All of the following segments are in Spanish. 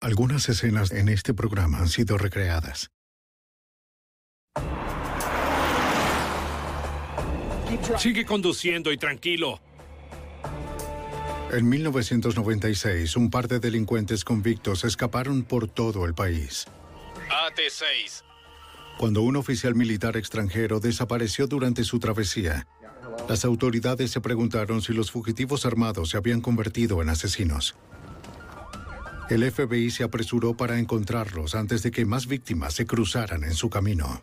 Algunas escenas en este programa han sido recreadas. Sigue conduciendo y tranquilo. En 1996, un par de delincuentes convictos escaparon por todo el país. AT6. Cuando un oficial militar extranjero desapareció durante su travesía, las autoridades se preguntaron si los fugitivos armados se habían convertido en asesinos. El FBI se apresuró para encontrarlos antes de que más víctimas se cruzaran en su camino.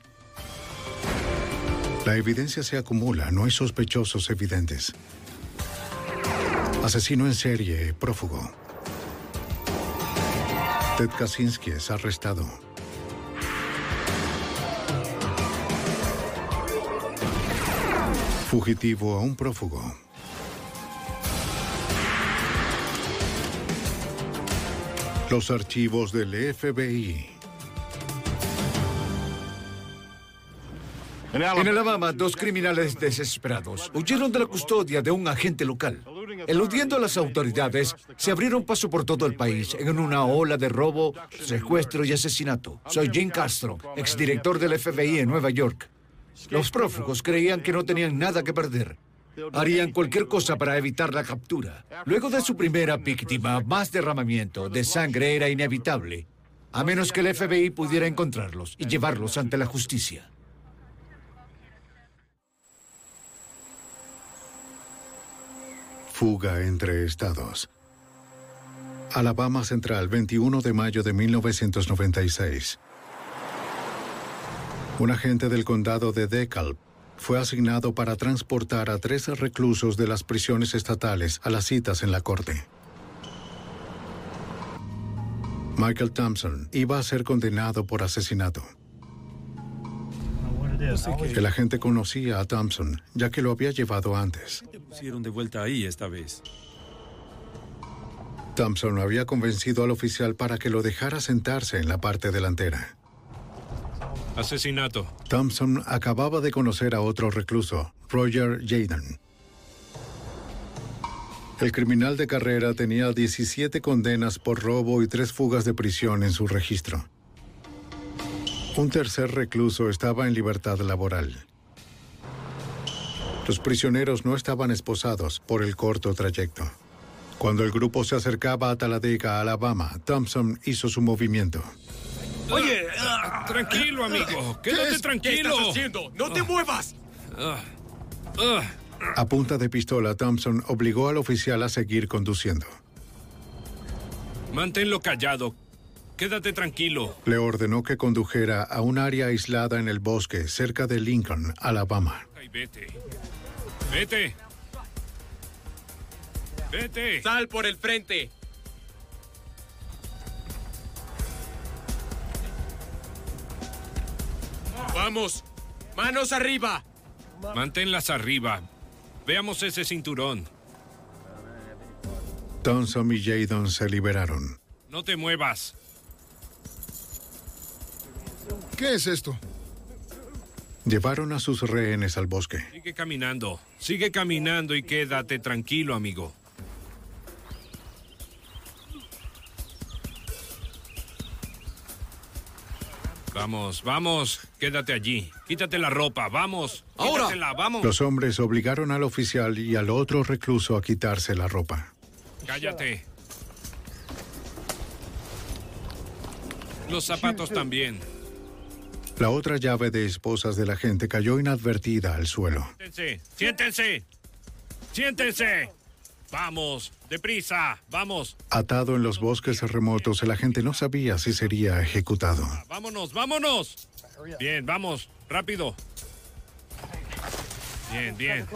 La evidencia se acumula, no hay sospechosos evidentes. Asesino en serie, prófugo. Ted Kaczynski es arrestado. Fugitivo a un prófugo. Los archivos del FBI. En Alabama, dos criminales desesperados huyeron de la custodia de un agente local. Eludiendo a las autoridades, se abrieron paso por todo el país en una ola de robo, secuestro y asesinato. Soy Jim Castro, exdirector del FBI en Nueva York. Los prófugos creían que no tenían nada que perder. Harían cualquier cosa para evitar la captura. Luego de su primera víctima, más derramamiento de sangre era inevitable, a menos que el FBI pudiera encontrarlos y llevarlos ante la justicia. Fuga entre estados. Alabama Central, 21 de mayo de 1996. Un agente del condado de DeKalb fue asignado para transportar a tres reclusos de las prisiones estatales a las citas en la corte. Michael Thompson iba a ser condenado por asesinato. El agente conocía a Thompson, ya que lo había llevado antes. Pusieron de vuelta ahí esta vez. Thompson había convencido al oficial para que lo dejara sentarse en la parte delantera. Asesinato. Thompson acababa de conocer a otro recluso, Roger Jaden. El criminal de carrera tenía 17 condenas por robo y tres fugas de prisión en su registro. Un tercer recluso estaba en libertad laboral. Los prisioneros no estaban esposados por el corto trayecto. Cuando el grupo se acercaba a Talladega, Alabama, Thompson hizo su movimiento. Oye, ah, tranquilo, amigo. Quédate tranquilo. ¿Qué estás haciendo? ¡No te muevas! Ah, ah. A punta de pistola, Thompson obligó al oficial a seguir conduciendo. Manténlo callado. Quédate tranquilo. Le ordenó que condujera a un área aislada en el bosque cerca de Lincoln, Alabama. Ay, vete. Vete. Vete. ¡Sal por el frente! ¡Vamos! ¡Manos arriba! Manténlas arriba. Veamos ese cinturón. Thompson y Jadon se liberaron. No te muevas. ¿Qué es esto? Llevaron a sus rehenes al bosque. Sigue caminando. Sigue caminando y quédate tranquilo, amigo. Vamos, vamos. Quédate allí. Quítate la ropa. Vamos. Ahora. Quítatela, vamos. Los hombres obligaron al oficial y al otro recluso a quitarse la ropa. Cállate. Los zapatos también. La otra llave de esposas de la gente cayó inadvertida al suelo. Siéntense. Siéntense. Siéntense. Vamos. Deprisa. Vamos. Atado en los bosques remotos, el agente no sabía si sería ejecutado. Vámonos, vámonos. Bien, vamos. Rápido. Bien, bien.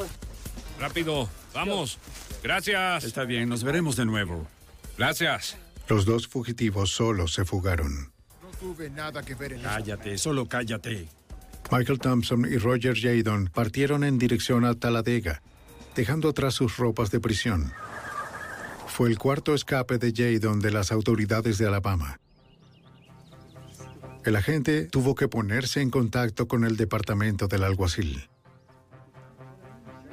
Rápido. Vamos. Gracias. Está bien, nos veremos de nuevo. Gracias. Los dos fugitivos solos se fugaron. No tuve nada que ver en eso. Cállate, solo cállate. Michael Thompson y Roger Jadon partieron en dirección a Talladega, dejando atrás sus ropas de prisión. Fue el cuarto escape de Jadon de las autoridades de Alabama. El agente tuvo que ponerse en contacto con el departamento del alguacil.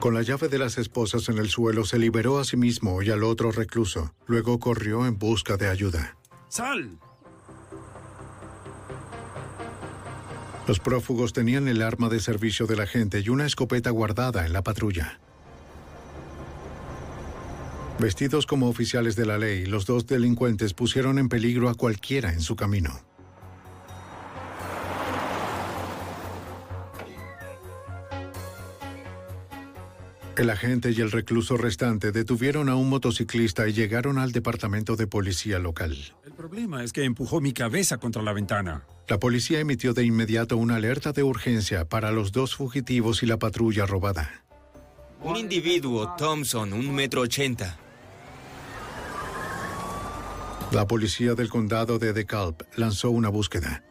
Con la llave de las esposas en el suelo, se liberó a sí mismo y al otro recluso. Luego corrió en busca de ayuda. ¡Sal! Los prófugos tenían el arma de servicio del agente y una escopeta guardada en la patrulla. Vestidos como oficiales de la ley, los dos delincuentes pusieron en peligro a cualquiera en su camino. El agente y el recluso restante detuvieron a un motociclista y llegaron al departamento de policía local. El problema es que empujó mi cabeza contra la ventana. La policía emitió de inmediato una alerta de urgencia para los dos fugitivos y la patrulla robada. Un individuo, Thompson, un metro ochenta. La policía del condado de DeKalb lanzó una búsqueda,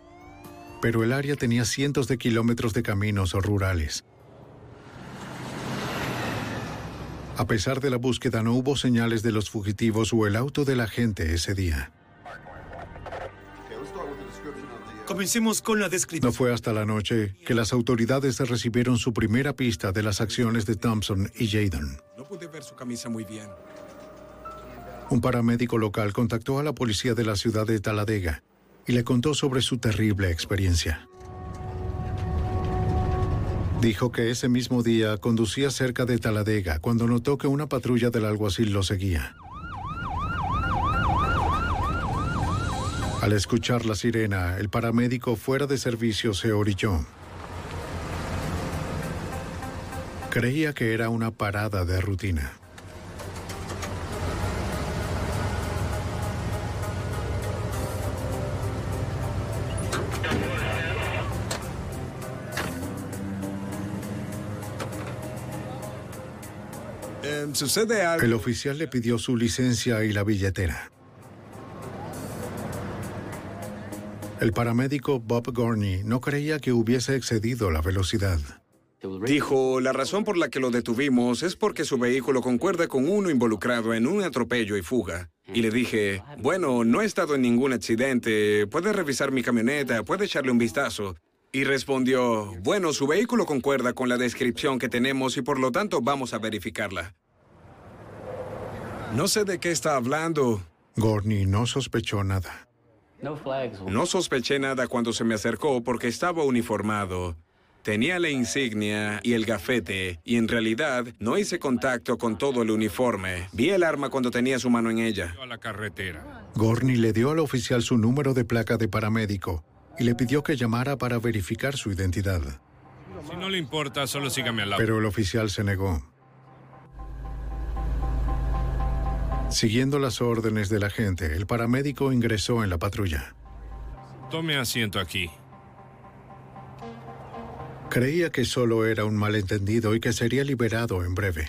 pero el área tenía cientos de kilómetros de caminos rurales. A pesar de la búsqueda, no hubo señales de los fugitivos o el auto del agente ese día. Comencemos con la descripción. No fue hasta la noche que las autoridades recibieron su primera pista de las acciones de Thompson y Jadon. No pude ver su camisa muy bien. Un paramédico local contactó a la policía de la ciudad de Talladega y le contó sobre su terrible experiencia. Dijo que ese mismo día conducía cerca de Talladega cuando notó que una patrulla del alguacil lo seguía. Al escuchar la sirena, el paramédico fuera de servicio se orilló. Creía que era una parada de rutina. Sucede algo. El oficial le pidió su licencia y la billetera. El paramédico Bob Gorney no creía que hubiese excedido la velocidad. Dijo, la razón por la que lo detuvimos es porque su vehículo concuerda con uno involucrado en un atropello y fuga. Y le dije, bueno, no he estado en ningún accidente, puede revisar mi camioneta, puede echarle un vistazo. Y respondió, bueno, su vehículo concuerda con la descripción que tenemos y por lo tanto vamos a verificarla. No sé de qué está hablando. Gorney no sospechó nada. No sospeché nada cuando se me acercó porque estaba uniformado. Tenía la insignia y el gafete, y en realidad no hice contacto con todo el uniforme. Vi el arma cuando tenía su mano en ella. A la carretera. Gorney le dio al oficial su número de placa de paramédico y le pidió que llamara para verificar su identidad. Si no le importa, solo sígame al lado. Pero el oficial se negó. Siguiendo las órdenes del agente, el paramédico ingresó en la patrulla. Tome asiento aquí. Creía que solo era un malentendido y que sería liberado en breve.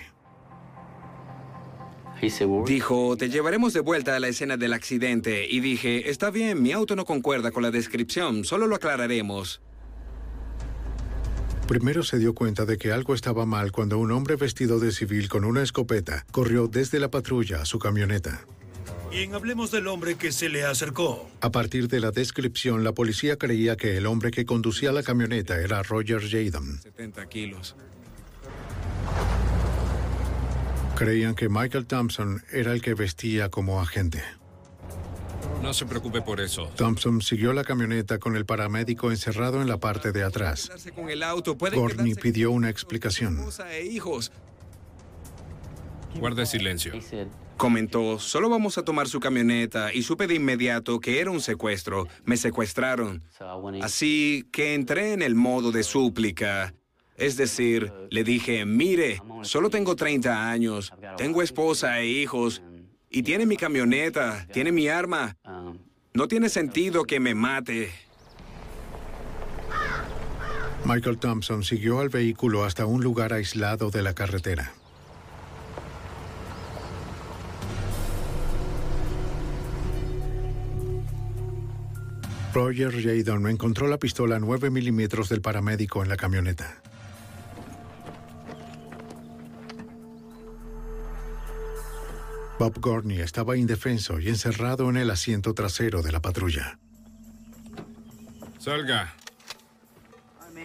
Dijo, te llevaremos de vuelta a la escena del accidente. Y dije, está bien, mi auto no concuerda con la descripción, solo lo aclararemos. Primero se dio cuenta de que algo estaba mal cuando un hombre vestido de civil con una escopeta corrió desde la patrulla a su camioneta. Bien, hablemos del hombre que se le acercó. A partir de la descripción, la policía creía que el hombre que conducía la camioneta era Roger Jadon. 70 kilos. Creían que Michael Thompson era el que vestía como agente. No se preocupe por eso. Thompson siguió la camioneta con el paramédico encerrado en la parte de atrás. Con el auto, puede Gorney quedarse pidió una explicación. e hijos. Guarde silencio. Comentó, solo vamos a tomar su camioneta y supe de inmediato que era un secuestro. Me secuestraron. Así que entré en el modo de súplica. Es decir, le dije, mire, solo tengo 30 años, tengo esposa e hijos, y tiene mi camioneta, tiene mi arma. No tiene sentido que me mate. Michael Thompson siguió al vehículo hasta un lugar aislado de la carretera. Roger Jadon encontró la pistola 9 milímetros del paramédico en la camioneta. Bob Gorney estaba indefenso y encerrado en el asiento trasero de la patrulla. Salga.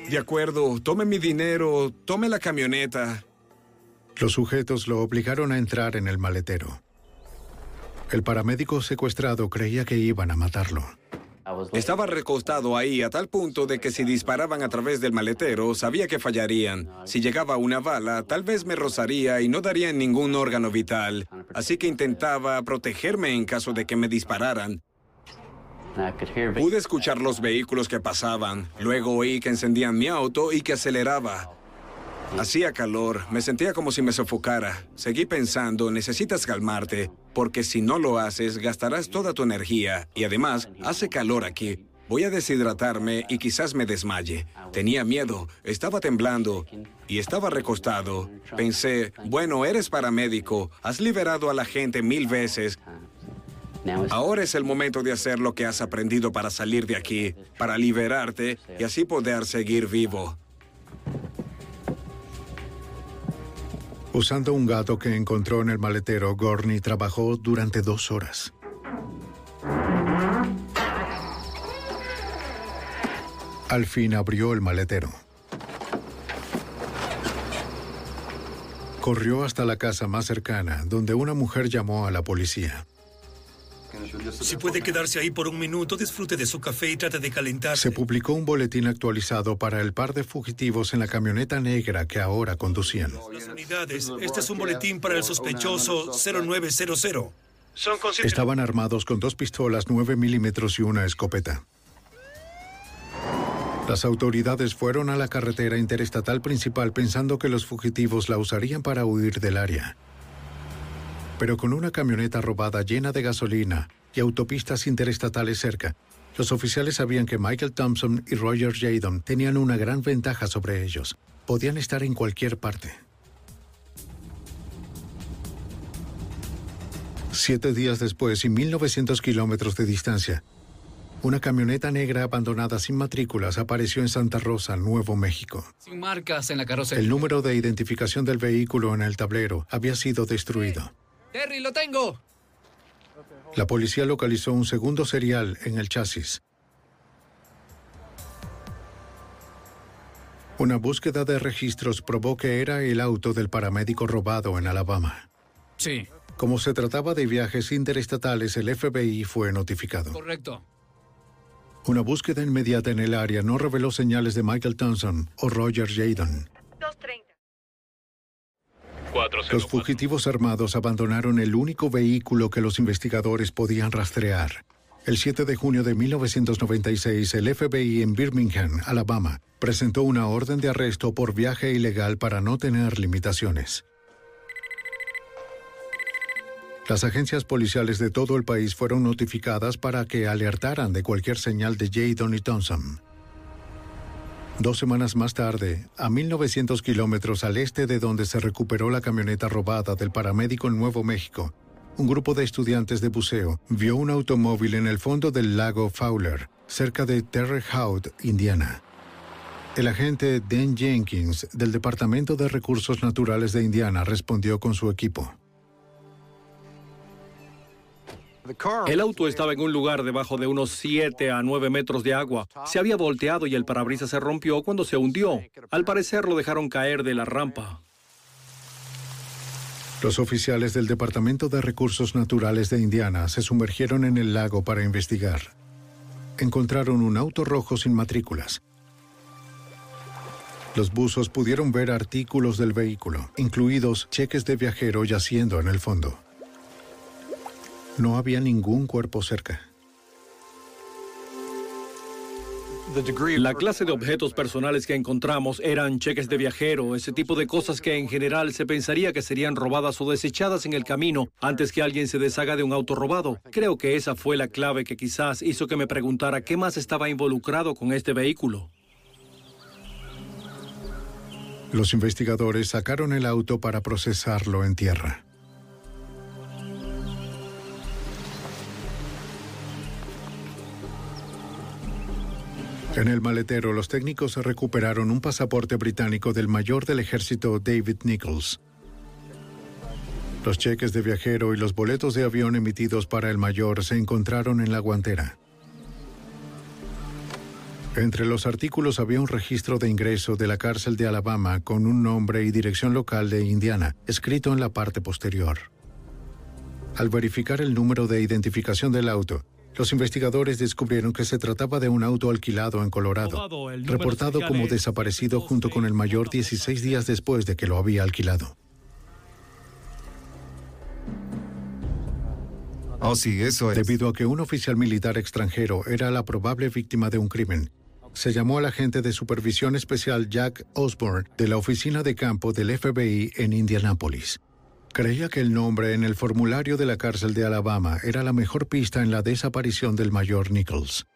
De acuerdo, tome mi dinero, tome la camioneta. Los sujetos lo obligaron a entrar en el maletero. El paramédico secuestrado creía que iban a matarlo. Estaba recostado ahí a tal punto de que si disparaban a través del maletero, sabía que fallarían. Si llegaba una bala, tal vez me rozaría y no daría en ningún órgano vital. Así que intentaba protegerme en caso de que me dispararan. Pude escuchar los vehículos que pasaban. Luego oí que encendían mi auto y que aceleraba. Hacía calor, me sentía como si me sofocara. Seguí pensando, necesitas calmarte, porque si no lo haces, gastarás toda tu energía. Y además, hace calor aquí. Voy a deshidratarme y quizás me desmaye. Tenía miedo, estaba temblando y estaba recostado. Pensé, bueno, eres paramédico, has liberado a la gente mil veces. Ahora es el momento de hacer lo que has aprendido para salir de aquí, para liberarte y así poder seguir vivo. Usando un gato que encontró en el maletero, Gorney trabajó durante dos horas. Al fin abrió el maletero. Corrió hasta la casa más cercana, donde una mujer llamó a la policía. Si puede quedarse ahí por un minuto, disfrute de su café y trate de calentarse. Se publicó un boletín actualizado para el par de fugitivos en la camioneta negra que ahora conducían. Las unidades, este es un boletín para el sospechoso 0900. Son considerados... Estaban armados con dos pistolas 9 milímetros y una escopeta. Las autoridades fueron a la carretera interestatal principal pensando que los fugitivos la usarían para huir del área. Pero con una camioneta robada llena de gasolina y autopistas interestatales cerca, los oficiales sabían que Michael Thompson y Roger Jadon tenían una gran ventaja sobre ellos. Podían estar en cualquier parte. Siete días después y 1.900 kilómetros de distancia, una camioneta negra abandonada sin matrículas apareció en Santa Rosa, Nuevo México. Sin marcas en la carrocería. El número de identificación del vehículo en el tablero había sido destruido. Terry, lo tengo. La policía localizó un segundo serial en el chasis. Una búsqueda de registros probó que era el auto del paramédico robado en Alabama. Sí, Como se trataba de viajes interestatales, el FBI fue notificado. correcto. Una búsqueda inmediata en el área no reveló señales de Michael Thompson o Roger Jadon. Los fugitivos armados abandonaron el único vehículo que los investigadores podían rastrear. El 7 de junio de 1996, el FBI en Birmingham, Alabama, presentó una orden de arresto por viaje ilegal para no tener limitaciones. Las agencias policiales de todo el país fueron notificadas para que alertaran de cualquier señal de Jadon y Thompson. Dos semanas más tarde, a 1900 kilómetros al este de donde se recuperó la camioneta robada del paramédico en Nuevo México, un grupo de estudiantes de buceo vio un automóvil en el fondo del lago Fowler, cerca de Terre Haute, Indiana. El agente Dan Jenkins del Departamento de Recursos Naturales de Indiana respondió con su equipo. El auto estaba en un lugar debajo de unos 7 a 9 metros de agua. Se había volteado y el parabrisas se rompió cuando se hundió. Al parecer lo dejaron caer de la rampa. Los oficiales del Departamento de Recursos Naturales de Indiana se sumergieron en el lago para investigar. Encontraron un auto rojo sin matrículas. Los buzos pudieron ver artículos del vehículo, incluidos cheques de viajero yaciendo en el fondo. No había ningún cuerpo cerca. La clase de objetos personales que encontramos eran cheques de viajero, ese tipo de cosas que en general se pensaría que serían robadas o desechadas en el camino antes que alguien se deshaga de un auto robado. Creo que esa fue la clave que quizás hizo que me preguntara qué más estaba involucrado con este vehículo. Los investigadores sacaron el auto para procesarlo en tierra. En el maletero, los técnicos recuperaron un pasaporte británico del mayor del ejército David Nichols. Los cheques de viajero y los boletos de avión emitidos para el mayor se encontraron en la guantera. Entre los artículos había un registro de ingreso de la cárcel de Alabama con un nombre y dirección local de Indiana, escrito en la parte posterior. Al verificar el número de identificación del auto, los investigadores descubrieron que se trataba de un auto alquilado en Colorado, reportado como desaparecido junto con el mayor 16 días después de que lo había alquilado. Oh, sí, eso es. Debido a que un oficial militar extranjero era la probable víctima de un crimen, se llamó al agente de supervisión especial Jack Osborne de la oficina de campo del FBI en Indianápolis. Creía que el nombre en el formulario de la cárcel de Alabama era la mejor pista en la desaparición del mayor Nichols.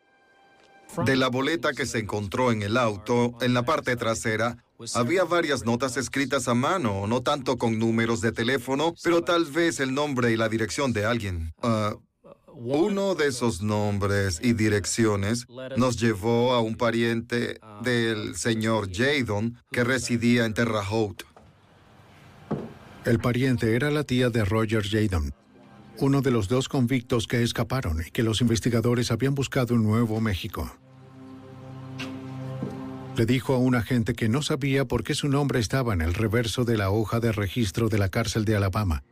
De la boleta que se encontró en el auto, en la parte trasera, había varias notas escritas a mano, no tanto con números de teléfono, pero tal vez el nombre y la dirección de alguien. Ah, uno de esos nombres y direcciones nos llevó a un pariente del señor Jadon que residía en Terre Haute. El pariente era la tía de Roger Jadon, uno de los dos convictos que escaparon y que los investigadores habían buscado en Nuevo México. Le dijo a un agente que no sabía por qué su nombre estaba en el reverso de la hoja de registro de la cárcel de Alabama.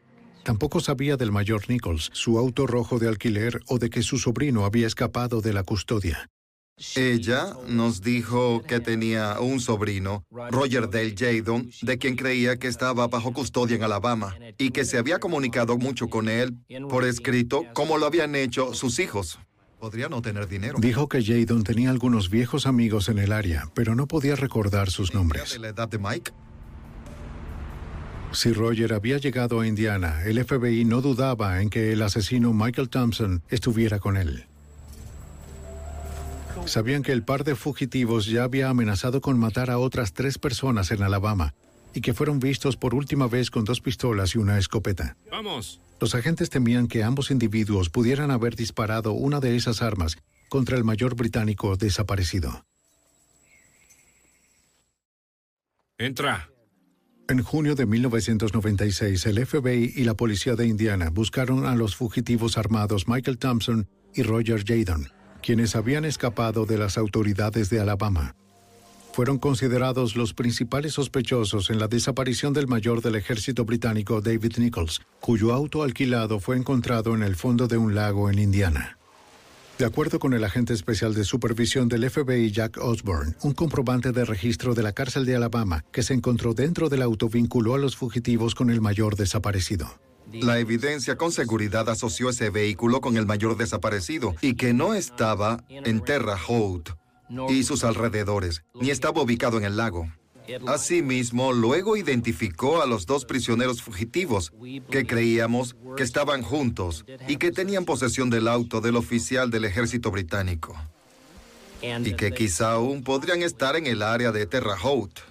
Tampoco sabía del mayor Nichols, su auto rojo de alquiler o de que su sobrino había escapado de la custodia. Ella nos dijo que tenía un sobrino, Roger Dale Jadon, de quien creía que estaba bajo custodia en Alabama y que se había comunicado mucho con él por escrito, como lo habían hecho sus hijos. Podría no tener dinero. Dijo que Jadon tenía algunos viejos amigos en el área, pero no podía recordar sus nombres. ¿De la edad de Mike? Si Roger había llegado a Indiana, el FBI no dudaba en que el asesino Michael Thompson estuviera con él. Sabían que el par de fugitivos ya había amenazado con matar a otras tres personas en Alabama y que fueron vistos por última vez con dos pistolas y una escopeta. Vamos. Los agentes temían que ambos individuos pudieran haber disparado una de esas armas contra el mayor británico desaparecido. Entra. En junio de 1996, el FBI y la policía de Indiana buscaron a los fugitivos armados Michael Thompson y Roger Jadon, quienes habían escapado de las autoridades de Alabama. Fueron considerados los principales sospechosos en la desaparición del mayor del ejército británico David Nichols, cuyo auto alquilado fue encontrado en el fondo de un lago en Indiana. De acuerdo con el agente especial de supervisión del FBI Jack Osborne, un comprobante de registro de la cárcel de Alabama que se encontró dentro del auto vinculó a los fugitivos con el mayor desaparecido. La evidencia con seguridad asoció ese vehículo con el mayor desaparecido y que no estaba en Terre Haute y sus alrededores, ni estaba ubicado en el lago. Asimismo, luego identificó a los dos prisioneros fugitivos que creíamos que estaban juntos y que tenían posesión del auto del oficial del ejército británico. Y que quizá aún podrían estar en el área de Terre Haute.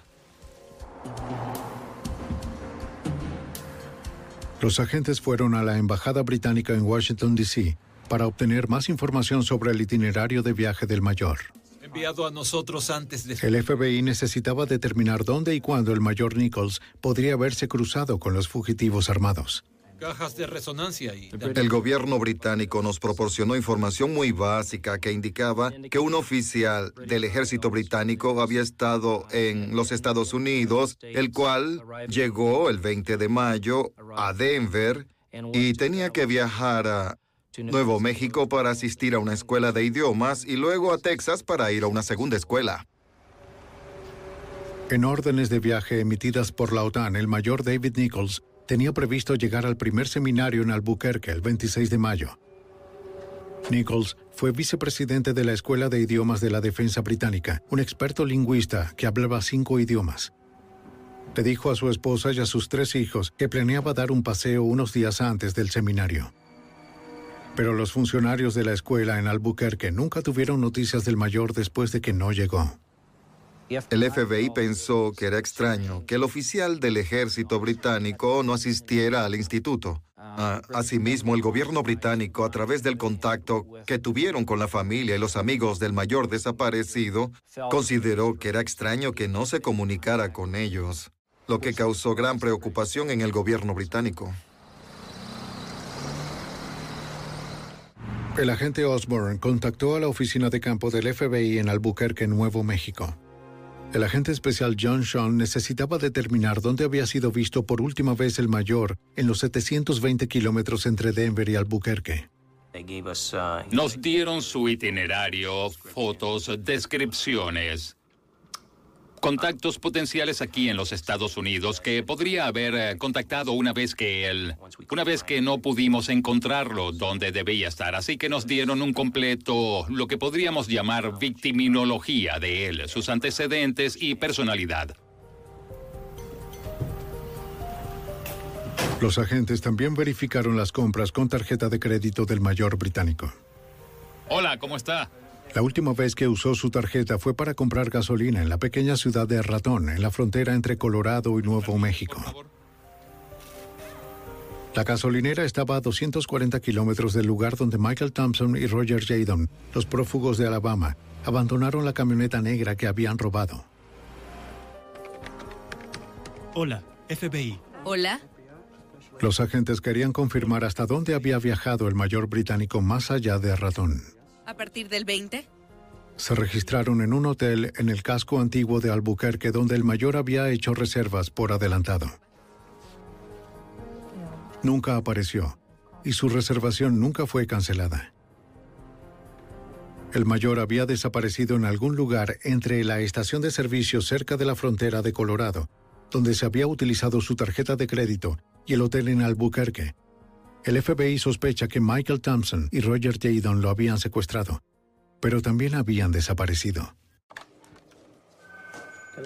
Los agentes fueron a la embajada británica en Washington, D.C. para obtener más información sobre el itinerario de viaje del mayor. Enviado a nosotros antes de... El FBI necesitaba determinar dónde y cuándo el mayor Nichols podría haberse cruzado con los fugitivos armados. Cajas de resonancia y... El gobierno británico nos proporcionó información muy básica que indicaba que un oficial del ejército británico había estado en los Estados Unidos, el cual llegó el 20 de mayo a Denver y tenía que viajar a Nuevo México para asistir a una escuela de idiomas y luego a Texas para ir a una segunda escuela. En órdenes de viaje emitidas por la OTAN, el mayor David Nichols tenía previsto llegar al primer seminario en Albuquerque el 26 de mayo. Nichols fue vicepresidente de la Escuela de Idiomas de la Defensa Británica, un experto lingüista que hablaba cinco idiomas. Le dijo a su esposa y a sus tres hijos que planeaba dar un paseo unos días antes del seminario. Pero los funcionarios de la escuela en Albuquerque nunca tuvieron noticias del mayor después de que no llegó. El FBI pensó que era extraño que el oficial del ejército británico no asistiera al instituto. Ah, asimismo, el gobierno británico, a través del contacto que tuvieron con la familia y los amigos del mayor desaparecido, consideró que era extraño que no se comunicara con ellos, lo que causó gran preocupación en el gobierno británico. El agente Osborne contactó a la oficina de campo del FBI en Albuquerque, Nuevo México. El agente especial John Sean necesitaba determinar dónde había sido visto por última vez el mayor en los 720 kilómetros entre Denver y Albuquerque. Nos dieron su itinerario, fotos, descripciones. Contactos potenciales aquí en los Estados Unidos que podría haber eh, contactado una vez que él, una vez que no pudimos encontrarlo donde debía estar. Así que nos dieron un completo, lo que podríamos llamar victiminología de él, sus antecedentes y personalidad. Los agentes también verificaron las compras con tarjeta de crédito del mayor británico. Hola, ¿cómo está? La última vez que usó su tarjeta fue para comprar gasolina en la pequeña ciudad de Ratón, en la frontera entre Colorado y Nuevo México. La gasolinera estaba a 240 kilómetros del lugar donde Michael Thompson y Roger Jadon, los prófugos de Alabama, abandonaron la camioneta negra que habían robado. Hola, FBI. Hola. Los agentes querían confirmar hasta dónde había viajado el mayor británico más allá de Ratón. ¿A partir del 20? Se registraron en un hotel en el casco antiguo de Albuquerque donde el mayor había hecho reservas por adelantado. Nunca apareció y su reservación nunca fue cancelada. El mayor había desaparecido en algún lugar entre la estación de servicio cerca de la frontera de Colorado, donde se había utilizado su tarjeta de crédito, y el hotel en Albuquerque, el FBI sospecha que Michael Thompson y Roger Jadon lo habían secuestrado, pero también habían desaparecido.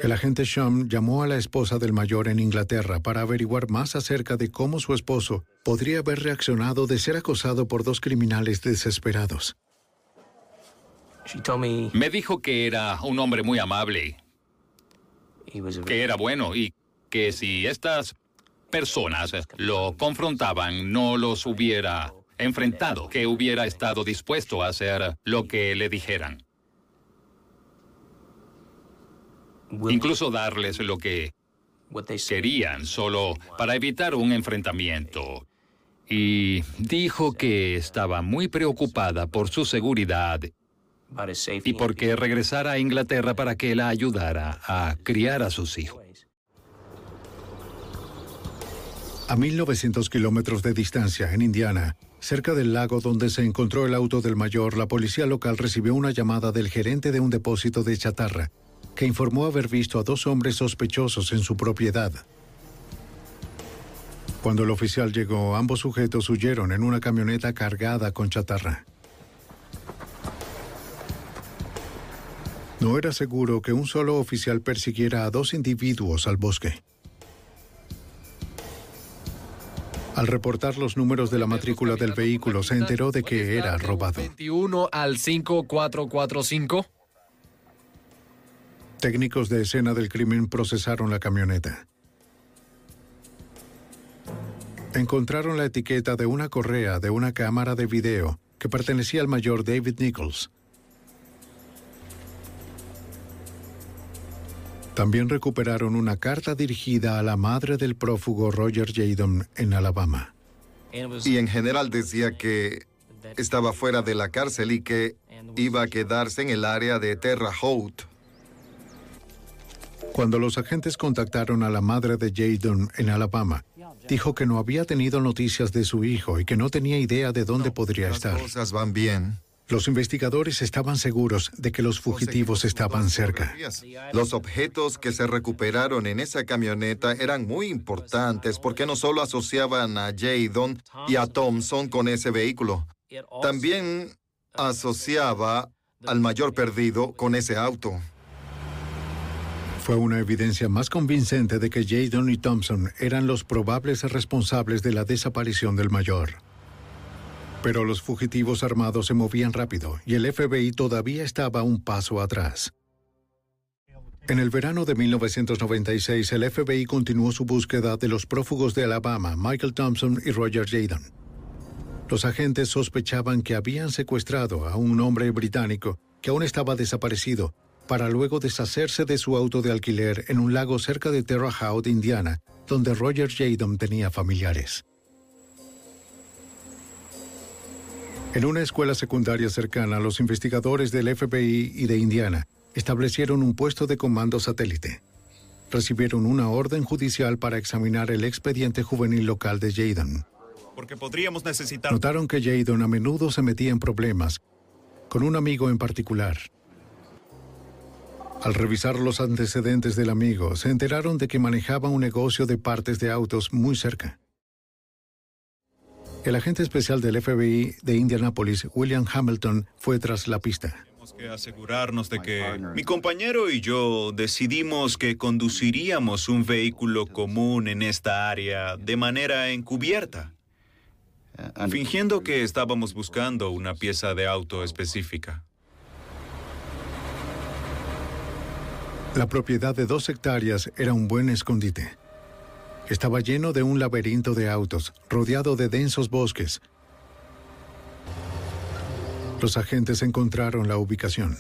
El agente Shum llamó a la esposa del mayor en Inglaterra para averiguar más acerca de cómo su esposo podría haber reaccionado de ser acosado por dos criminales desesperados. Me dijo que era un hombre muy amable, que era bueno y que si estas personas lo confrontaban, no los hubiera enfrentado, que hubiera estado dispuesto a hacer lo que le dijeran. Incluso darles lo que querían solo para evitar un enfrentamiento. Y dijo que estaba muy preocupada por su seguridad y porque regresara a Inglaterra para que la ayudara a criar a sus hijos. A 1.900 kilómetros de distancia, en Indiana, cerca del lago donde se encontró el auto del mayor, la policía local recibió una llamada del gerente de un depósito de chatarra, que informó haber visto a dos hombres sospechosos en su propiedad. Cuando el oficial llegó, ambos sujetos huyeron en una camioneta cargada con chatarra. No era seguro que un solo oficial persiguiera a dos individuos al bosque. Al reportar los números de la matrícula del vehículo, se enteró de que era robado. 21 al 5445. Técnicos de escena del crimen procesaron la camioneta. Encontraron la etiqueta de una correa de una cámara de video que pertenecía al mayor David Nichols. También recuperaron una carta dirigida a la madre del prófugo Roger Jadon en Alabama. Y en general decía que estaba fuera de la cárcel y que iba a quedarse en el área de Terra Haute. Cuando los agentes contactaron a la madre de Jadon en Alabama, dijo que no había tenido noticias de su hijo y que no tenía idea de dónde podría Las estar. cosas van bien. Los investigadores estaban seguros de que los fugitivos estaban cerca. Los objetos que se recuperaron en esa camioneta eran muy importantes porque no solo asociaban a Jadon y a Thompson con ese vehículo, también asociaba al mayor perdido con ese auto. Fue una evidencia más convincente de que Jadon y Thompson eran los probables responsables de la desaparición del mayor. Pero los fugitivos armados se movían rápido y el FBI todavía estaba un paso atrás. En el verano de 1996, el FBI continuó su búsqueda de los prófugos de Alabama, Michael Thompson y Roger Jadon. Los agentes sospechaban que habían secuestrado a un hombre británico que aún estaba desaparecido para luego deshacerse de su auto de alquiler en un lago cerca de Terre Haute, Indiana, donde Roger Jadon tenía familiares. En una escuela secundaria cercana, los investigadores del FBI y de Indiana establecieron un puesto de comando satélite. Recibieron una orden judicial para examinar el expediente juvenil local de Jadon. Porque podríamos necesitar... Notaron que Jadon a menudo se metía en problemas, con un amigo en particular. Al revisar los antecedentes del amigo, se enteraron de que manejaba un negocio de partes de autos muy cerca. El agente especial del FBI de Indianápolis, William Hamilton, fue tras la pista. Tenemos que asegurarnos de que mi compañero y yo decidimos que conduciríamos un vehículo común en esta área de manera encubierta, fingiendo que estábamos buscando una pieza de auto específica. La propiedad de dos hectáreas era un buen escondite. Estaba lleno de un laberinto de autos, rodeado de densos bosques. Los agentes encontraron la ubicación.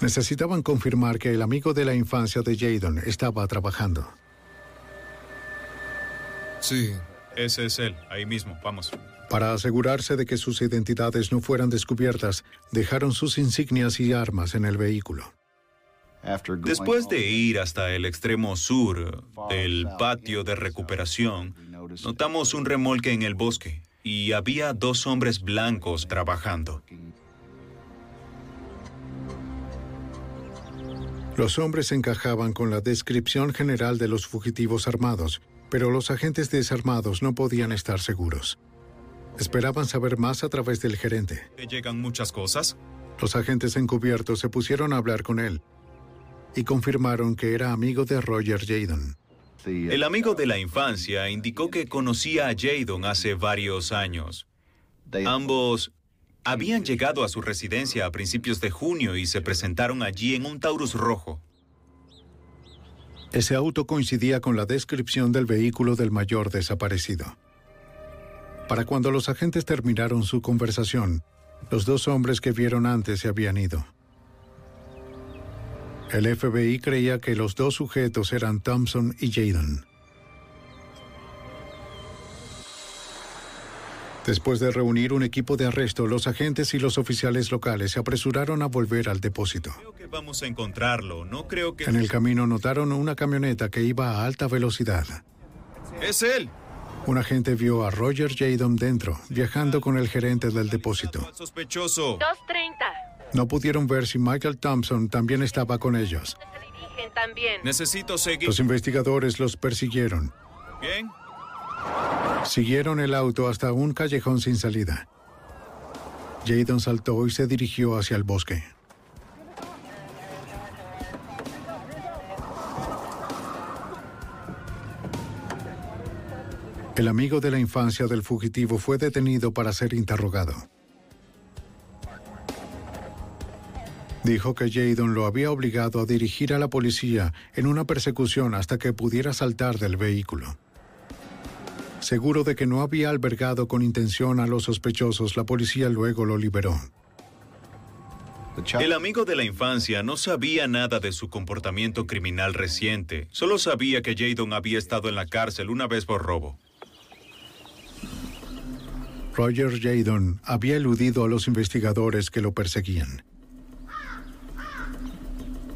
Necesitaban confirmar que el amigo de la infancia de Jadon estaba trabajando. Sí. Ese es él, ahí mismo, vamos. Para asegurarse de que sus identidades no fueran descubiertas, dejaron sus insignias y armas en el vehículo. Después de ir hasta el extremo sur del patio de recuperación, notamos un remolque en el bosque y había dos hombres blancos trabajando. Los hombres encajaban con la descripción general de los fugitivos armados, pero los agentes desarmados no podían estar seguros. Esperaban saber más a través del gerente. ¿Te llegan muchas cosas? Los agentes encubiertos se pusieron a hablar con él y confirmaron que era amigo de Roger Jadon. El amigo de la infancia indicó que conocía a Jadon hace varios años. Ambos habían llegado a su residencia a principios de junio y se presentaron allí en un Taurus rojo. Ese auto coincidía con la descripción del vehículo del mayor desaparecido. Para cuando los agentes terminaron su conversación, los dos hombres que vieron antes se habían ido. El FBI creía que los dos sujetos eran Thompson y Jadon. Después de reunir un equipo de arresto, los agentes y los oficiales locales se apresuraron a volver al depósito. Creo que vamos a encontrarlo. No creo que... En el camino notaron una camioneta que iba a alta velocidad. Es él. Un agente vio a Roger Jadon dentro, viajando con el gerente del depósito. Sospechoso. 230. No pudieron ver si Michael Thompson también estaba con ellos. También. Necesito seguir. Los investigadores los persiguieron. Bien. Siguieron el auto hasta un callejón sin salida. Jadon saltó y se dirigió hacia el bosque. El amigo de la infancia del fugitivo fue detenido para ser interrogado. Dijo que Jadon lo había obligado a dirigir a la policía en una persecución hasta que pudiera saltar del vehículo. Seguro de que no había albergado con intención a los sospechosos, la policía luego lo liberó. El amigo de la infancia no sabía nada de su comportamiento criminal reciente. Solo sabía que Jadon había estado en la cárcel una vez por robo. Roger Jadon había eludido a los investigadores que lo perseguían.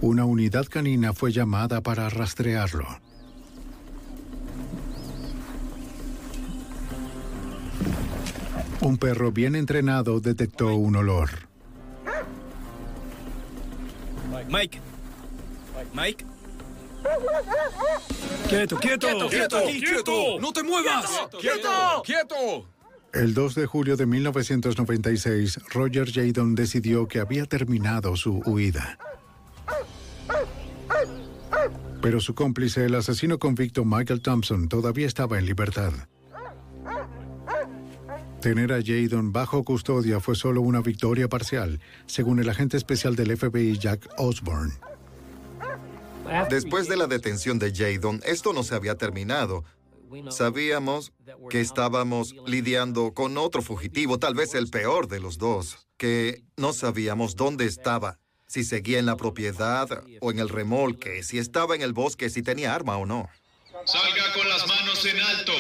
Una unidad canina fue llamada para rastrearlo. Un perro bien entrenado detectó un olor. Mike. Mike. Quieto, quieto, quieto, quieto, No te muevas. ¡Quieto! ¡Quieto! El 2 de julio de 1996, Roger Jadon decidió que había terminado su huida. Pero su cómplice, el asesino convicto Michael Thompson, todavía estaba en libertad. Tener a Jadon bajo custodia fue solo una victoria parcial, según el agente especial del FBI Jack Osborne. Después de la detención de Jadon, esto no se había terminado. Sabíamos que estábamos lidiando con otro fugitivo, tal vez el peor de los dos, que no sabíamos dónde estaba, si seguía en la propiedad o en el remolque, si estaba en el bosque, si tenía arma o no. Salga con las manos en alto.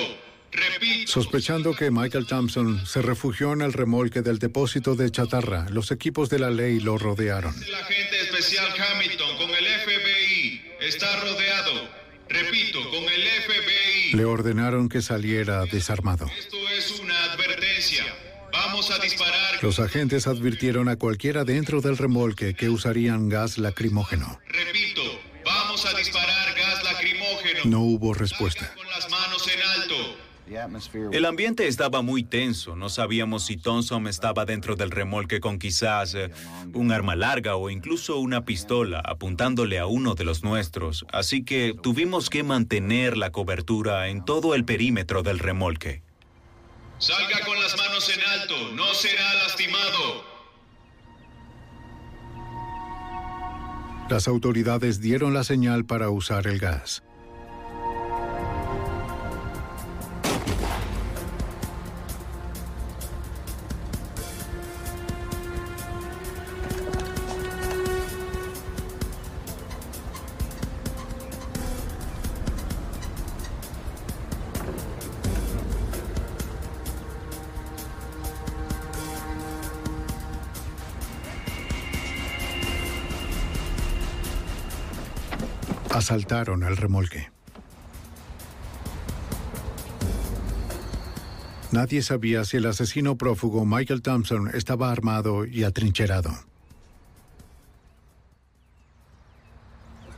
Repito. Sospechando que Michael Thompson se refugió en el remolque del depósito de chatarra, los equipos de la ley lo rodearon. El agente especial Hamilton con el FBI está rodeado. Repito, con el FBI. Le ordenaron que saliera desarmado. Esto es una advertencia. Vamos a disparar. Los agentes advirtieron a cualquiera dentro del remolque que usarían gas lacrimógeno. Repito, vamos a disparar gas lacrimógeno. No hubo respuesta. Con las manos en alto. El ambiente estaba muy tenso. No sabíamos si Thompson estaba dentro del remolque con quizás eh, un arma larga o incluso una pistola apuntándole a uno de los nuestros. Así que tuvimos que mantener la cobertura en todo el perímetro del remolque. Salga con las manos en alto. No será lastimado. Las autoridades dieron la señal para usar el gas. Asaltaron el remolque. Nadie sabía si el asesino prófugo Michael Thompson estaba armado y atrincherado.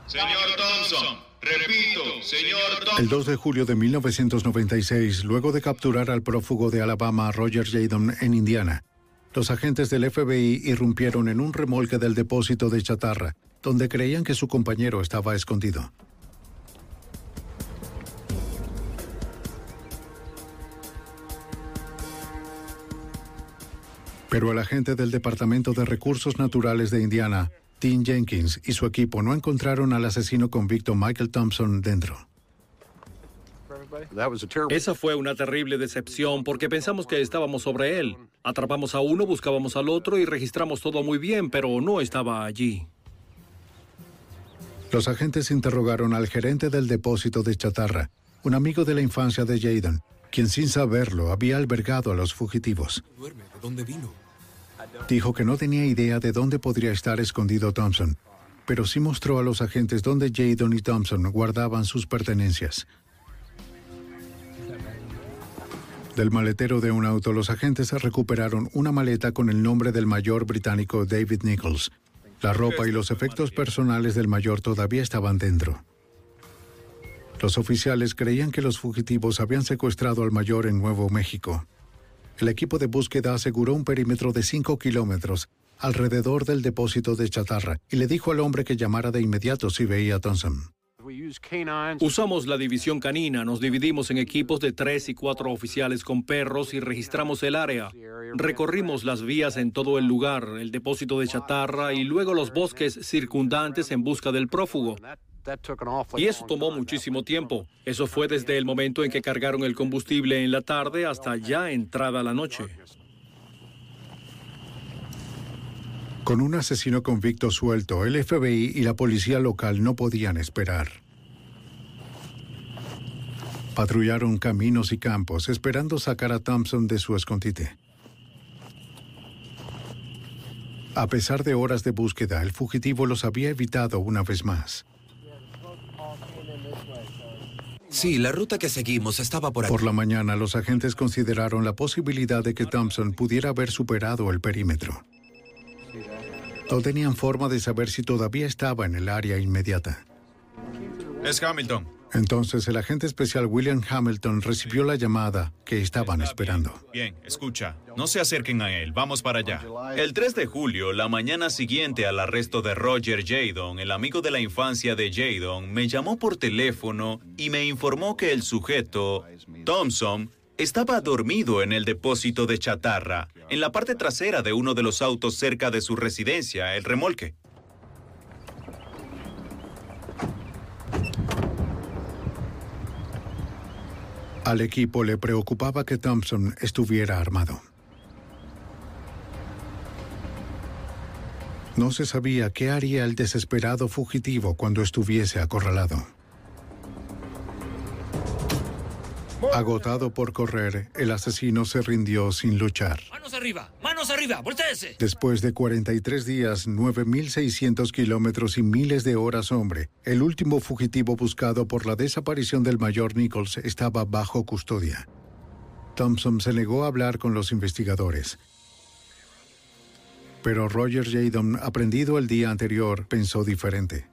Señor Thompson. Repito, señor Thompson. El 2 de julio de 1996, luego de capturar al prófugo de Alabama Roger Jadon en Indiana, los agentes del FBI irrumpieron en un remolque del depósito de chatarra, donde creían que su compañero estaba escondido. Pero el agente del Departamento de Recursos Naturales de Indiana, Tim Jenkins, y su equipo no encontraron al asesino convicto Michael Thompson dentro. Esa fue una terrible decepción porque pensamos que estábamos sobre él. Atrapamos a uno, buscábamos al otro y registramos todo muy bien, pero no estaba allí. Los agentes interrogaron al gerente del depósito de chatarra, un amigo de la infancia de Jaden, quien sin saberlo había albergado a los fugitivos. Duerme, ¿de dónde vino? Dijo que no tenía idea de dónde podría estar escondido Thompson, pero sí mostró a los agentes dónde Jadon y Thompson guardaban sus pertenencias. Del maletero de un auto, los agentes recuperaron una maleta con el nombre del mayor británico David Nichols. La ropa y los efectos personales del mayor todavía estaban dentro. Los oficiales creían que los fugitivos habían secuestrado al mayor en Nuevo México. El equipo de búsqueda aseguró un perímetro de 5 kilómetros alrededor del depósito de chatarra y le dijo al hombre que llamara de inmediato si veía a Thompson. Usamos la división canina, nos dividimos en equipos de tres y cuatro oficiales con perros y registramos el área. Recorrimos las vías en todo el lugar, el depósito de chatarra y luego los bosques circundantes en busca del prófugo. Y eso tomó muchísimo tiempo. Eso fue desde el momento en que cargaron el combustible en la tarde hasta ya entrada la noche. Con un asesino convicto suelto, el FBI y la policía local no podían esperar. Patrullaron caminos y campos esperando sacar a Thompson de su escondite. A pesar de horas de búsqueda, el fugitivo los había evitado una vez más. Sí, la ruta que seguimos estaba por aquí. Por la mañana, los agentes consideraron la posibilidad de que Thompson pudiera haber superado el perímetro. No tenían forma de saber si todavía estaba en el área inmediata. Es Hamilton. Entonces el agente especial William Hamilton recibió la llamada que estaban esperando. Bien, escucha, no se acerquen a él, vamos para allá. El 3 de julio, la mañana siguiente al arresto de Roger Jadon, el amigo de la infancia de Jadon, me llamó por teléfono y me informó que el sujeto, Thompson, estaba dormido en el depósito de chatarra, en la parte trasera de uno de los autos cerca de su residencia, el remolque. Al equipo le preocupaba que Thompson estuviera armado. No se sabía qué haría el desesperado fugitivo cuando estuviese acorralado. Agotado por correr, el asesino se rindió sin luchar. ¡Manos arriba! ¡Manos arriba! ¡Voltéese! Después de 43 días, 9.600 kilómetros y miles de horas hombre, el último fugitivo buscado por la desaparición del mayor Nichols estaba bajo custodia. Thompson se negó a hablar con los investigadores. Pero Roger Jadon, aprendido el día anterior, pensó diferente.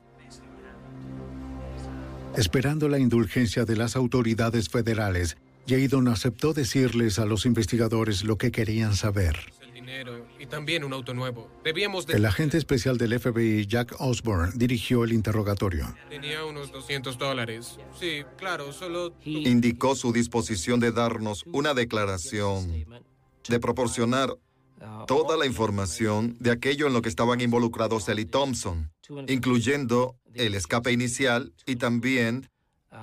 Esperando la indulgencia de las autoridades federales, Jadon aceptó decirles a los investigadores lo que querían saber. El dinero y también un auto nuevo. Debíamos de... El agente especial del FBI, Jack Osborne, dirigió el interrogatorio. Tenía unos 200 dólares. Sí, claro, solo... Indicó su disposición de darnos una declaración, de proporcionar toda la información de aquello en lo que estaban involucrados él y Thompson, incluyendo el escape inicial y también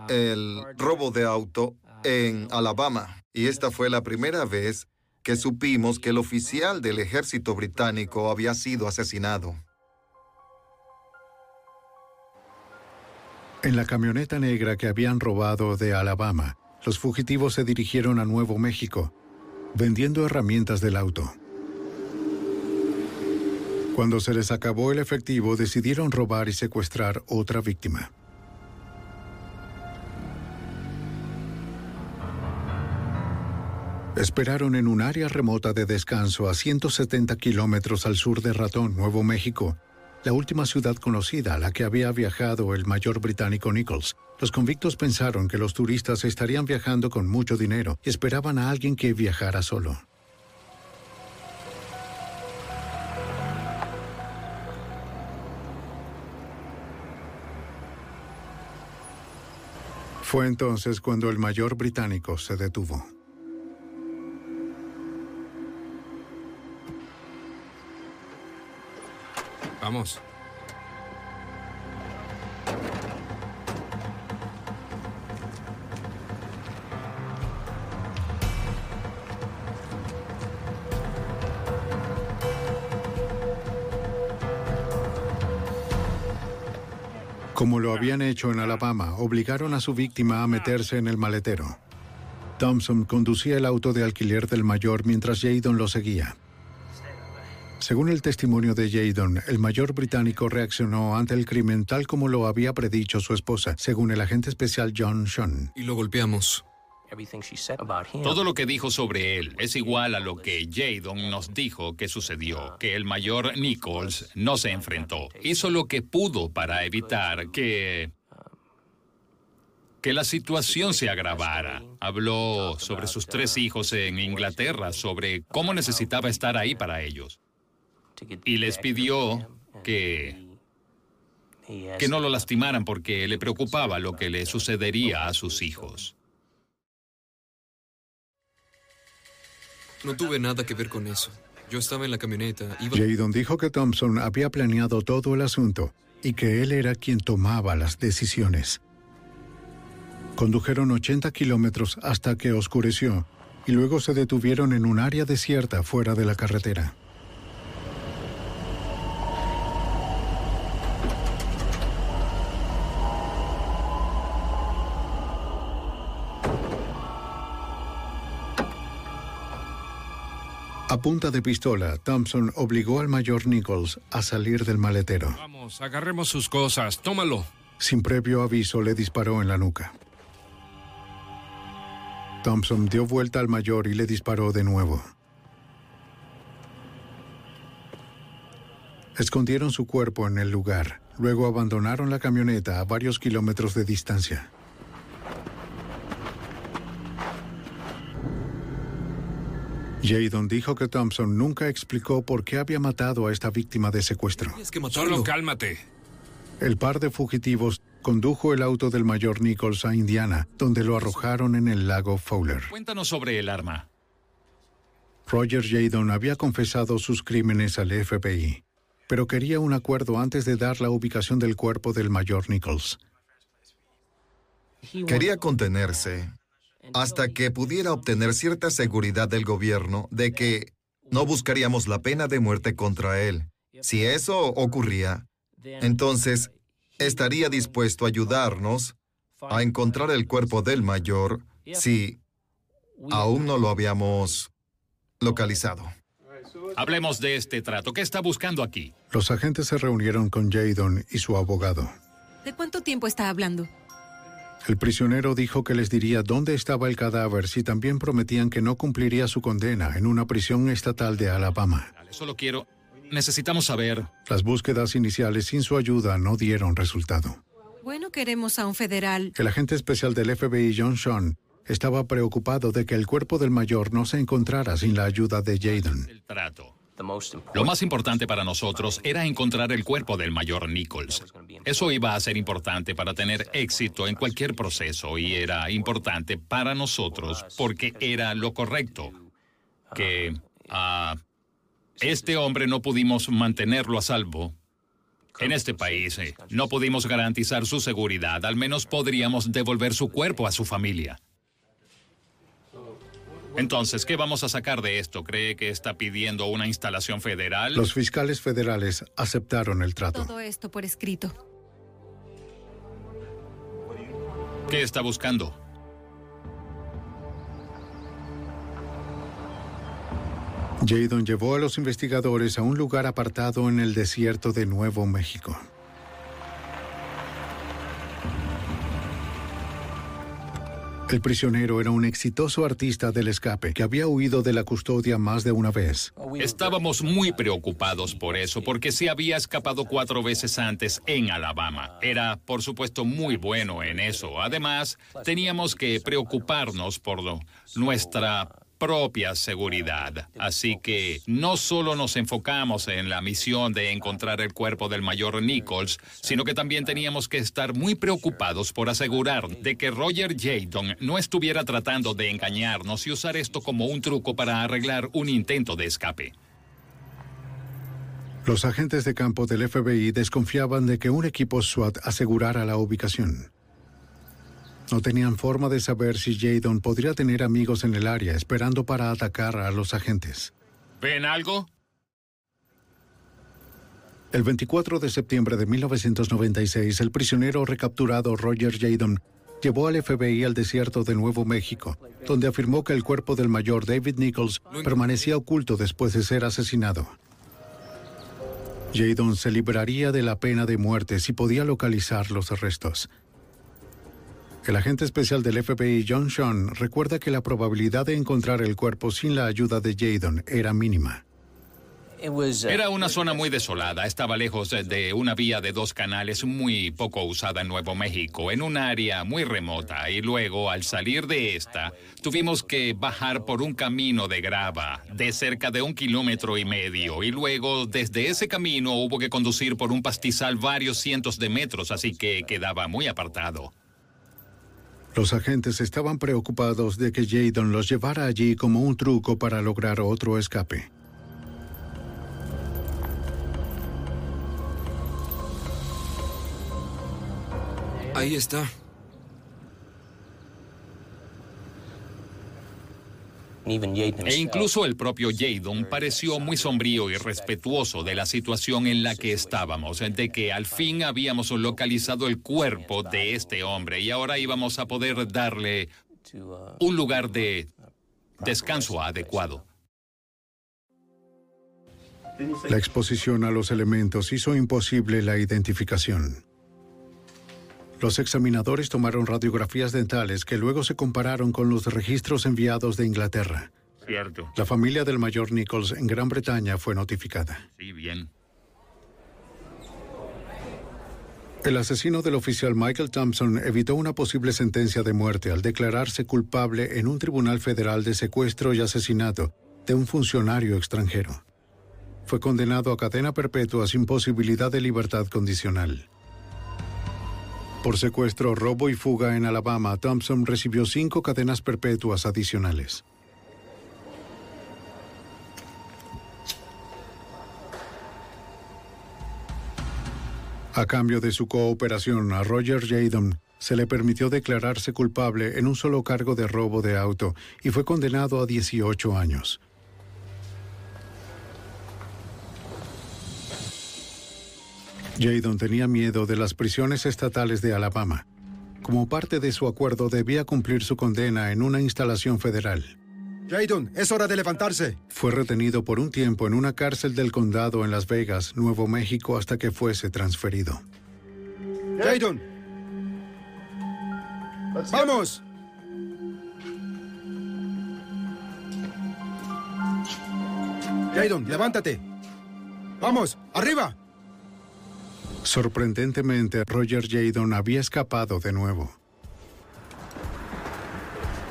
el robo de auto en Alabama. Y esta fue la primera vez que supimos que el oficial del ejército británico había sido asesinado. En la camioneta negra que habían robado de Alabama, los fugitivos se dirigieron a Nuevo México, vendiendo herramientas del auto. Cuando se les acabó el efectivo, decidieron robar y secuestrar otra víctima. Esperaron en un área remota de descanso a 170 kilómetros al sur de Ratón, Nuevo México, la última ciudad conocida a la que había viajado el mayor británico Nichols. Los convictos pensaron que los turistas estarían viajando con mucho dinero y esperaban a alguien que viajara solo. Fue entonces cuando el mayor británico se detuvo. Vamos. Como lo habían hecho en Alabama, obligaron a su víctima a meterse en el maletero. Thompson conducía el auto de alquiler del mayor mientras Jadon lo seguía. Según el testimonio de Jadon, el mayor británico reaccionó ante el crimen tal como lo había predicho su esposa, según el agente especial John Sean. Y lo golpeamos. Todo lo que dijo sobre él es igual a lo que Jadon nos dijo que sucedió, que el mayor Nichols no se enfrentó. Hizo lo que pudo para evitar que que la situación se agravara. Habló sobre sus tres hijos en Inglaterra, sobre cómo necesitaba estar ahí para ellos. Y les pidió que que no lo lastimaran porque le preocupaba lo que le sucedería a sus hijos. No tuve nada que ver con eso. Yo estaba en la camioneta. Iba... Jadon dijo que Thompson había planeado todo el asunto y que él era quien tomaba las decisiones. Condujeron 80 kilómetros hasta que oscureció y luego se detuvieron en un área desierta fuera de la carretera. A punta de pistola, Thompson obligó al mayor Nichols a salir del maletero. Vamos, agarremos sus cosas. Tómalo. Sin previo aviso, le disparó en la nuca. Thompson dio vuelta al mayor y le disparó de nuevo. Escondieron su cuerpo en el lugar. Luego abandonaron la camioneta a varios kilómetros de distancia. Jadon dijo que Thompson nunca explicó por qué había matado a esta víctima de secuestro. Solo cálmate. El par de fugitivos condujo el auto del mayor Nichols a Indiana, donde lo arrojaron en el lago Fowler. Cuéntanos sobre el arma. Roger Jadon había confesado sus crímenes al FBI, pero quería un acuerdo antes de dar la ubicación del cuerpo del mayor Nichols. Quería contenerse hasta que pudiera obtener cierta seguridad del gobierno de que no buscaríamos la pena de muerte contra él. Si eso ocurría, entonces estaría dispuesto a ayudarnos a encontrar el cuerpo del mayor si aún no lo habíamos localizado. Hablemos de este trato. ¿Qué está buscando aquí? Los agentes se reunieron con Jadon y su abogado. ¿De cuánto tiempo está hablando? El prisionero dijo que les diría dónde estaba el cadáver si también prometían que no cumpliría su condena en una prisión estatal de Alabama. Solo quiero... Necesitamos saber... Las búsquedas iniciales sin su ayuda no dieron resultado. Bueno, queremos a un federal. El agente especial del FBI, John Sean, estaba preocupado de que el cuerpo del mayor no se encontrara sin la ayuda de Jadon. El trato. Lo más importante para nosotros era encontrar el cuerpo del mayor Nichols. Eso iba a ser importante para tener éxito en cualquier proceso y era importante para nosotros porque era lo correcto. Que a este hombre no pudimos mantenerlo a salvo. En este país eh, no pudimos garantizar su seguridad, al menos podríamos devolver su cuerpo a su familia. Entonces, ¿qué vamos a sacar de esto? ¿Cree que está pidiendo una instalación federal? Los fiscales federales aceptaron el trato. Todo esto por escrito. ¿Qué está buscando? Jadon llevó a los investigadores a un lugar apartado en el desierto de Nuevo México. El prisionero era un exitoso artista del escape que había huido de la custodia más de una vez. Estábamos muy preocupados por eso, porque se había escapado cuatro veces antes en Alabama. Era, por supuesto, muy bueno en eso. Además, teníamos que preocuparnos por lo, nuestra propia seguridad. Así que no solo nos enfocamos en la misión de encontrar el cuerpo del mayor Nichols, sino que también teníamos que estar muy preocupados por asegurar de que Roger Jadon no estuviera tratando de engañarnos y usar esto como un truco para arreglar un intento de escape. Los agentes de campo del FBI desconfiaban de que un equipo SWAT asegurara la ubicación. No tenían forma de saber si Jadon podría tener amigos en el área esperando para atacar a los agentes. ¿Ven algo? El 24 de septiembre de 1996, el prisionero recapturado Roger Jadon llevó al FBI al desierto de Nuevo México, donde afirmó que el cuerpo del mayor David Nichols permanecía oculto después de ser asesinado. Jadon se libraría de la pena de muerte si podía localizar los restos. El agente especial del FBI, John Sean, recuerda que la probabilidad de encontrar el cuerpo sin la ayuda de Jadon era mínima. Era una zona muy desolada, estaba lejos de una vía de dos canales muy poco usada en Nuevo México, en un área muy remota, y luego, al salir de esta, tuvimos que bajar por un camino de grava de cerca de un kilómetro y medio, y luego desde ese camino hubo que conducir por un pastizal varios cientos de metros, así que quedaba muy apartado. Los agentes estaban preocupados de que Jadon los llevara allí como un truco para lograr otro escape. Ahí está. E incluso el propio Jadon pareció muy sombrío y respetuoso de la situación en la que estábamos, de que al fin habíamos localizado el cuerpo de este hombre y ahora íbamos a poder darle un lugar de descanso adecuado. La exposición a los elementos hizo imposible la identificación. Los examinadores tomaron radiografías dentales que luego se compararon con los registros enviados de Inglaterra. Cierto. La familia del mayor Nichols en Gran Bretaña fue notificada. Sí, bien. El asesino del oficial Michael Thompson evitó una posible sentencia de muerte al declararse culpable en un tribunal federal de secuestro y asesinato de un funcionario extranjero. Fue condenado a cadena perpetua sin posibilidad de libertad condicional. Por secuestro, robo y fuga en Alabama, Thompson recibió cinco cadenas perpetuas adicionales. A cambio de su cooperación a Roger Jadon, se le permitió declararse culpable en un solo cargo de robo de auto y fue condenado a 18 años. Jadon tenía miedo de las prisiones estatales de Alabama. Como parte de su acuerdo debía cumplir su condena en una instalación federal. Jadon, es hora de levantarse. Fue retenido por un tiempo en una cárcel del condado en Las Vegas, Nuevo México, hasta que fuese transferido. Jadon. ¡Vamos! Jadon, levántate. ¡Vamos! ¡Arriba! Sorprendentemente, Roger Jadon había escapado de nuevo.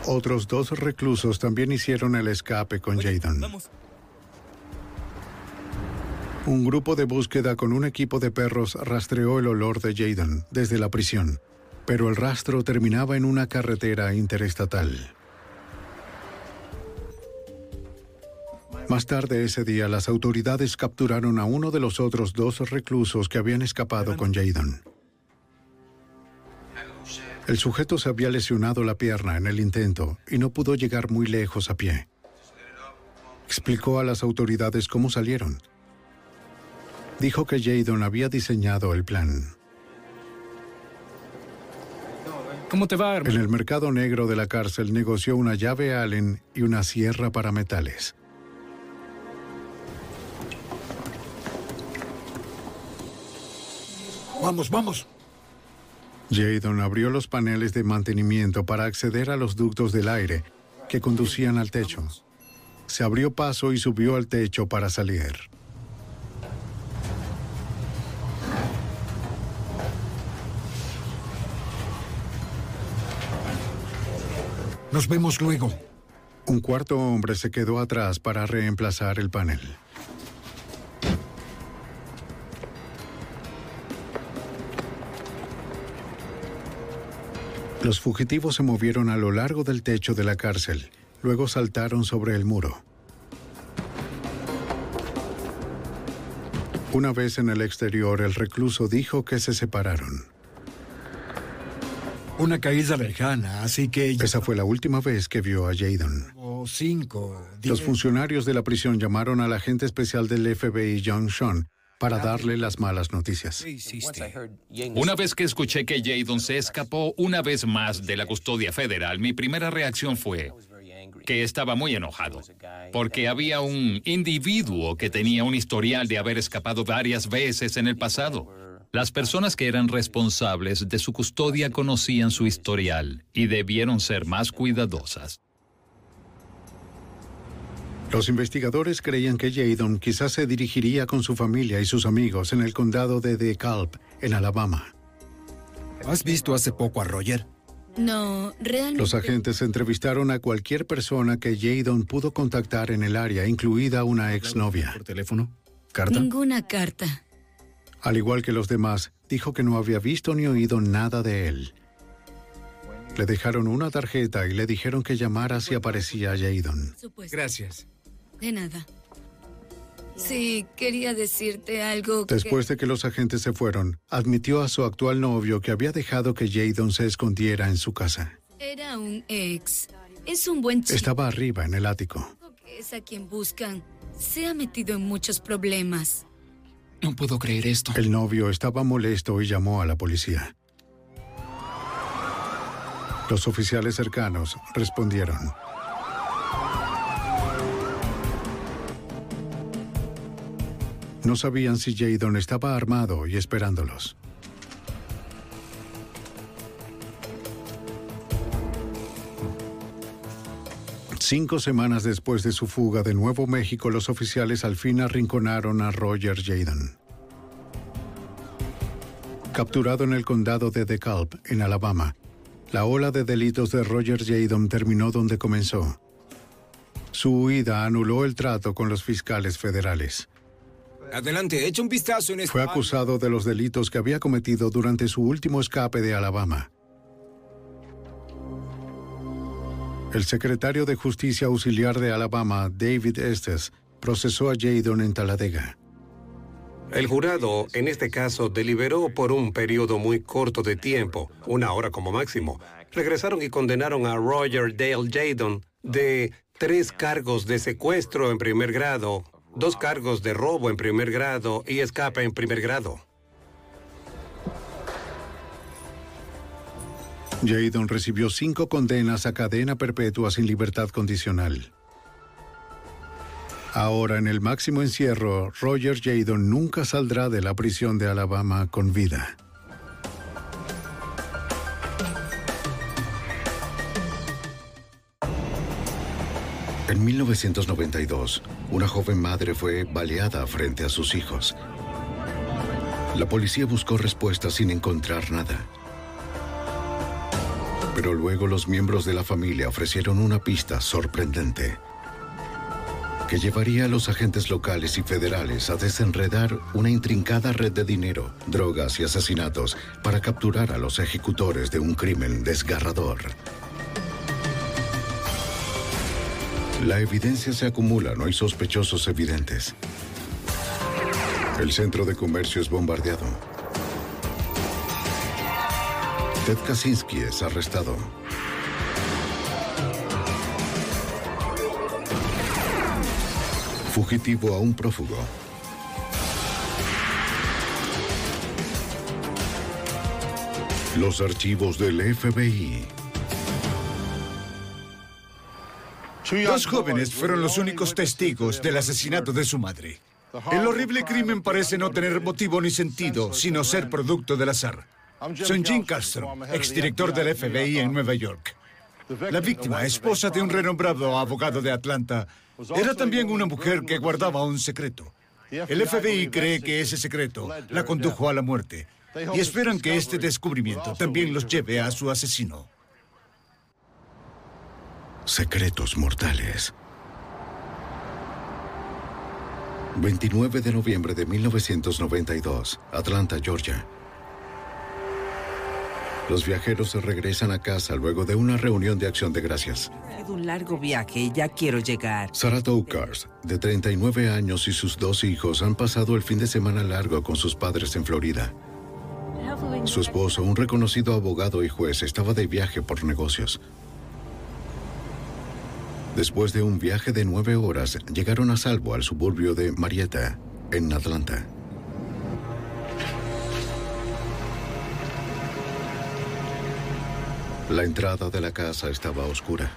Otros dos reclusos también hicieron el escape con Jadon. Un grupo de búsqueda con un equipo de perros rastreó el olor de Jadon desde la prisión, pero el rastro terminaba en una carretera interestatal. Más tarde ese día, las autoridades capturaron a uno de los otros dos reclusos que habían escapado con Jadon. El sujeto se había lesionado la pierna en el intento y no pudo llegar muy lejos a pie. Explicó a las autoridades cómo salieron. Dijo que Jadon había diseñado el plan. ¿Cómo te va, En el mercado negro de la cárcel negoció una llave Allen y una sierra para metales. Vamos, vamos. Jadon abrió los paneles de mantenimiento para acceder a los ductos del aire que conducían al techo. Se abrió paso y subió al techo para salir. Nos vemos luego. Un cuarto hombre se quedó atrás para reemplazar el panel. Los fugitivos se movieron a lo largo del techo de la cárcel, luego saltaron sobre el muro. Una vez en el exterior, el recluso dijo que se separaron. Una caída lejana, así que... Esa fue la última vez que vio a Jadon. Cinco. Los funcionarios de la prisión llamaron al agente especial del FBI, John Sean, para darle las malas noticias. Una vez que escuché que Jadon se escapó una vez más de la custodia federal, mi primera reacción fue que estaba muy enojado, porque había un individuo que tenía un historial de haber escapado varias veces en el pasado. Las personas que eran responsables de su custodia conocían su historial y debieron ser más cuidadosas. Los investigadores creían que Jadon quizás se dirigiría con su familia y sus amigos en el condado de DeKalb, en Alabama. ¿Has visto hace poco a Roger? No, realmente. Los agentes entrevistaron a cualquier persona que Jadon pudo contactar en el área, incluida una exnovia. ¿Por teléfono? ¿Carta? Ninguna carta. Al igual que los demás, dijo que no había visto ni oído nada de él. Le dejaron una tarjeta y le dijeron que llamara si aparecía Jadon. Gracias. De nada. Sí, quería decirte algo. que- Después de que los agentes se fueron, admitió a su actual novio que había dejado que Jadon se escondiera en su casa. Era un ex. Es un buen chico Estaba arriba en el ático. es a quien buscan. Se ha metido en muchos problemas. No puedo creer esto. El novio estaba molesto y llamó a la policía. Los oficiales cercanos respondieron. No sabían si Jadon estaba armado y esperándolos. Cinco semanas después de su fuga de Nuevo México, los oficiales al fin arrinconaron a Roger Jadon. Capturado en el condado de DeKalb, en Alabama, la ola de delitos de Roger Jadon terminó donde comenzó. Su huida anuló el trato con los fiscales federales. Adelante, echa un vistazo en este... Fue acusado de los delitos que había cometido durante su último escape de Alabama. El secretario de Justicia Auxiliar de Alabama, David Estes, procesó a Jadon en Talladega. El jurado, en este caso, deliberó por un periodo muy corto de tiempo, una hora como máximo. Regresaron y condenaron a Roger Dale Jadon de tres cargos de secuestro en primer grado, dos cargos de robo en primer grado y escape en primer grado. Jadon recibió cinco condenas a cadena perpetua sin libertad condicional. Ahora, en el máximo encierro, Roger Jadon nunca saldrá de la prisión de Alabama con vida. En 1992, una joven madre fue baleada frente a sus hijos. La policía buscó respuestas sin encontrar nada. Pero luego los miembros de la familia ofrecieron una pista sorprendente que llevaría a los agentes locales y federales a desenredar una intrincada red de dinero, drogas y asesinatos para capturar a los ejecutores de un crimen desgarrador. La evidencia se acumula, no hay sospechosos evidentes. El centro de comercio es bombardeado. Ted Kaczynski es arrestado. Fugitivo a un prófugo. Los archivos del FBI. Dos jóvenes fueron los únicos testigos del asesinato de su madre. El horrible crimen parece no tener motivo ni sentido, sino ser producto del azar. Soy Jim Castro, exdirector del FBI en Nueva York. La víctima, esposa de un renombrado abogado de Atlanta, era también una mujer que guardaba un secreto. El FBI cree que ese secreto la condujo a la muerte y esperan que este descubrimiento también los lleve a su asesino. Secretos mortales. 29 de noviembre de 1992, Atlanta, Georgia. Los viajeros se regresan a casa luego de una reunión de acción de gracias. Ha sido un largo viaje y ya quiero llegar. Sarah Toukars, de 39 años y sus dos hijos han pasado el fin de semana largo con sus padres en Florida. Su esposo, un reconocido abogado y juez, estaba de viaje por negocios. Después de un viaje de nueve horas, llegaron a salvo al suburbio de Marietta, en Atlanta. La entrada de la casa estaba oscura.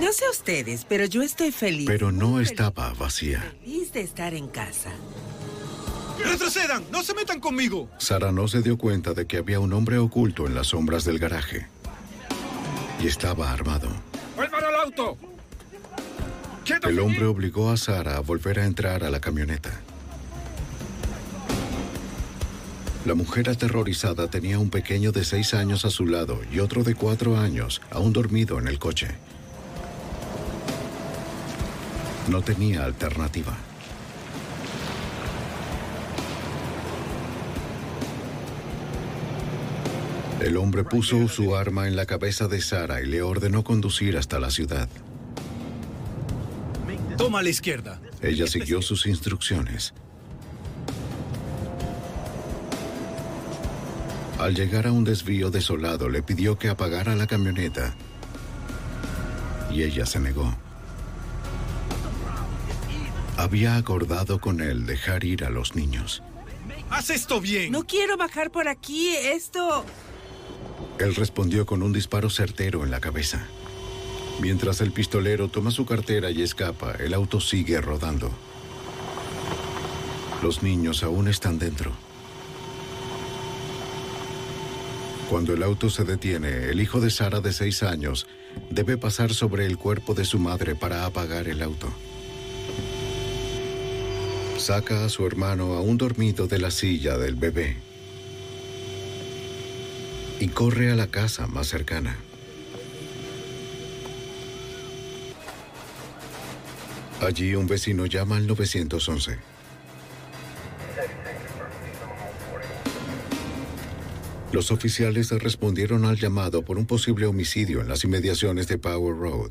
No sé ustedes, pero yo estoy feliz. Pero no estaba vacía. Feliz de estar en casa. ¡Retrocedan! ¡No se metan conmigo! Sara no se dio cuenta de que había un hombre oculto en las sombras del garaje. Y estaba armado. ¡Vuelvan al auto! El hombre obligó a Sara a volver a entrar a la camioneta. La mujer aterrorizada tenía un pequeño de seis años a su lado y otro de cuatro años, aún dormido en el coche. No tenía alternativa. El hombre puso su arma en la cabeza de Sara y le ordenó conducir hasta la ciudad. Toma a la izquierda. Ella siguió sus instrucciones. Al llegar a un desvío desolado, le pidió que apagara la camioneta. Y ella se negó. Había acordado con él dejar ir a los niños. ¡Haz esto bien! No quiero bajar por aquí. Esto... Él respondió con un disparo certero en la cabeza. Mientras el pistolero toma su cartera y escapa, el auto sigue rodando. Los niños aún están dentro. Cuando el auto se detiene, el hijo de Sara de seis años debe pasar sobre el cuerpo de su madre para apagar el auto. Saca a su hermano aún dormido de la silla del bebé y corre a la casa más cercana. Allí un vecino llama al 911. Los oficiales respondieron al llamado por un posible homicidio en las inmediaciones de Power Road.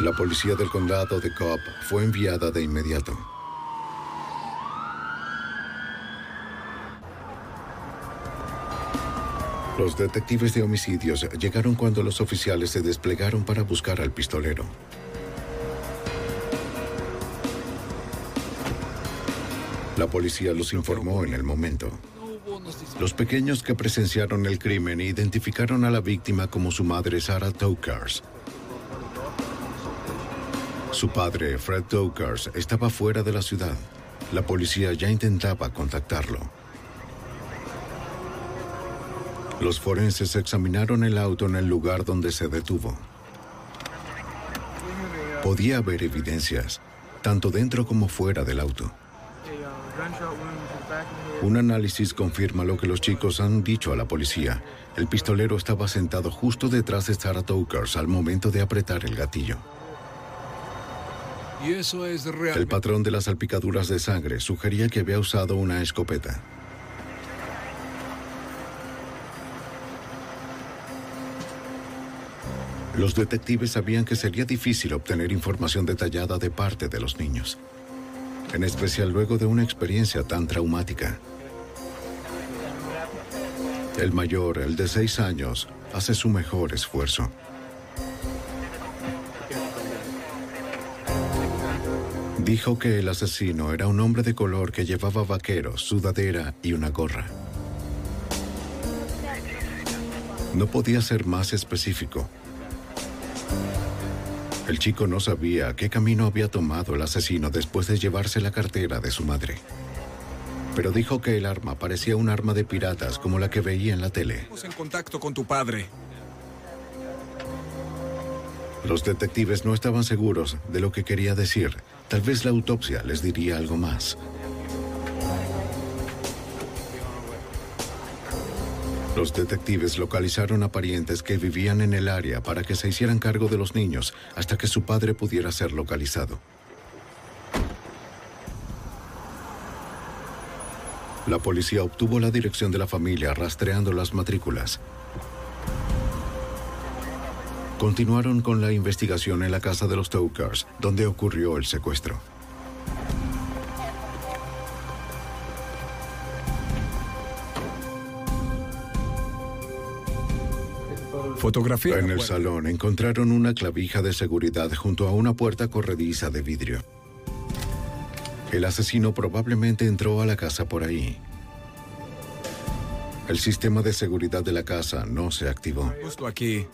La policía del condado de Cobb fue enviada de inmediato. Los detectives de homicidios llegaron cuando los oficiales se desplegaron para buscar al pistolero. La policía los informó en el momento. Los pequeños que presenciaron el crimen identificaron a la víctima como su madre Sarah Tokars. Su padre, Fred Tokars, estaba fuera de la ciudad. La policía ya intentaba contactarlo. Los forenses examinaron el auto en el lugar donde se detuvo. Podía haber evidencias, tanto dentro como fuera del auto. Un análisis confirma lo que los chicos han dicho a la policía. El pistolero estaba sentado justo detrás de Sarah Tokers al momento de apretar el gatillo. Y eso es real. El patrón de las salpicaduras de sangre sugería que había usado una escopeta. Los detectives sabían que sería difícil obtener información detallada de parte de los niños, en especial luego de una experiencia tan traumática. El mayor, el de seis años, hace su mejor esfuerzo. Dijo que el asesino era un hombre de color que llevaba vaqueros, sudadera y una gorra. No podía ser más específico. El chico no sabía qué camino había tomado el asesino después de llevarse la cartera de su madre. Pero dijo que el arma parecía un arma de piratas como la que veía en la tele. Estamos en contacto con tu padre. Los detectives no estaban seguros de lo que quería decir. Tal vez la autopsia les diría algo más. Los detectives localizaron a parientes que vivían en el área para que se hicieran cargo de los niños hasta que su padre pudiera ser localizado. La policía obtuvo la dirección de la familia rastreando las matrículas. Continuaron con la investigación en la casa de los Tokars, donde ocurrió el secuestro. Fotografía. En el salón encontraron una clavija de seguridad junto a una puerta corrediza de vidrio. El asesino probablemente entró a la casa por ahí. El sistema de seguridad de la casa no se activó. Justo aquí.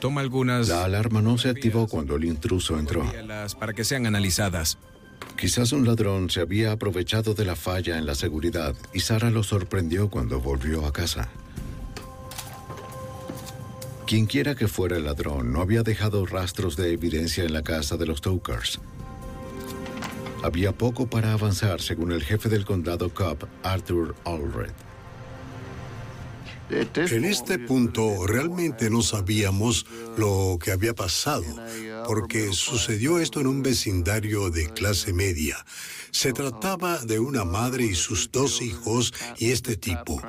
Toma algunas. La alarma no se activó cuando el intruso entró. Para que sean analizadas. Quizás un ladrón se había aprovechado de la falla en la seguridad y Sara lo sorprendió cuando volvió a casa. Quienquiera que fuera el ladrón no había dejado rastros de evidencia en la casa de los Tokers. Había poco para avanzar, según el jefe del condado Cobb, Arthur Allred. En este punto realmente no sabíamos lo que había pasado, porque sucedió esto en un vecindario de clase media. Se trataba de una madre y sus dos hijos y este tipo.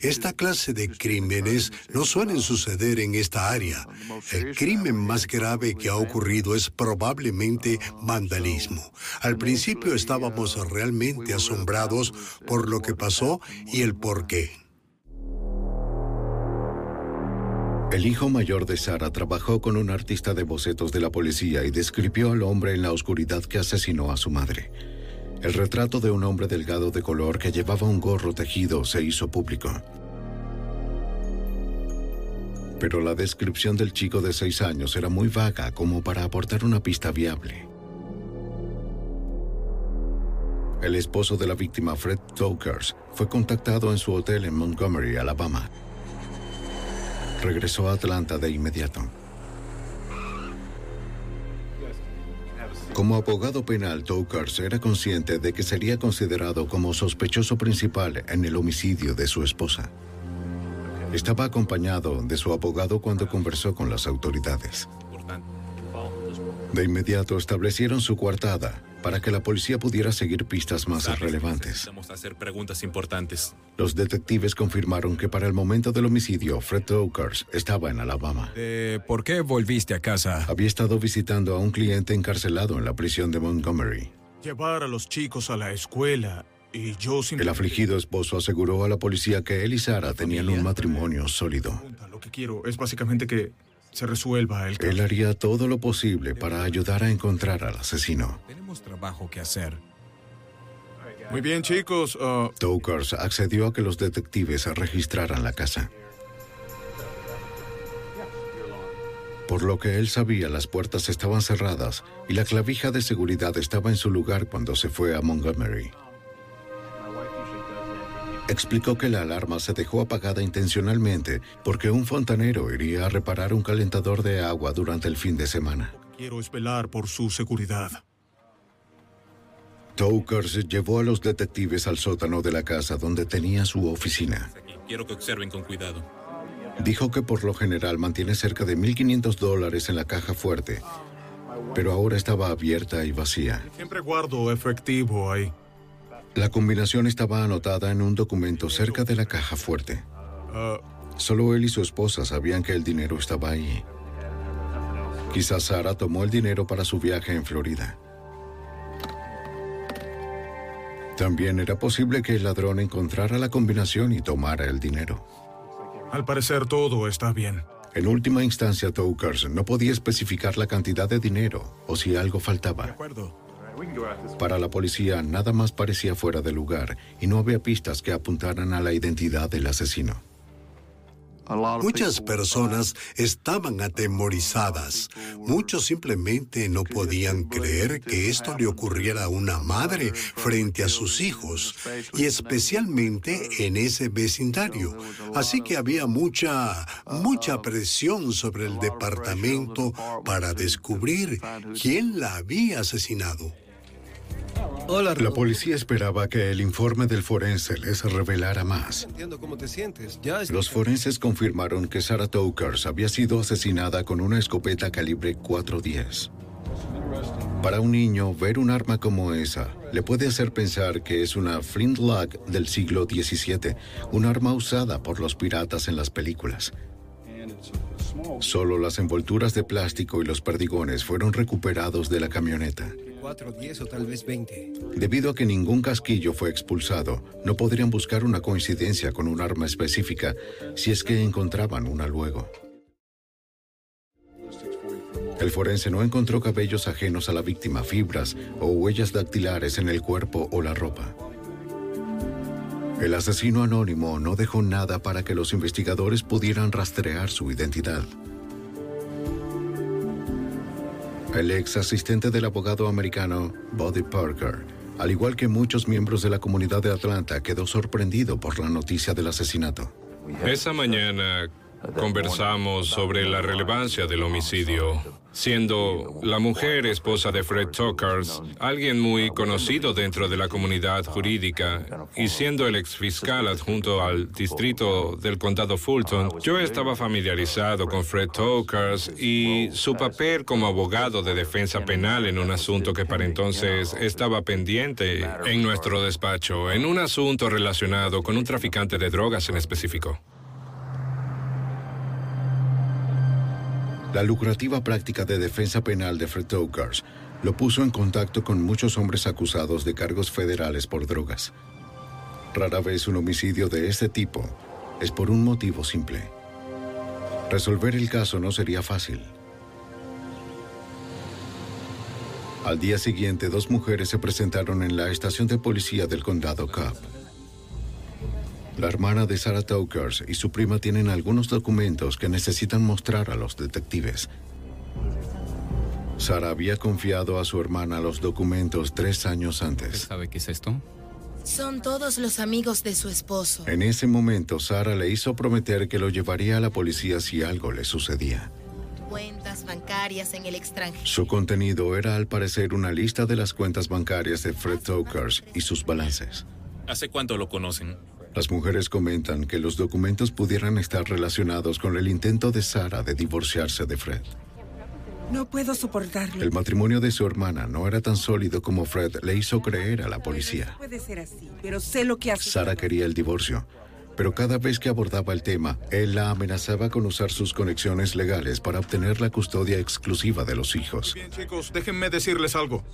Esta clase de crímenes no suelen suceder en esta área. El crimen más grave que ha ocurrido es probablemente vandalismo. Al principio estábamos realmente asombrados por lo que pasó y el por qué. El hijo mayor de Sara trabajó con un artista de bocetos de la policía y describió al hombre en la oscuridad que asesinó a su madre. El retrato de un hombre delgado de color que llevaba un gorro tejido se hizo público. Pero la descripción del chico de seis años era muy vaga como para aportar una pista viable. El esposo de la víctima, Fred Tokers, fue contactado en su hotel en Montgomery, Alabama. Regresó a Atlanta de inmediato. Como abogado penal, Tokers era consciente de que sería considerado como sospechoso principal en el homicidio de su esposa. Estaba acompañado de su abogado cuando conversó con las autoridades. De inmediato establecieron su coartada para que la policía pudiera seguir pistas más relevantes. Necesitamos hacer preguntas importantes. Los detectives confirmaron que para el momento del homicidio, Fred Tokers estaba en Alabama. Eh, ¿Por qué volviste a casa? Había estado visitando a un cliente encarcelado en la prisión de Montgomery. Llevar a los chicos a la escuela y yo sin... El afligido esposo aseguró a la policía que él y Sara tenían un matrimonio sólido. Lo que quiero es básicamente que se resuelva el caso. Él haría todo lo posible para ayudar a encontrar al asesino. Tenemos trabajo que hacer. Muy bien, chicos. uh, Tokers accedió a que los detectives registraran la casa. Por lo que él sabía, las puertas estaban cerradas y la clavija de seguridad estaba en su lugar cuando se fue a Montgomery. Explicó que la alarma se dejó apagada intencionalmente porque un fontanero iría a reparar un calentador de agua durante el fin de semana. quiero es velar por su seguridad. Tokers llevó a los detectives al sótano de la casa donde tenía su oficina. Quiero que observen con cuidado. Dijo que por lo general mantiene cerca de 1.500 dólares en la caja fuerte, pero ahora estaba abierta y vacía. Siempre guardo efectivo ahí. La combinación estaba anotada en un documento cerca de la caja fuerte. Uh, Solo él y su esposa sabían que el dinero estaba ahí. Quizás Sara tomó el dinero para su viaje en Florida. También era posible que el ladrón encontrara la combinación y tomara el dinero. al parecer todo está bien. En última instancia, Tokers no podía especificar la cantidad de dinero o si algo faltaba. Para la policía, nada más parecía fuera de lugar y no había pistas que apuntaran a la identidad del asesino. Muchas personas estaban atemorizadas. Muchos simplemente no podían creer que esto le ocurriera a una madre frente a sus hijos, y especialmente en ese vecindario. Así que había mucha, mucha presión sobre el departamento para descubrir quién la había asesinado. La policía esperaba que el informe del forense les revelara más. Entiendo cómo te sientes. Ya es- Los forenses confirmaron que Sarah Tokers había sido asesinada con una escopeta calibre 410. Para un niño, ver un arma como esa le puede hacer pensar que es una flintlock del siglo XVII, un arma usada por los piratas en las películas. Solo las envolturas de plástico y los perdigones fueron recuperados de la camioneta. 4, 10 o tal vez 20. Debido a que ningún casquillo fue expulsado, no podrían buscar una coincidencia con un arma específica si es que encontraban una luego. El forense no encontró cabellos ajenos a la víctima, fibras o huellas dactilares en el cuerpo o la ropa. El asesino anónimo no dejó nada para que los investigadores pudieran rastrear su identidad. El ex asistente del abogado americano Buddy Parker, al igual que muchos miembros de la comunidad de Atlanta, quedó sorprendido por la noticia del asesinato. Esa mañana conversamos sobre la relevancia del homicidio, siendo la mujer esposa de Fred Tokars alguien muy conocido dentro de la comunidad jurídica y siendo el exfiscal adjunto al distrito del condado Fulton, yo estaba familiarizado con Fred Tokars y su papel como abogado de defensa penal en un asunto que para entonces estaba pendiente en nuestro despacho, en un asunto relacionado con un traficante de drogas en específico. La lucrativa práctica de defensa penal de Fred Tokars lo puso en contacto con muchos hombres acusados de cargos federales por drogas. Rara vez un homicidio de este tipo es por un motivo simple. Resolver el caso no sería fácil. Al día siguiente, dos mujeres se presentaron en la estación de policía del condado Cobb. La hermana de Sarah Tokers y su prima tienen algunos documentos que necesitan mostrar a los detectives. Sarah había confiado a su hermana los documentos tres años antes. ¿Sabe qué es esto? Son todos los amigos de su esposo. En ese momento, Sarah le hizo prometer que lo llevaría a la policía si algo le sucedía. Cuentas bancarias en el extranjero. Su contenido era al parecer una lista de las cuentas bancarias de Fred Tokers y sus balances. ¿Hace cuánto lo conocen? Las mujeres comentan que los documentos pudieran estar relacionados con el intento de Sarah de divorciarse de Fred. No puedo soportarlo. El matrimonio de su hermana no era tan sólido como Fred le hizo creer a la policía. Puede ser así, pero sé lo que hace. Sara quería el divorcio, pero cada vez que abordaba el tema, él la amenazaba con usar sus conexiones legales para obtener la custodia exclusiva de los hijos. Bien, chicos, déjenme decirles algo.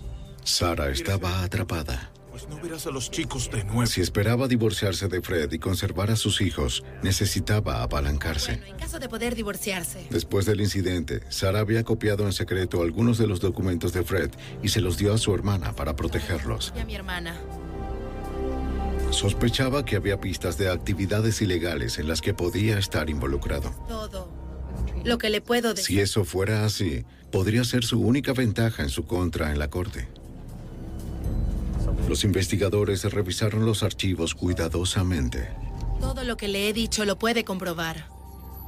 Sara estaba atrapada. Pues no verás a los chicos de nuevo. Si esperaba divorciarse de Fred y conservar a sus hijos, necesitaba apalancarse. En caso de poder divorciarse. Después del incidente, Sara había copiado en secreto algunos de los documentos de Fred y se los dio a su hermana para protegerlos. Y a mi hermana. Sospechaba que había pistas de actividades ilegales en las que podía estar involucrado. Todo. Lo que le puedo decir. Si eso fuera así, podría ser su única ventaja en su contra en la corte. Los investigadores revisaron los archivos cuidadosamente. Todo lo que le he dicho lo puede comprobar.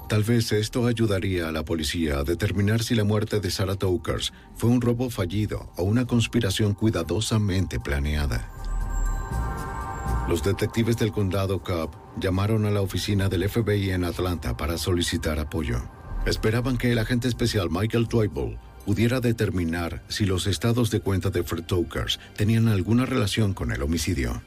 Tal vez esto ayudaría a la policía a determinar si la muerte de Sarah Tokers fue un robo fallido o una conspiración cuidadosamente planeada. Los detectives del condado Cobb llamaron a la oficina del FBI en Atlanta para solicitar apoyo. Esperaban que el agente especial Michael Twible pudiera determinar si los estados de cuenta de Fred Tokers tenían alguna relación con el homicidio.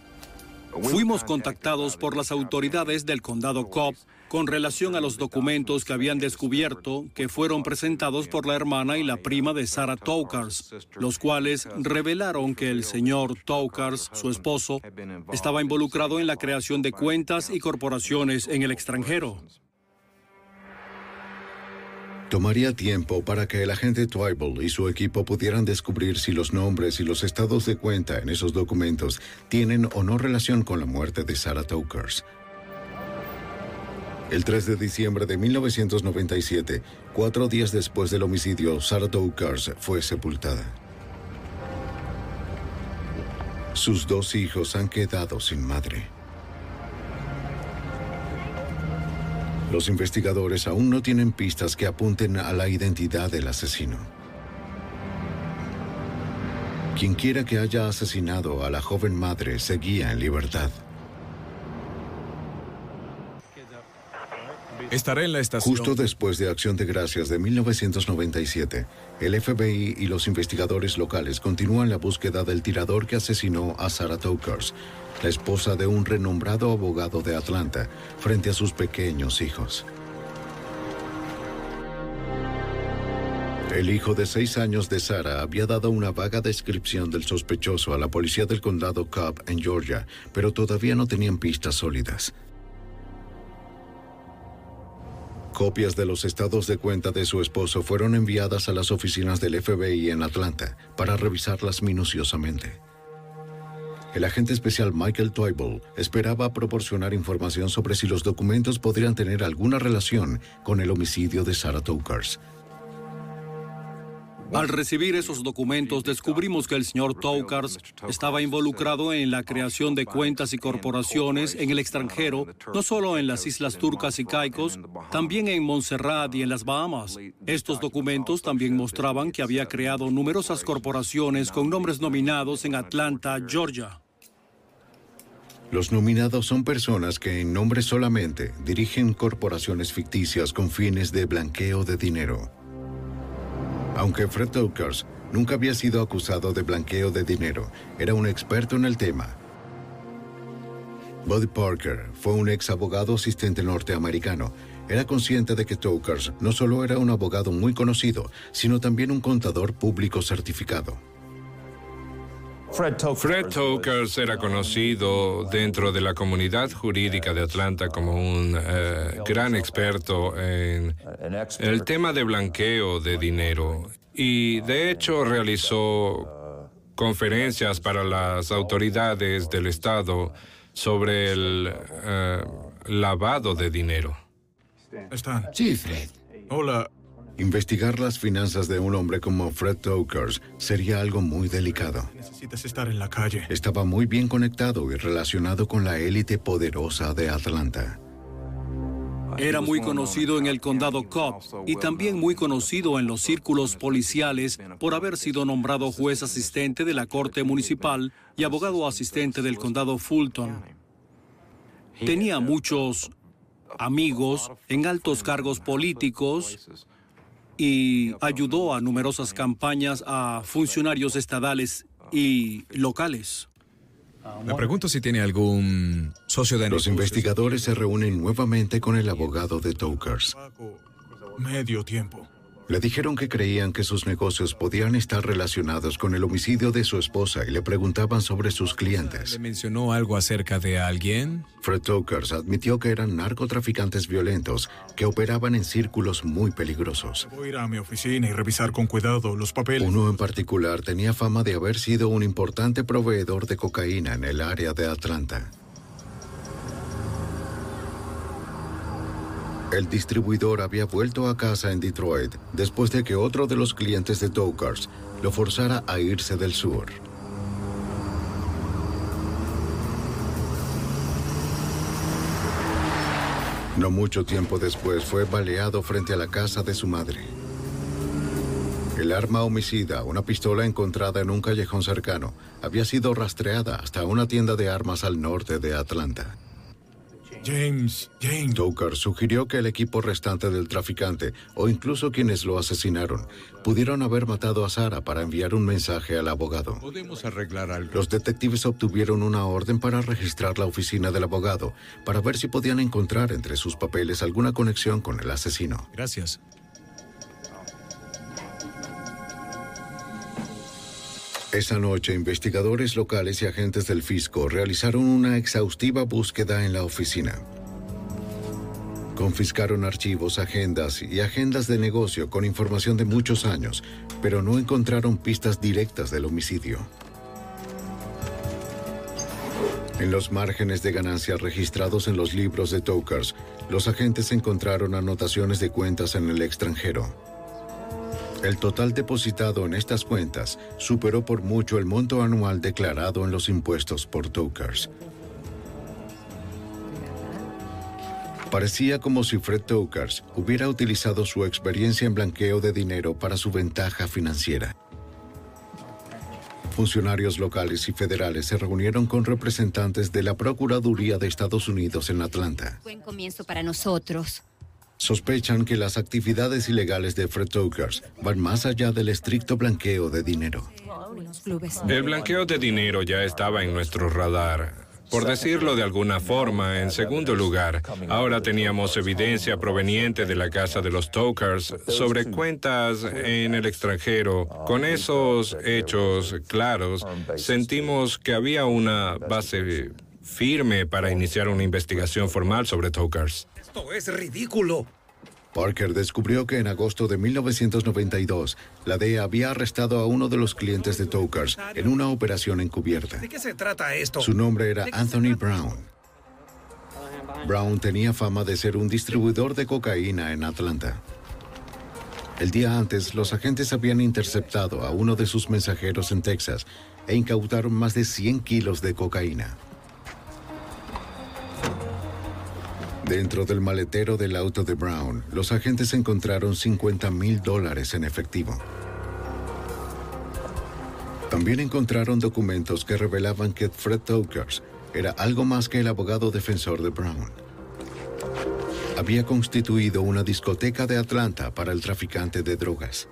Fuimos contactados por las autoridades del condado Cobb con relación a los documentos que habían descubierto que fueron presentados por la hermana y la prima de Sarah Tokars, los cuales revelaron que el señor Tokars, su esposo, estaba involucrado en la creación de cuentas y corporaciones en el extranjero. Tomaría tiempo para que el agente Twible y su equipo pudieran descubrir si los nombres y los estados de cuenta en esos documentos tienen o no relación con la muerte de Sarah Tokers. El 3 de diciembre de 1997, cuatro días después del homicidio, Sarah Tokers fue sepultada. Sus dos hijos han quedado sin madre. Los investigadores aún no tienen pistas que apunten a la identidad del asesino. Quien quiera que haya asesinado a la joven madre seguía en libertad. Estaré en la estación. Justo después de Acción de Gracias de 1997, el FBI y los investigadores locales continúan la búsqueda del tirador que asesinó a Sarah Tokers, la esposa de un renombrado abogado de Atlanta, frente a sus pequeños hijos. El hijo de seis años de Sarah había dado una vaga descripción del sospechoso a la policía del condado Cobb en Georgia, pero todavía no tenían pistas sólidas. Copias de los estados de cuenta de su esposo fueron enviadas a las oficinas del FBI en Atlanta para revisarlas minuciosamente. El agente especial Michael Twible esperaba proporcionar información sobre si los documentos podrían tener alguna relación con el homicidio de Sarah Tokers. Al recibir esos documentos, descubrimos que el señor Tokars estaba involucrado en la creación de cuentas y corporaciones en el extranjero, no solo en las Islas Turcas y Caicos, también en Montserrat y en las Bahamas. Estos documentos también mostraban que había creado numerosas corporaciones con nombres nominados en Atlanta, Georgia. Los nominados son personas que en nombre solamente dirigen corporaciones ficticias con fines de blanqueo de dinero. Aunque Fred Tokers nunca había sido acusado de blanqueo de dinero, era un experto en el tema. Buddy Parker fue un ex abogado asistente norteamericano. Era consciente de que Tokers no solo era un abogado muy conocido, sino también un contador público certificado. Fred Tokers era conocido dentro de la comunidad jurídica de Atlanta como un eh, gran experto en el tema de blanqueo de dinero y de hecho realizó conferencias para las autoridades del Estado sobre el eh, lavado de dinero. Están. Sí, Fred. Hola. Investigar las finanzas de un hombre como Fred Tokers sería algo muy delicado. Necesitas estar en la calle. Estaba muy bien conectado y relacionado con la élite poderosa de Atlanta. Era muy conocido en el condado Cobb y también muy conocido en los círculos policiales por haber sido nombrado juez asistente de la Corte Municipal y abogado asistente del condado Fulton. Tenía muchos amigos en altos cargos políticos y ayudó a numerosas campañas a funcionarios estadales y locales. Me pregunto si tiene algún socio de Los investigadores se reúnen nuevamente con el abogado de Tokers. Medio tiempo. Le dijeron que creían que sus negocios podían estar relacionados con el homicidio de su esposa y le preguntaban sobre sus clientes. ¿Le mencionó algo acerca de alguien? Fred Tokers admitió que eran narcotraficantes violentos que operaban en círculos muy peligrosos. Voy a ir a mi oficina y revisar con cuidado los papeles. Uno en particular tenía fama de haber sido un importante proveedor de cocaína en el área de Atlanta. El distribuidor había vuelto a casa en Detroit después de que otro de los clientes de Tokers lo forzara a irse del sur. No mucho tiempo después fue baleado frente a la casa de su madre. El arma homicida, una pistola encontrada en un callejón cercano, había sido rastreada hasta una tienda de armas al norte de Atlanta. James, James. Toker sugirió que el equipo restante del traficante, o incluso quienes lo asesinaron, pudieron haber matado a Sara para enviar un mensaje al abogado. Podemos arreglar algo. Los detectives obtuvieron una orden para registrar la oficina del abogado, para ver si podían encontrar entre sus papeles alguna conexión con el asesino. Gracias. Esa noche, investigadores locales y agentes del fisco realizaron una exhaustiva búsqueda en la oficina. Confiscaron archivos, agendas y agendas de negocio con información de muchos años, pero no encontraron pistas directas del homicidio. En los márgenes de ganancia registrados en los libros de Tokers, los agentes encontraron anotaciones de cuentas en el extranjero. El total depositado en estas cuentas superó por mucho el monto anual declarado en los impuestos por Tokers. Parecía como si Fred Tokers hubiera utilizado su experiencia en blanqueo de dinero para su ventaja financiera. Funcionarios locales y federales se reunieron con representantes de la Procuraduría de Estados Unidos en Atlanta. Buen comienzo para nosotros. Sospechan que las actividades ilegales de Fred Tokers van más allá del estricto blanqueo de dinero. El blanqueo de dinero ya estaba en nuestro radar. Por decirlo de alguna forma, en segundo lugar, ahora teníamos evidencia proveniente de la casa de los Tokers sobre cuentas en el extranjero. Con esos hechos claros, sentimos que había una base firme para iniciar una investigación formal sobre Tokers. Esto es ridículo. Parker descubrió que en agosto de 1992, la DEA había arrestado a uno de los clientes de Tokers en una operación encubierta. ¿De qué se trata esto? Su nombre era Anthony Brown. Brown tenía fama de ser un distribuidor de cocaína en Atlanta. El día antes, los agentes habían interceptado a uno de sus mensajeros en Texas e incautaron más de 100 kilos de cocaína. Dentro del maletero del auto de Brown, los agentes encontraron 50 mil dólares en efectivo. También encontraron documentos que revelaban que Fred Tokers era algo más que el abogado defensor de Brown. Había constituido una discoteca de Atlanta para el traficante de drogas.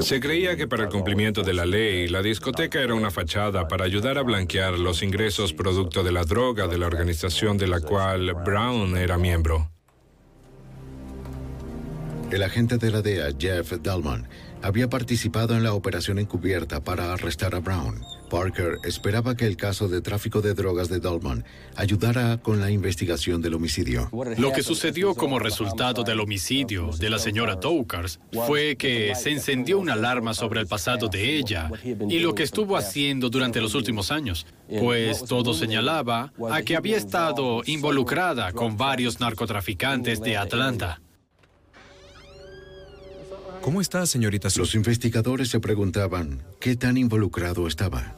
Se creía que para el cumplimiento de la ley, la discoteca era una fachada para ayudar a blanquear los ingresos producto de la droga de la organización de la cual Brown era miembro. El agente de la DEA, Jeff Dalman, había participado en la operación encubierta para arrestar a Brown, Parker esperaba que el caso de tráfico de drogas de Dolman ayudara con la investigación del homicidio. Lo que sucedió como resultado del homicidio de la señora Tokars fue que se encendió una alarma sobre el pasado de ella y lo que estuvo haciendo durante los últimos años, pues todo señalaba a que había estado involucrada con varios narcotraficantes de Atlanta. ¿Cómo está, señorita? Los investigadores se preguntaban qué tan involucrado estaba.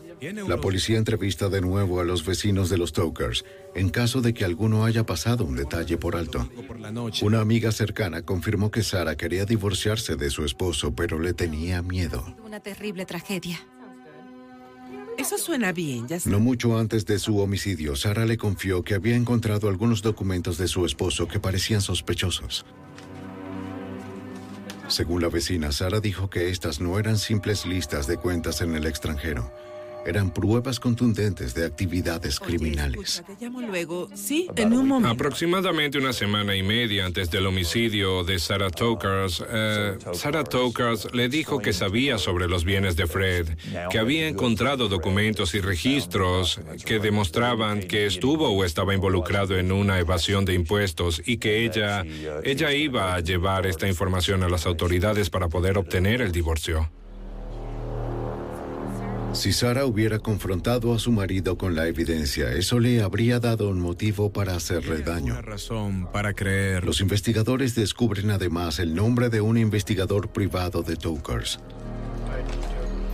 La policía entrevista de nuevo a los vecinos de los Tokers en caso de que alguno haya pasado un detalle por alto. Una amiga cercana confirmó que Sara quería divorciarse de su esposo, pero le tenía miedo. Una terrible tragedia. Eso suena bien, ya sé. No mucho antes de su homicidio, Sara le confió que había encontrado algunos documentos de su esposo que parecían sospechosos. Según la vecina, Sara dijo que estas no eran simples listas de cuentas en el extranjero. Eran pruebas contundentes de actividades criminales. Te llamo luego. Sí, en un momento. Aproximadamente una semana y media antes del homicidio de Sarah Tokars, eh, Sarah Tokars le dijo que sabía sobre los bienes de Fred, que había encontrado documentos y registros que demostraban que estuvo o estaba involucrado en una evasión de impuestos y que ella, ella iba a llevar esta información a las autoridades para poder obtener el divorcio. Si Sara hubiera confrontado a su marido con la evidencia, eso le habría dado un motivo para hacerle daño. razón para creer. Los investigadores descubren además el nombre de un investigador privado de Tokers.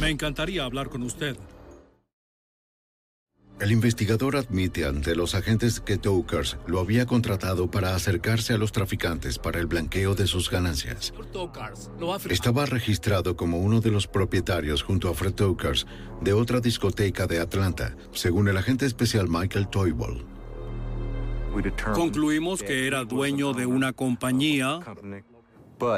Me encantaría hablar con usted. El investigador admite ante los agentes que Tokers lo había contratado para acercarse a los traficantes para el blanqueo de sus ganancias. Estaba registrado como uno de los propietarios junto a Fred Tokers de otra discoteca de Atlanta, según el agente especial Michael Toivold. Concluimos que era dueño de una compañía,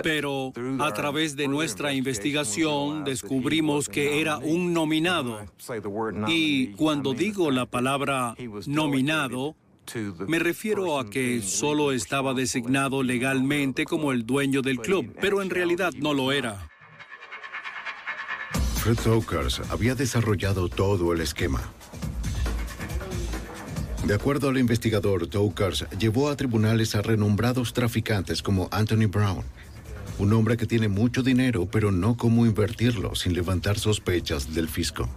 pero a través de nuestra investigación descubrimos que era un nominado. Y cuando digo la palabra nominado, me refiero a que solo estaba designado legalmente como el dueño del club, pero en realidad no lo era. Fred Tokers había desarrollado todo el esquema. De acuerdo al investigador, Tokers llevó a tribunales a renombrados traficantes como Anthony Brown, un hombre que tiene mucho dinero pero no cómo invertirlo sin levantar sospechas del fisco.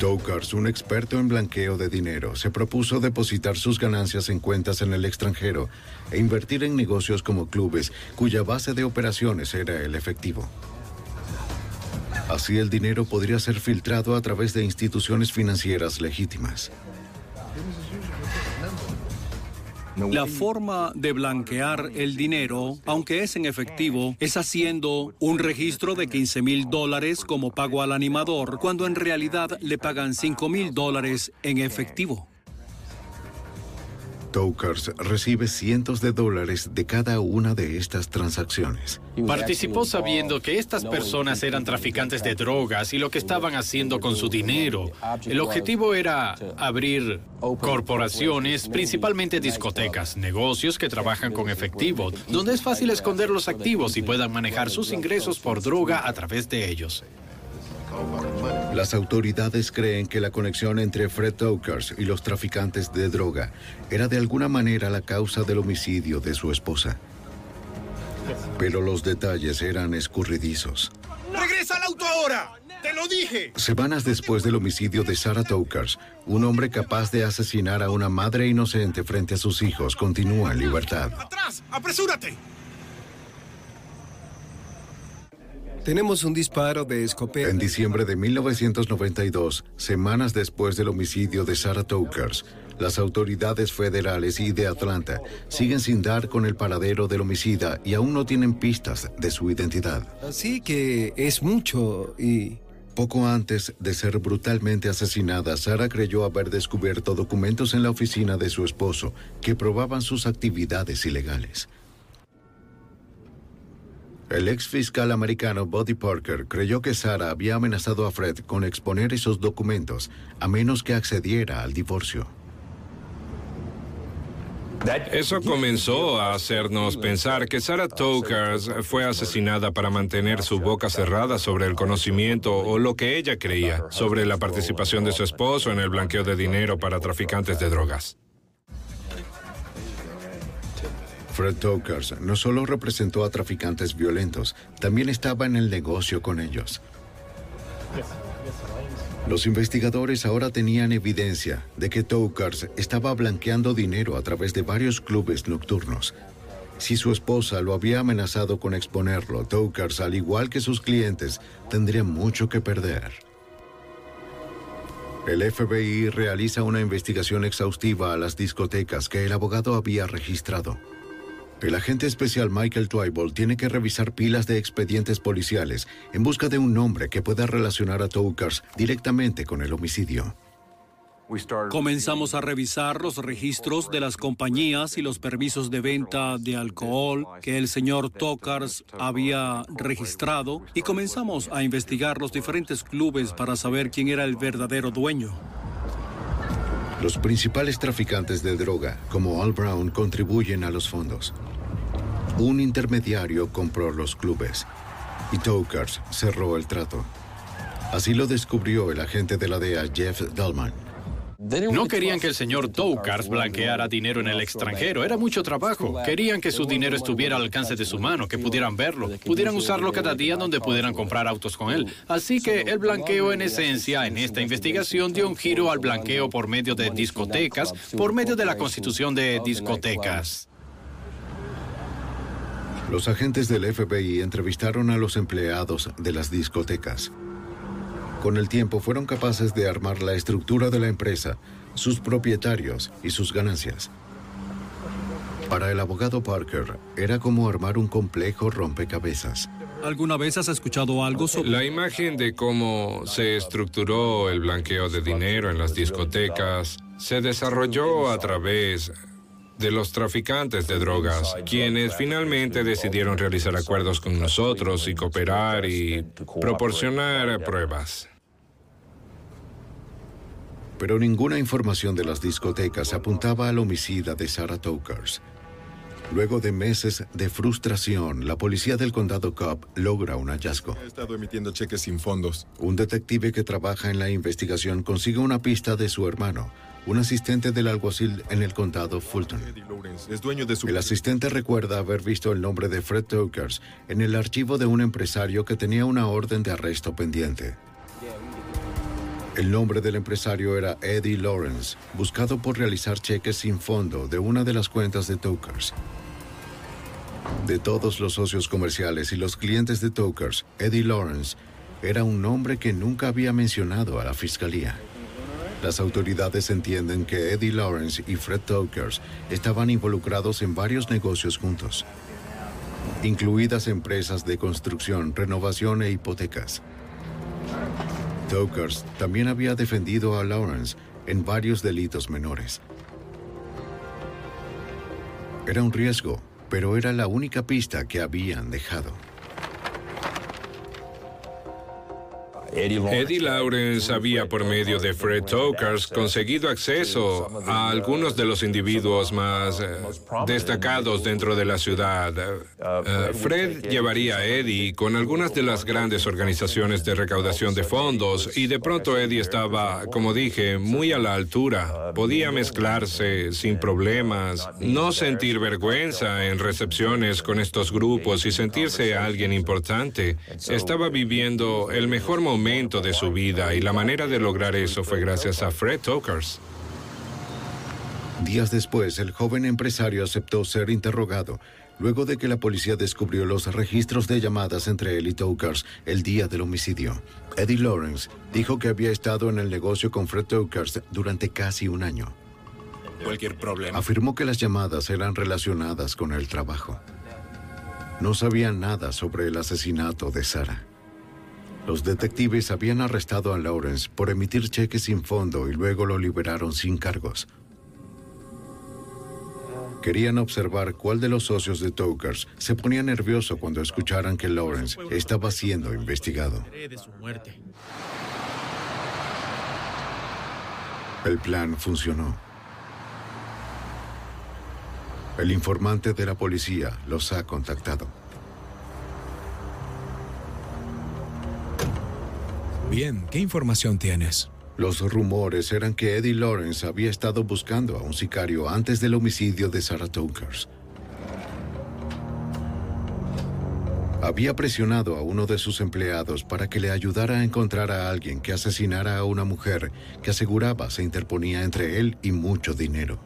Tokars, un experto en blanqueo de dinero, se propuso depositar sus ganancias en cuentas en el extranjero e invertir en negocios como clubes cuya base de operaciones era el efectivo. Así el dinero podría ser filtrado a través de instituciones financieras legítimas. La forma de blanquear el dinero, aunque es en efectivo, es haciendo un registro de 15 mil dólares como pago al animador, cuando en realidad le pagan 5 mil dólares en efectivo. Tokars recibe cientos de dólares de cada una de estas transacciones. Participó sabiendo que estas personas eran traficantes de drogas y lo que estaban haciendo con su dinero. El objetivo era abrir corporaciones, principalmente discotecas, negocios que trabajan con efectivo, donde es fácil esconder los activos y puedan manejar sus ingresos por droga a través de ellos. Las autoridades creen que la conexión entre Fred Tokers y los traficantes de droga era de alguna manera la causa del homicidio de su esposa. Pero los detalles eran escurridizos. ¡Regresa al auto ahora! ¡Te lo dije! Semanas después del homicidio de Sarah Tokers, un hombre capaz de asesinar a una madre inocente frente a sus hijos continúa en libertad. ¡Atrás! ¡Apresúrate! Tenemos un disparo de escopeta. En diciembre de 1992, semanas después del homicidio de Sarah Tokers, las autoridades federales y de Atlanta siguen sin dar con el paradero del homicida y aún no tienen pistas de su identidad. Así que es mucho y... Poco antes de ser brutalmente asesinada, Sara creyó haber descubierto documentos en la oficina de su esposo que probaban sus actividades ilegales. El ex fiscal americano Buddy Parker creyó que Sara había amenazado a Fred con exponer esos documentos a menos que accediera al divorcio. Eso comenzó a hacernos pensar que Sarah Tokars fue asesinada para mantener su boca cerrada sobre el conocimiento o lo que ella creía sobre la participación de su esposo en el blanqueo de dinero para traficantes de drogas. Fred Tokars no solo representó a traficantes violentos, también estaba en el negocio con ellos. Los investigadores ahora tenían evidencia de que Tokars estaba blanqueando dinero a través de varios clubes nocturnos. Si su esposa lo había amenazado con exponerlo, Tokars, al igual que sus clientes, tendría mucho que perder. El FBI realiza una investigación exhaustiva a las discotecas que el abogado había registrado. El agente especial Michael Twybold tiene que revisar pilas de expedientes policiales en busca de un nombre que pueda relacionar a Tokars directamente con el homicidio. Comenzamos a revisar los registros de las compañías y los permisos de venta de alcohol que el señor Tokars había registrado y comenzamos a investigar los diferentes clubes para saber quién era el verdadero dueño. Los principales traficantes de droga, como Al Brown, contribuyen a los fondos. Un intermediario compró los clubes y Tokars cerró el trato. Así lo descubrió el agente de la DEA, Jeff Dallman. No querían que el señor Tokars blanqueara dinero en el extranjero. Era mucho trabajo. Querían que su dinero estuviera al alcance de su mano, que pudieran verlo, pudieran usarlo cada día donde pudieran comprar autos con él. Así que el blanqueo en esencia en esta investigación dio un giro al blanqueo por medio de discotecas, por medio de la constitución de discotecas. Los agentes del FBI entrevistaron a los empleados de las discotecas. Con el tiempo fueron capaces de armar la estructura de la empresa, sus propietarios y sus ganancias. Para el abogado Parker, era como armar un complejo rompecabezas. ¿Alguna vez has escuchado algo sobre... La imagen de cómo se estructuró el blanqueo de dinero en las discotecas se desarrolló a través de los traficantes de drogas, quienes finalmente decidieron realizar acuerdos con nosotros y cooperar y proporcionar pruebas. Pero ninguna información de las discotecas apuntaba al homicida de Sarah Tokars. Luego de meses de frustración, la policía del condado Cobb logra un hallazgo. Estado emitiendo cheques sin fondos. Un detective que trabaja en la investigación consigue una pista de su hermano, un asistente del alguacil en el condado Fulton. El asistente recuerda haber visto el nombre de Fred Tokers en el archivo de un empresario que tenía una orden de arresto pendiente. El nombre del empresario era Eddie Lawrence, buscado por realizar cheques sin fondo de una de las cuentas de Tokers. De todos los socios comerciales y los clientes de Tokers, Eddie Lawrence era un nombre que nunca había mencionado a la fiscalía. Las autoridades entienden que Eddie Lawrence y Fred Tokers estaban involucrados en varios negocios juntos, incluidas empresas de construcción, renovación e hipotecas. Tokers también había defendido a Lawrence en varios delitos menores. Era un riesgo, pero era la única pista que habían dejado. Eddie Lawrence había, por medio de Fred Tokars, conseguido acceso a algunos de los individuos más eh, destacados dentro de la ciudad. Eh, Fred llevaría a Eddie con algunas de las grandes organizaciones de recaudación de fondos y de pronto Eddie estaba, como dije, muy a la altura. Podía mezclarse sin problemas, no sentir vergüenza en recepciones con estos grupos y sentirse alguien importante. Estaba viviendo el mejor momento de su vida y la manera de lograr eso fue gracias a Fred Tokars. Días después, el joven empresario aceptó ser interrogado luego de que la policía descubrió los registros de llamadas entre él y Tokars el día del homicidio. Eddie Lawrence dijo que había estado en el negocio con Fred Tokars durante casi un año. Cualquier problema. Afirmó que las llamadas eran relacionadas con el trabajo. No sabía nada sobre el asesinato de Sarah. Los detectives habían arrestado a Lawrence por emitir cheques sin fondo y luego lo liberaron sin cargos. Querían observar cuál de los socios de Tokers se ponía nervioso cuando escucharan que Lawrence estaba siendo investigado. El plan funcionó. El informante de la policía los ha contactado. Bien, ¿qué información tienes? Los rumores eran que Eddie Lawrence había estado buscando a un sicario antes del homicidio de Sarah Tokers. Había presionado a uno de sus empleados para que le ayudara a encontrar a alguien que asesinara a una mujer que aseguraba se interponía entre él y mucho dinero.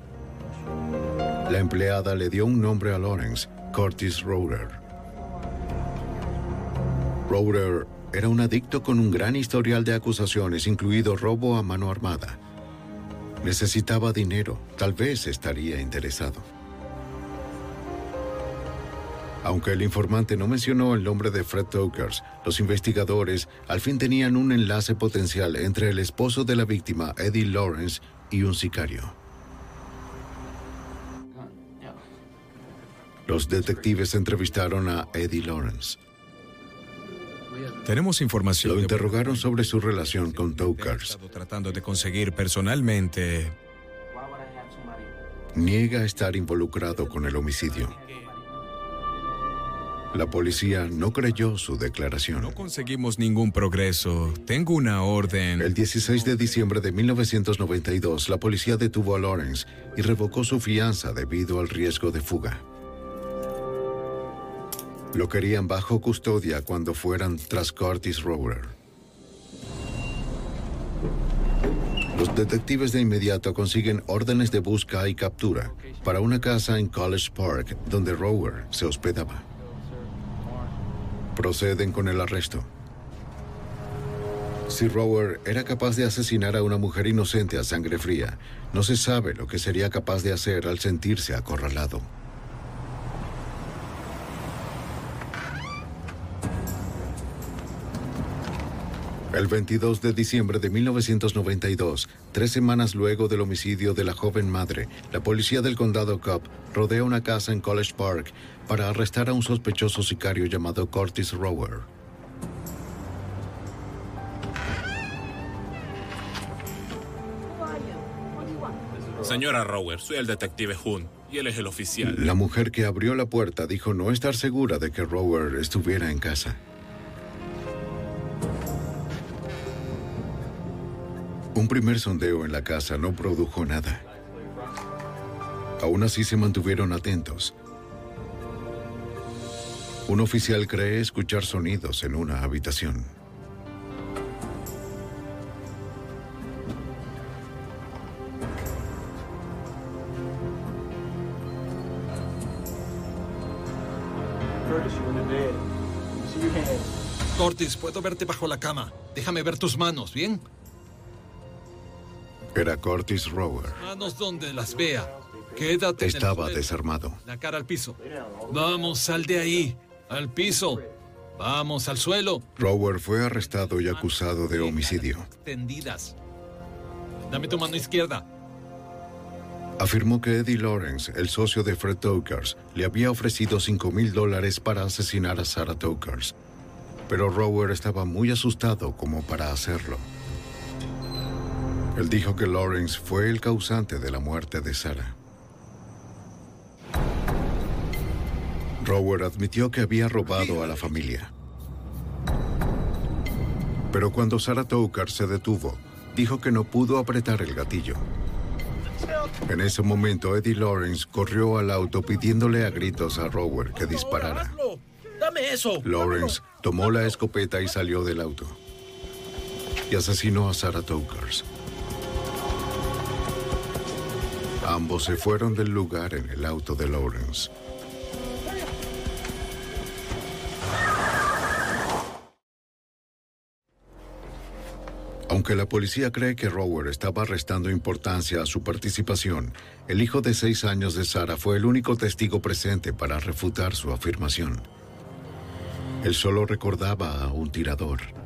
La empleada le dio un nombre a Lawrence, Curtis Roder. Roder era un adicto con un gran historial de acusaciones, incluido robo a mano armada. Necesitaba dinero, tal vez estaría interesado. Aunque el informante no mencionó el nombre de Fred Tokers, los investigadores al fin tenían un enlace potencial entre el esposo de la víctima, Eddie Lawrence, y un sicario. Los detectives entrevistaron a Eddie Lawrence. Tenemos información. Lo interrogaron sobre su relación con Tokers. Tratando de conseguir personalmente. Niega estar involucrado con el homicidio. La policía no creyó su declaración. No conseguimos ningún progreso. Tengo una orden. El 16 de diciembre de 1992, la policía detuvo a Lawrence y revocó su fianza debido al riesgo de fuga. Lo querían bajo custodia cuando fueran tras Curtis Rower. Los detectives de inmediato consiguen órdenes de busca y captura para una casa en College Park donde Rower se hospedaba. Proceden con el arresto. Si Rower era capaz de asesinar a una mujer inocente a sangre fría, no se sabe lo que sería capaz de hacer al sentirse acorralado. El 22 de diciembre de 1992, tres semanas luego del homicidio de la joven madre, la policía del condado Cobb rodea una casa en College Park para arrestar a un sospechoso sicario llamado Curtis Rower. Señora Rower, soy el detective Hunt y él es el oficial. La mujer que abrió la puerta dijo no estar segura de que Rower estuviera en casa. Un primer sondeo en la casa no produjo nada. Aún así se mantuvieron atentos. Un oficial cree escuchar sonidos en una habitación. Curtis, puedo verte bajo la cama. Déjame ver tus manos, ¿bien? Era Curtis Rower. Manos donde las vea. Quédate. Estaba desarmado. La cara al piso. Vamos, sal de ahí. Al piso. Vamos, al suelo. Rower fue arrestado y acusado de homicidio. Tendidas. Dame tu mano izquierda. Afirmó que Eddie Lawrence, el socio de Fred Tokers, le había ofrecido 5 mil dólares para asesinar a Sarah Tokers. Pero Rower estaba muy asustado como para hacerlo. Él dijo que Lawrence fue el causante de la muerte de Sarah. Rower admitió que había robado a la familia. Pero cuando Sarah Tokar se detuvo, dijo que no pudo apretar el gatillo. En ese momento, Eddie Lawrence corrió al auto pidiéndole a gritos a Rower que disparara. Dame eso. Lawrence tomó la escopeta y salió del auto. Y asesinó a Sarah Tokers. Ambos se fueron del lugar en el auto de Lawrence. Aunque la policía cree que Rower estaba restando importancia a su participación, el hijo de seis años de Sarah fue el único testigo presente para refutar su afirmación. Él solo recordaba a un tirador.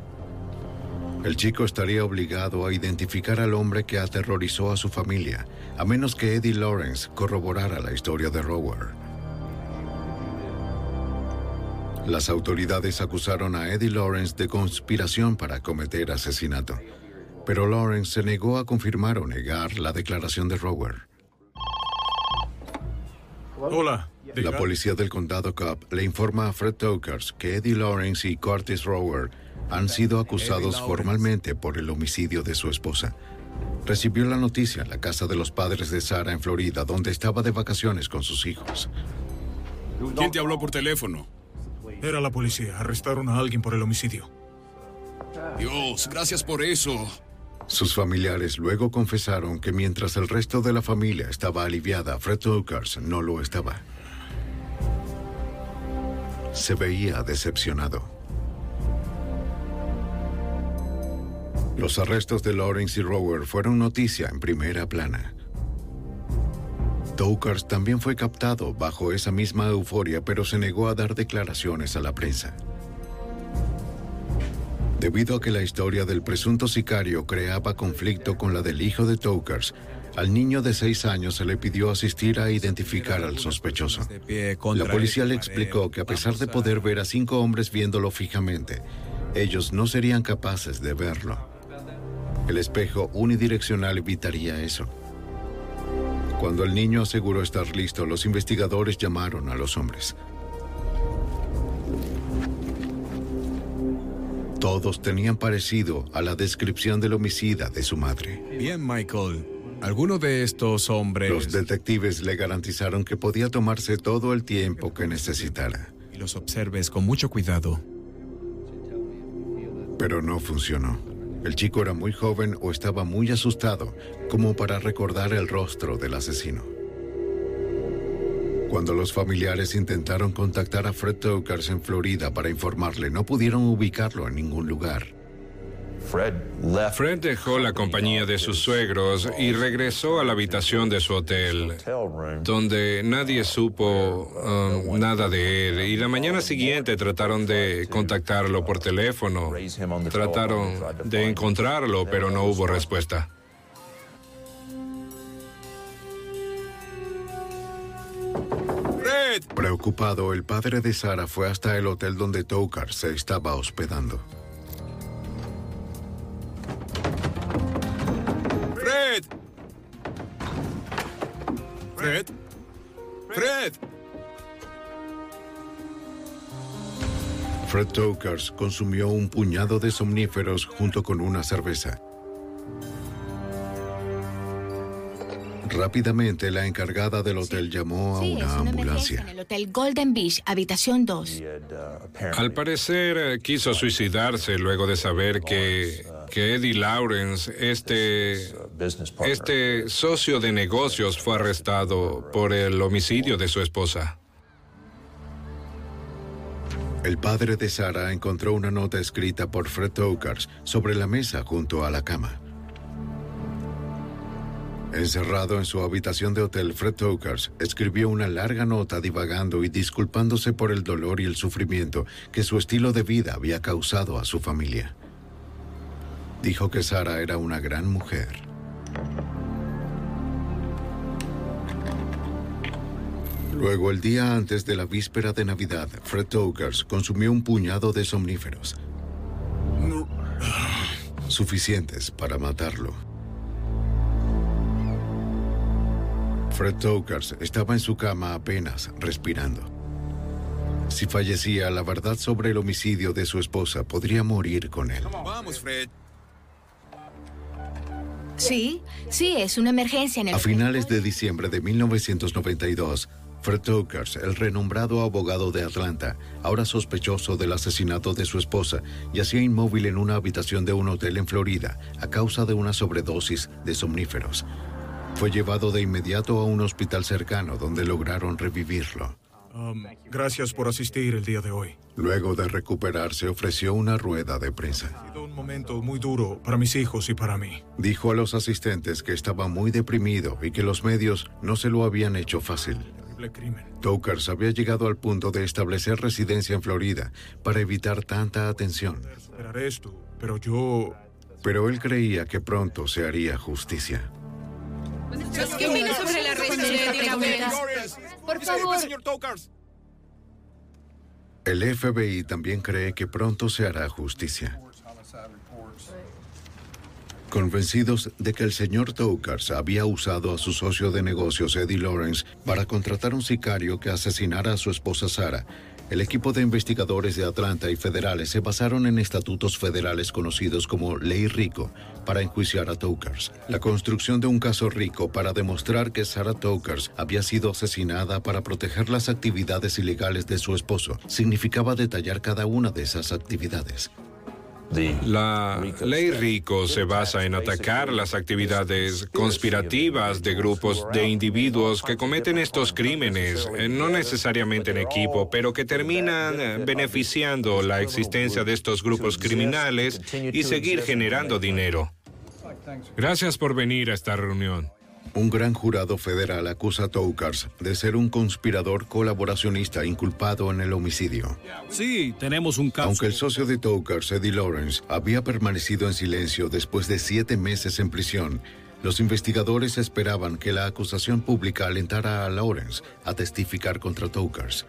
El chico estaría obligado a identificar al hombre que aterrorizó a su familia, a menos que Eddie Lawrence corroborara la historia de Rower. Las autoridades acusaron a Eddie Lawrence de conspiración para cometer asesinato, pero Lawrence se negó a confirmar o negar la declaración de Rower. Hola. La policía del condado Cobb le informa a Fred Tokers que Eddie Lawrence y Curtis Rower han sido acusados formalmente por el homicidio de su esposa. Recibió la noticia en la casa de los padres de Sara en Florida, donde estaba de vacaciones con sus hijos. ¿Quién te habló por teléfono? Era la policía. Arrestaron a alguien por el homicidio. Dios, gracias por eso. Sus familiares luego confesaron que mientras el resto de la familia estaba aliviada, Fred Tokers no lo estaba. Se veía decepcionado. Los arrestos de Lawrence y Rower fueron noticia en primera plana. Tokers también fue captado bajo esa misma euforia, pero se negó a dar declaraciones a la prensa. Debido a que la historia del presunto sicario creaba conflicto con la del hijo de Tokers, al niño de seis años se le pidió asistir a identificar al sospechoso. La policía le explicó que a pesar de poder ver a cinco hombres viéndolo fijamente, ellos no serían capaces de verlo. El espejo unidireccional evitaría eso. Cuando el niño aseguró estar listo, los investigadores llamaron a los hombres. Todos tenían parecido a la descripción del homicida de su madre. Bien, Michael. ¿Alguno de estos hombres... Los detectives le garantizaron que podía tomarse todo el tiempo que necesitara. Y los observes con mucho cuidado. Pero no funcionó. El chico era muy joven o estaba muy asustado como para recordar el rostro del asesino. Cuando los familiares intentaron contactar a Fred Tokers en Florida para informarle, no pudieron ubicarlo en ningún lugar. Fred dejó la compañía de sus suegros y regresó a la habitación de su hotel, donde nadie supo um, nada de él. Y la mañana siguiente trataron de contactarlo por teléfono, trataron de encontrarlo, pero no hubo respuesta. Preocupado, el padre de Sara fue hasta el hotel donde Tokar se estaba hospedando. ¡Fred! ¡Fred! Fred Tokars consumió un puñado de somníferos junto con una cerveza. Rápidamente, la encargada del hotel llamó a Sí, una es una emergencia ambulancia. en el Hotel Golden Beach, habitación 2. Al parecer eh, quiso suicidarse luego de saber que, que Eddie Lawrence, este, este socio de negocios, fue arrestado por el homicidio de su esposa. El padre de Sara encontró una nota escrita por Fred Tokars sobre la mesa junto a la cama. Encerrado en su habitación de hotel, Fred Tokars escribió una larga nota divagando y disculpándose por el dolor y el sufrimiento que su estilo de vida había causado a su familia. Dijo que Sara era una gran mujer. Luego, el día antes de la víspera de Navidad, Fred Tokars consumió un puñado de somníferos. Suficientes para matarlo. Fred Tokars estaba en su cama apenas respirando. Si fallecía, la verdad sobre el homicidio de su esposa podría morir con él. Vamos, Fred. Sí, sí, es una emergencia en el A finales de diciembre de 1992, Fred Tokars, el renombrado abogado de Atlanta, ahora sospechoso del asesinato de su esposa, yacía inmóvil en una habitación de un hotel en Florida a causa de una sobredosis de somníferos. Fue llevado de inmediato a un hospital cercano donde lograron revivirlo. Um, gracias por asistir el día de hoy. Luego de recuperarse, ofreció una rueda de prensa. Ha sido un momento muy duro para mis hijos y para mí. Dijo a los asistentes que estaba muy deprimido y que los medios no se lo habían hecho fácil. Crimen. Tokars había llegado al punto de establecer residencia en Florida para evitar tanta atención. Superar esto, pero yo... Pero él creía que pronto se haría justicia. El FBI también cree que pronto se hará justicia. Convencidos de que el señor Tokars había usado a su socio de negocios Eddie Lawrence para contratar un sicario que asesinara a su esposa Sara, el equipo de investigadores de Atlanta y federales se basaron en estatutos federales conocidos como Ley Rico para enjuiciar a Tokars. La construcción de un caso rico para demostrar que Sarah Tokars había sido asesinada para proteger las actividades ilegales de su esposo significaba detallar cada una de esas actividades. La ley RICO se basa en atacar las actividades conspirativas de grupos de individuos que cometen estos crímenes, eh, no necesariamente en equipo, pero que terminan eh, beneficiando la existencia de estos grupos criminales y seguir generando dinero. Gracias por venir a esta reunión. Un gran jurado federal acusa a Tokars de ser un conspirador colaboracionista inculpado en el homicidio. Sí, tenemos un caso. Aunque el socio de Tokars, Eddie Lawrence, había permanecido en silencio después de siete meses en prisión, los investigadores esperaban que la acusación pública alentara a Lawrence a testificar contra Tokars.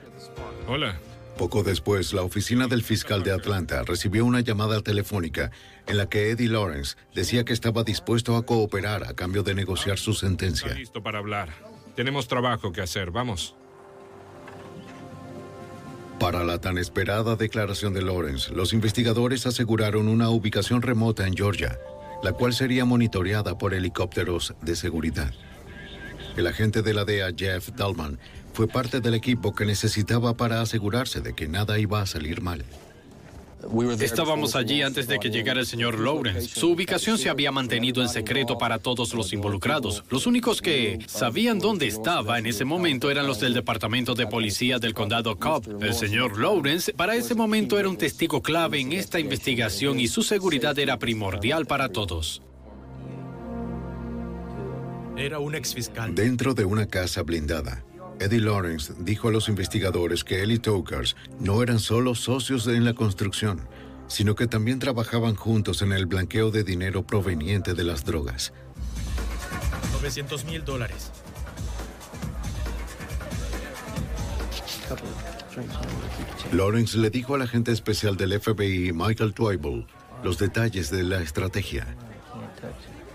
Hola. Poco después, la oficina del fiscal de Atlanta recibió una llamada telefónica en la que Eddie Lawrence decía que estaba dispuesto a cooperar a cambio de negociar su sentencia. Está listo para hablar. Tenemos trabajo que hacer. Vamos. Para la tan esperada declaración de Lawrence, los investigadores aseguraron una ubicación remota en Georgia, la cual sería monitoreada por helicópteros de seguridad. El agente de la DEA, Jeff Dalman, fue parte del equipo que necesitaba para asegurarse de que nada iba a salir mal. Estábamos allí antes de que llegara el señor Lawrence. Su ubicación se había mantenido en secreto para todos los involucrados. Los únicos que sabían dónde estaba en ese momento eran los del Departamento de Policía del Condado Cobb. El señor Lawrence para ese momento era un testigo clave en esta investigación y su seguridad era primordial para todos. Era un exfiscal. Dentro de una casa blindada, Eddie Lawrence dijo a los investigadores que él y Tokars no eran solo socios en la construcción, sino que también trabajaban juntos en el blanqueo de dinero proveniente de las drogas. 900 mil dólares. Lawrence le dijo al agente especial del FBI, Michael Twyble, los detalles de la estrategia.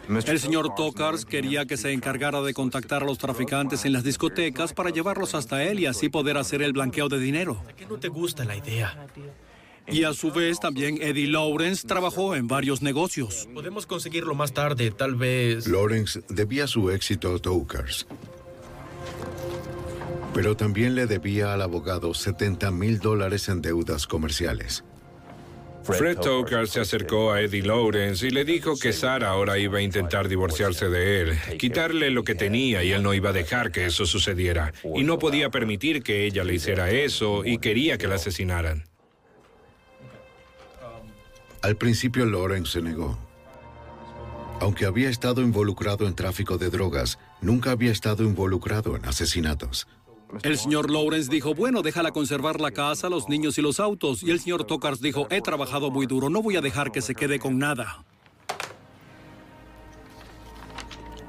El señor Tokars quería que se encargara de contactar a los traficantes en las discotecas para llevarlos hasta él y así poder hacer el blanqueo de dinero. ¿Qué no te gusta la idea? Y a su vez también Eddie Lawrence trabajó en varios negocios. Podemos conseguirlo más tarde, tal vez. Lawrence debía su éxito a Tokars. Pero también le debía al abogado 70 mil dólares en deudas comerciales. Fred Tokar se acercó a Eddie Lawrence y le dijo que Sara ahora iba a intentar divorciarse de él, quitarle lo que tenía y él no iba a dejar que eso sucediera. Y no podía permitir que ella le hiciera eso y quería que la asesinaran. Al principio Lawrence se negó. Aunque había estado involucrado en tráfico de drogas, nunca había estado involucrado en asesinatos. El señor Lawrence dijo, bueno, déjala conservar la casa, los niños y los autos. Y el señor Tokars dijo, he trabajado muy duro, no voy a dejar que se quede con nada.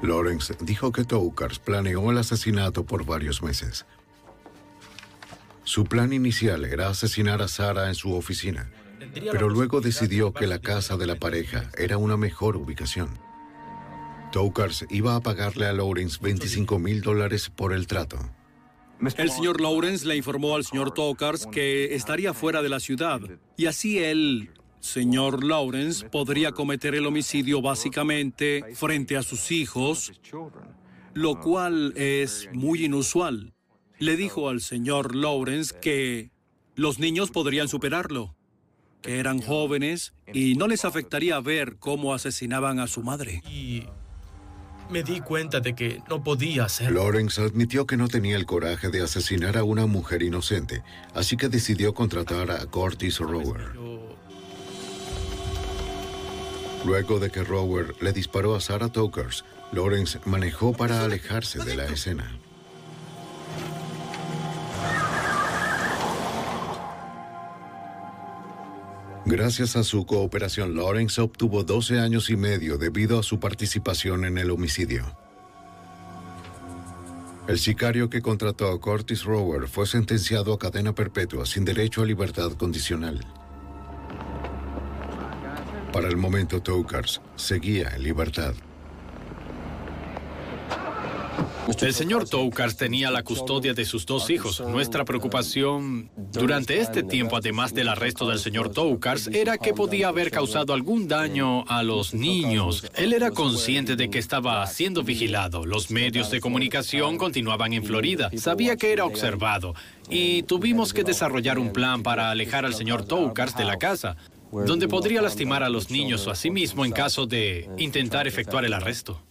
Lawrence dijo que Tokars planeó el asesinato por varios meses. Su plan inicial era asesinar a Sara en su oficina, pero luego decidió que la casa de la pareja era una mejor ubicación. Tokars iba a pagarle a Lawrence 25 mil dólares por el trato. El señor Lawrence le informó al señor Tokars que estaría fuera de la ciudad. Y así él, señor Lawrence, podría cometer el homicidio básicamente frente a sus hijos, lo cual es muy inusual. Le dijo al señor Lawrence que los niños podrían superarlo, que eran jóvenes y no les afectaría ver cómo asesinaban a su madre me di cuenta de que no podía hacerlo. Lawrence admitió que no tenía el coraje de asesinar a una mujer inocente, así que decidió contratar a Curtis Rower. Luego de que Rower le disparó a Sarah Tokers, Lawrence manejó para alejarse de la escena. Gracias a su cooperación, Lawrence obtuvo 12 años y medio debido a su participación en el homicidio. El sicario que contrató a Curtis Rower fue sentenciado a cadena perpetua sin derecho a libertad condicional. Para el momento, Tokars seguía en libertad. El señor Toukars tenía la custodia de sus dos hijos. Nuestra preocupación durante este tiempo, además del arresto del señor Toukars, era que podía haber causado algún daño a los niños. Él era consciente de que estaba siendo vigilado. Los medios de comunicación continuaban en Florida. Sabía que era observado. Y tuvimos que desarrollar un plan para alejar al señor Toukars de la casa donde podría lastimar a los niños o a sí mismo en caso de intentar efectuar el arresto.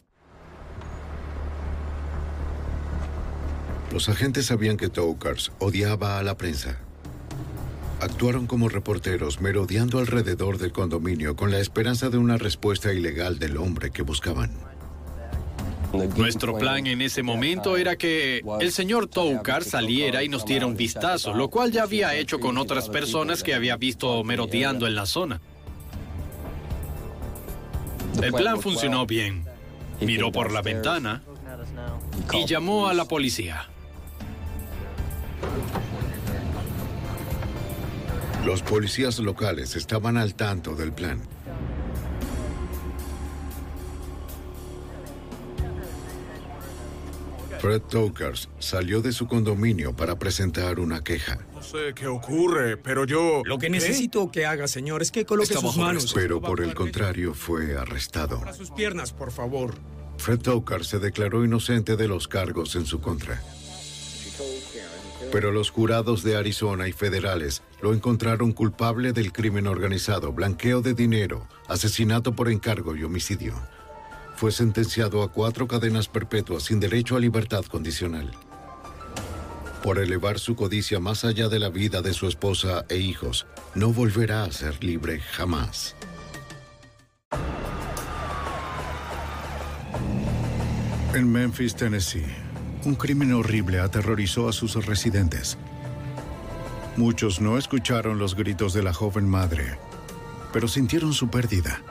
Los agentes sabían que Tokars odiaba a la prensa. Actuaron como reporteros merodeando alrededor del condominio con la esperanza de una respuesta ilegal del hombre que buscaban. Nuestro plan en ese momento era que el señor Toukar saliera y nos diera un vistazo, lo cual ya había hecho con otras personas que había visto merodeando en la zona. El plan funcionó bien. Miró por la ventana y llamó a la policía. Los policías locales estaban al tanto del plan. Fred Tokars salió de su condominio para presentar una queja. No sé qué ocurre, pero yo... Lo que necesito que haga, señor, es que coloque sus manos... Pero por el contrario fue arrestado. Para sus piernas, por favor. Fred Tokars se declaró inocente de los cargos en su contra. Pero los jurados de Arizona y federales lo encontraron culpable del crimen organizado, blanqueo de dinero, asesinato por encargo y homicidio fue sentenciado a cuatro cadenas perpetuas sin derecho a libertad condicional. Por elevar su codicia más allá de la vida de su esposa e hijos, no volverá a ser libre jamás. En Memphis, Tennessee, un crimen horrible aterrorizó a sus residentes. Muchos no escucharon los gritos de la joven madre, pero sintieron su pérdida.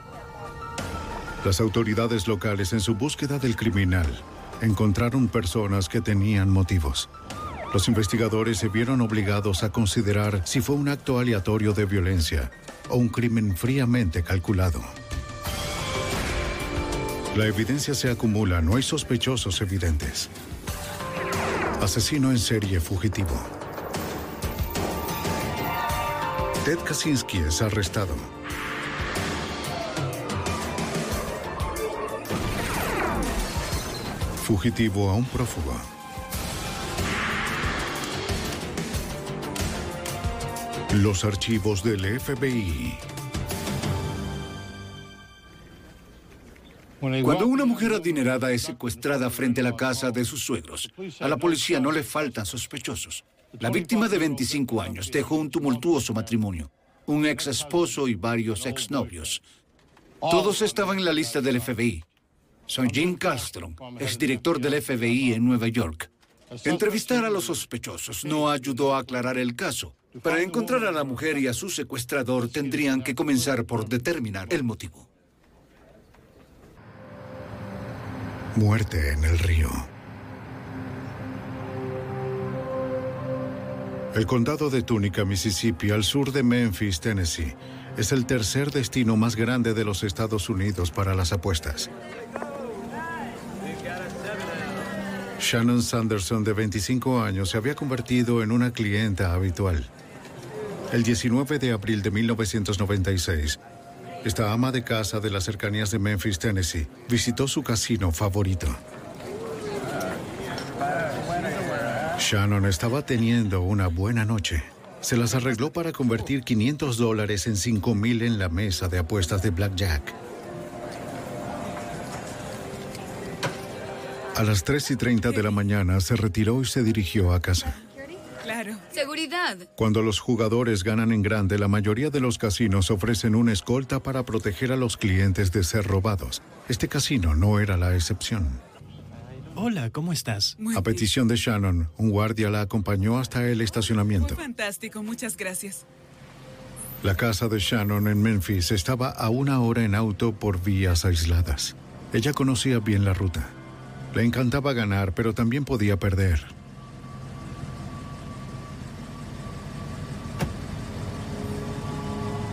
Las autoridades locales en su búsqueda del criminal encontraron personas que tenían motivos. Los investigadores se vieron obligados a considerar si fue un acto aleatorio de violencia o un crimen fríamente calculado. La evidencia se acumula, no hay sospechosos evidentes. Asesino en serie fugitivo. Ted Kaczynski es arrestado. Fugitivo a un prófugo. Los archivos del FBI. Cuando una mujer adinerada es secuestrada frente a la casa de sus suegros, a la policía no le faltan sospechosos. La víctima de 25 años dejó un tumultuoso matrimonio, un ex esposo y varios exnovios. Todos estaban en la lista del FBI. Son Jim Castro, exdirector del FBI en Nueva York. Entrevistar a los sospechosos no ayudó a aclarar el caso. Para encontrar a la mujer y a su secuestrador tendrían que comenzar por determinar el motivo. Muerte en el río. El condado de Tunica, Mississippi, al sur de Memphis, Tennessee, es el tercer destino más grande de los Estados Unidos para las apuestas. Shannon Sanderson, de 25 años, se había convertido en una clienta habitual. El 19 de abril de 1996, esta ama de casa de las cercanías de Memphis, Tennessee, visitó su casino favorito. Shannon estaba teniendo una buena noche. Se las arregló para convertir 500 dólares en 5 mil en la mesa de apuestas de Blackjack. A las 3 y 30 de la mañana se retiró y se dirigió a casa. Claro. Seguridad. Cuando los jugadores ganan en grande, la mayoría de los casinos ofrecen una escolta para proteger a los clientes de ser robados. Este casino no era la excepción. Hola, ¿cómo estás? a petición de Shannon, un guardia la acompañó hasta el estacionamiento. Fantástico, muchas gracias. La casa de Shannon en Memphis estaba a una hora en auto por vías aisladas. Ella conocía bien la ruta. Le encantaba ganar, pero también podía perder.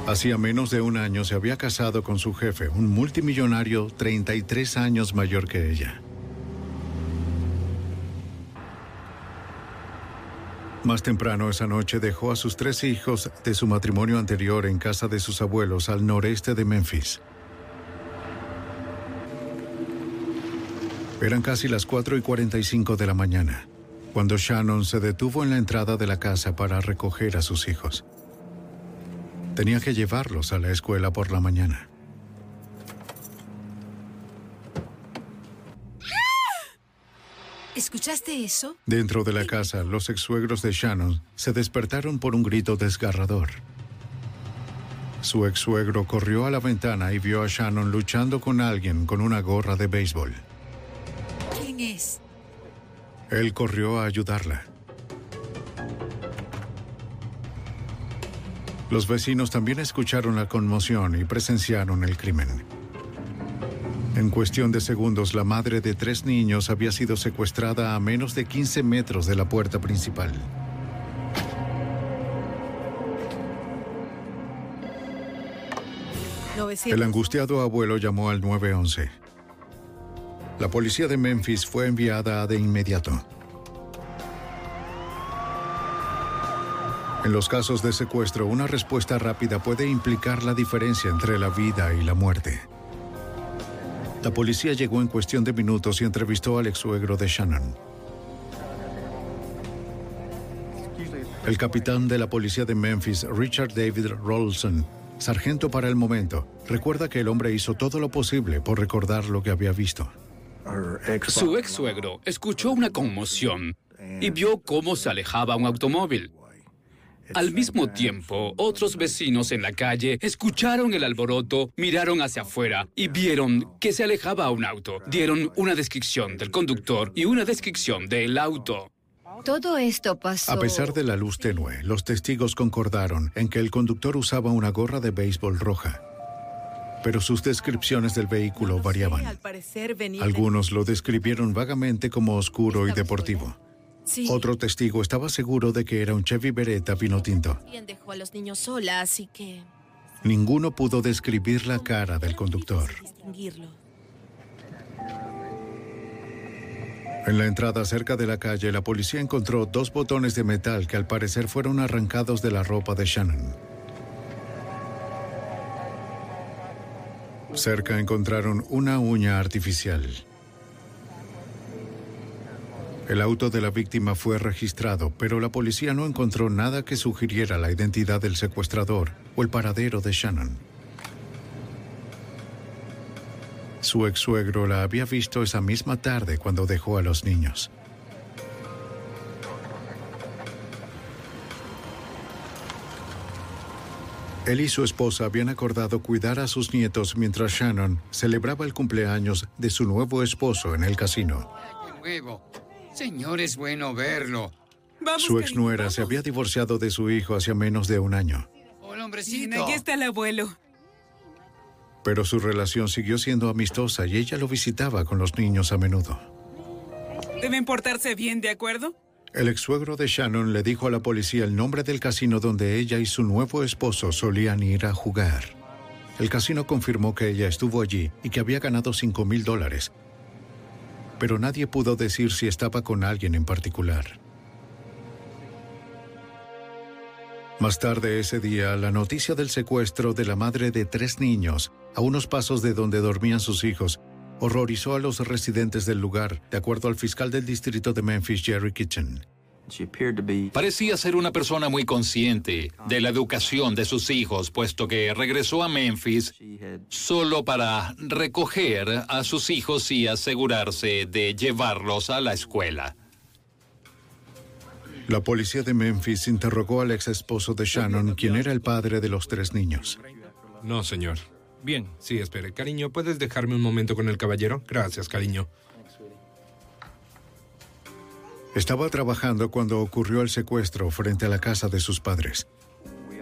Hacía menos de un año se había casado con su jefe, un multimillonario 33 años mayor que ella. Más temprano esa noche dejó a sus tres hijos de su matrimonio anterior en casa de sus abuelos al noreste de Memphis. Eran casi las 4 y 45 de la mañana, cuando Shannon se detuvo en la entrada de la casa para recoger a sus hijos. Tenía que llevarlos a la escuela por la mañana. ¿Escuchaste eso? Dentro de la casa, los ex-suegros de Shannon se despertaron por un grito desgarrador. Su ex-suegro corrió a la ventana y vio a Shannon luchando con alguien con una gorra de béisbol. ¿Quién es? Él corrió a ayudarla. Los vecinos también escucharon la conmoción y presenciaron el crimen. En cuestión de segundos, la madre de tres niños había sido secuestrada a menos de 15 metros de la puerta principal. El angustiado abuelo llamó al 911. La policía de Memphis fue enviada de inmediato. En los casos de secuestro, una respuesta rápida puede implicar la diferencia entre la vida y la muerte. La policía llegó en cuestión de minutos y entrevistó al ex-suegro de Shannon. El capitán de la policía de Memphis, Richard David Rolson, sargento para el momento, recuerda que el hombre hizo todo lo posible por recordar lo que había visto. Su ex suegro escuchó una conmoción y vio cómo se alejaba un automóvil. Al mismo tiempo, otros vecinos en la calle escucharon el alboroto, miraron hacia afuera y vieron que se alejaba un auto. Dieron una descripción del conductor y una descripción del auto. Todo esto pasó. A pesar de la luz tenue, los testigos concordaron en que el conductor usaba una gorra de béisbol roja. Pero sus descripciones del vehículo variaban. Algunos lo describieron vagamente como oscuro y deportivo. Sí. Otro testigo estaba seguro de que era un Chevy Beretta pino tinto. Dejó a los niños sola, así que Ninguno pudo describir la cara del conductor. En la entrada cerca de la calle, la policía encontró dos botones de metal que al parecer fueron arrancados de la ropa de Shannon. Cerca encontraron una uña artificial. El auto de la víctima fue registrado, pero la policía no encontró nada que sugiriera la identidad del secuestrador o el paradero de Shannon. Su ex suegro la había visto esa misma tarde cuando dejó a los niños. Él y su esposa habían acordado cuidar a sus nietos mientras Shannon celebraba el cumpleaños de su nuevo esposo en el casino. Señor, es bueno verlo. Su ex nuera se había divorciado de su hijo hacía menos de un año, Hola, hombrecito. aquí está el abuelo. pero su relación siguió siendo amistosa y ella lo visitaba con los niños a menudo. Deben portarse bien, ¿de acuerdo? El ex suegro de Shannon le dijo a la policía el nombre del casino donde ella y su nuevo esposo solían ir a jugar. El casino confirmó que ella estuvo allí y que había ganado 5 mil dólares, pero nadie pudo decir si estaba con alguien en particular. Más tarde ese día, la noticia del secuestro de la madre de tres niños, a unos pasos de donde dormían sus hijos, horrorizó a los residentes del lugar, de acuerdo al fiscal del distrito de Memphis, Jerry Kitchen. Parecía ser una persona muy consciente de la educación de sus hijos, puesto que regresó a Memphis solo para recoger a sus hijos y asegurarse de llevarlos a la escuela. La policía de Memphis interrogó al ex esposo de Shannon, quien era el padre de los tres niños. No, señor. Bien. Sí, espere. Cariño, ¿puedes dejarme un momento con el caballero? Gracias, cariño. Estaba trabajando cuando ocurrió el secuestro frente a la casa de sus padres.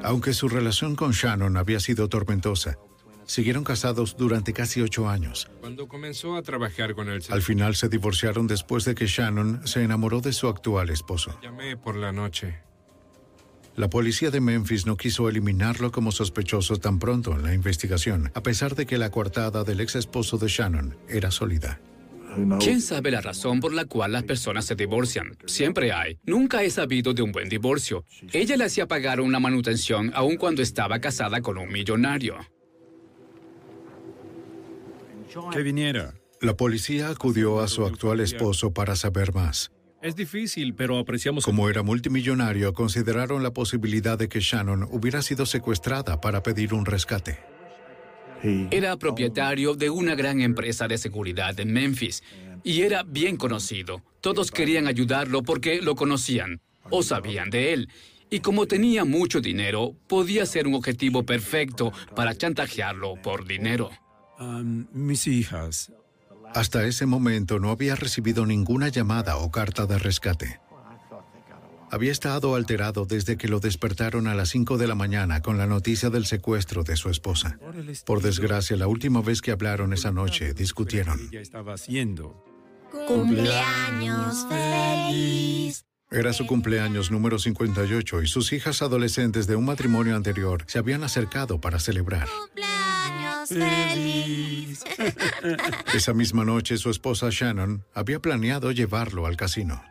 Aunque su relación con Shannon había sido tormentosa, siguieron casados durante casi ocho años. Cuando comenzó a trabajar con él, Al final se divorciaron después de que Shannon se enamoró de su actual esposo. llamé por la noche. La policía de Memphis no quiso eliminarlo como sospechoso tan pronto en la investigación, a pesar de que la coartada del ex esposo de Shannon era sólida. ¿Quién sabe la razón por la cual las personas se divorcian? Siempre hay. Nunca he sabido de un buen divorcio. Ella le hacía pagar una manutención aun cuando estaba casada con un millonario. Que viniera. La policía acudió a su actual esposo para saber más. Es difícil, pero apreciamos... Como era multimillonario, consideraron la posibilidad de que Shannon hubiera sido secuestrada para pedir un rescate. Era propietario de una gran empresa de seguridad en Memphis y era bien conocido. Todos querían ayudarlo porque lo conocían o sabían de él. Y como tenía mucho dinero, podía ser un objetivo perfecto para chantajearlo por dinero. mis hijas. Hasta ese momento no había recibido ninguna llamada o carta de rescate. Había estado alterado desde que lo despertaron a las 5 de la mañana con la noticia del secuestro de su esposa. Por desgracia, la última vez que hablaron esa noche, discutieron. estaba haciendo. Cumpleaños feliz. Era su cumpleaños número 58 y sus hijas adolescentes de un matrimonio anterior se habían acercado para celebrar. Cumpleaños feliz. Esa misma noche su esposa Shannon había planeado llevarlo al casino.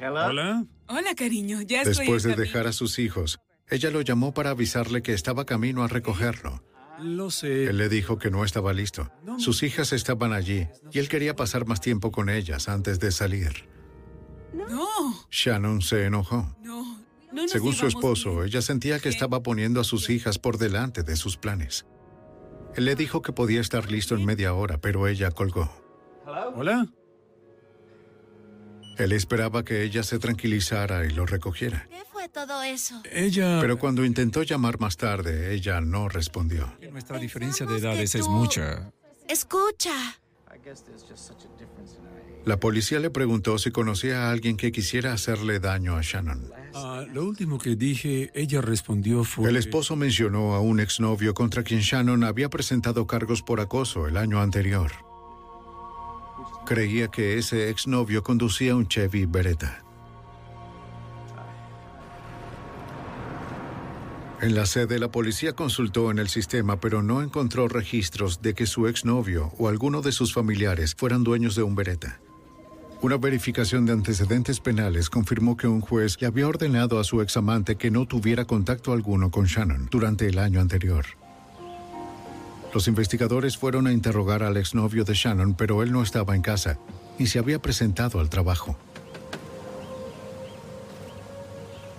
Hola. Hola, cariño. Ya estoy Después de dejar a sus hijos, ella lo llamó para avisarle que estaba camino a recogerlo. Lo sé. Él le dijo que no estaba listo. Sus hijas estaban allí y él quería pasar más tiempo con ellas antes de salir. No, Shannon se enojó. no. No nos Según su esposo, ella sentía que estaba poniendo a sus hijas por delante de sus planes. Él le dijo que podía estar listo en media hora, pero ella colgó. Hola. Él esperaba que ella se tranquilizara y lo recogiera. ¿Qué fue todo eso? Ella. Pero cuando intentó llamar más tarde, ella no respondió. Nuestra diferencia de edades es mucha. Escucha. La policía le preguntó si conocía a alguien que quisiera hacerle daño a Shannon. Ah, lo último que dije, ella respondió fue. El esposo mencionó a un exnovio contra quien Shannon había presentado cargos por acoso el año anterior. Creía que ese exnovio conducía un Chevy Beretta. En la sede, la policía consultó en el sistema, pero no encontró registros de que su exnovio o alguno de sus familiares fueran dueños de un Beretta. Una verificación de antecedentes penales confirmó que un juez le había ordenado a su examante que no tuviera contacto alguno con Shannon durante el año anterior. Los investigadores fueron a interrogar al exnovio de Shannon, pero él no estaba en casa y se había presentado al trabajo.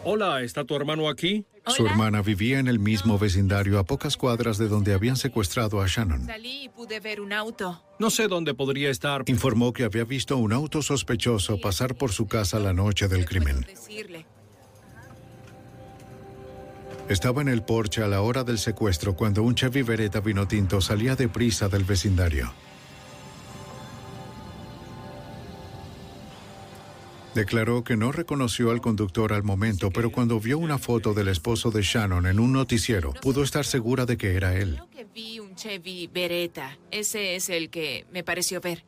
Hola, ¿está tu hermano aquí? Su hermana vivía en el mismo vecindario a pocas cuadras de donde habían secuestrado a Shannon. Salí y pude ver un auto. No sé dónde podría estar. Informó que había visto un auto sospechoso pasar por su casa la noche del crimen. Decirle. Estaba en el porche a la hora del secuestro cuando un Chevy Beretta vino tinto salía deprisa del vecindario. Declaró que no reconoció al conductor al momento, pero cuando vio una foto del esposo de Shannon en un noticiero, pudo estar segura de que era él. Que vi un Chevy Beretta. Ese es el que me pareció ver.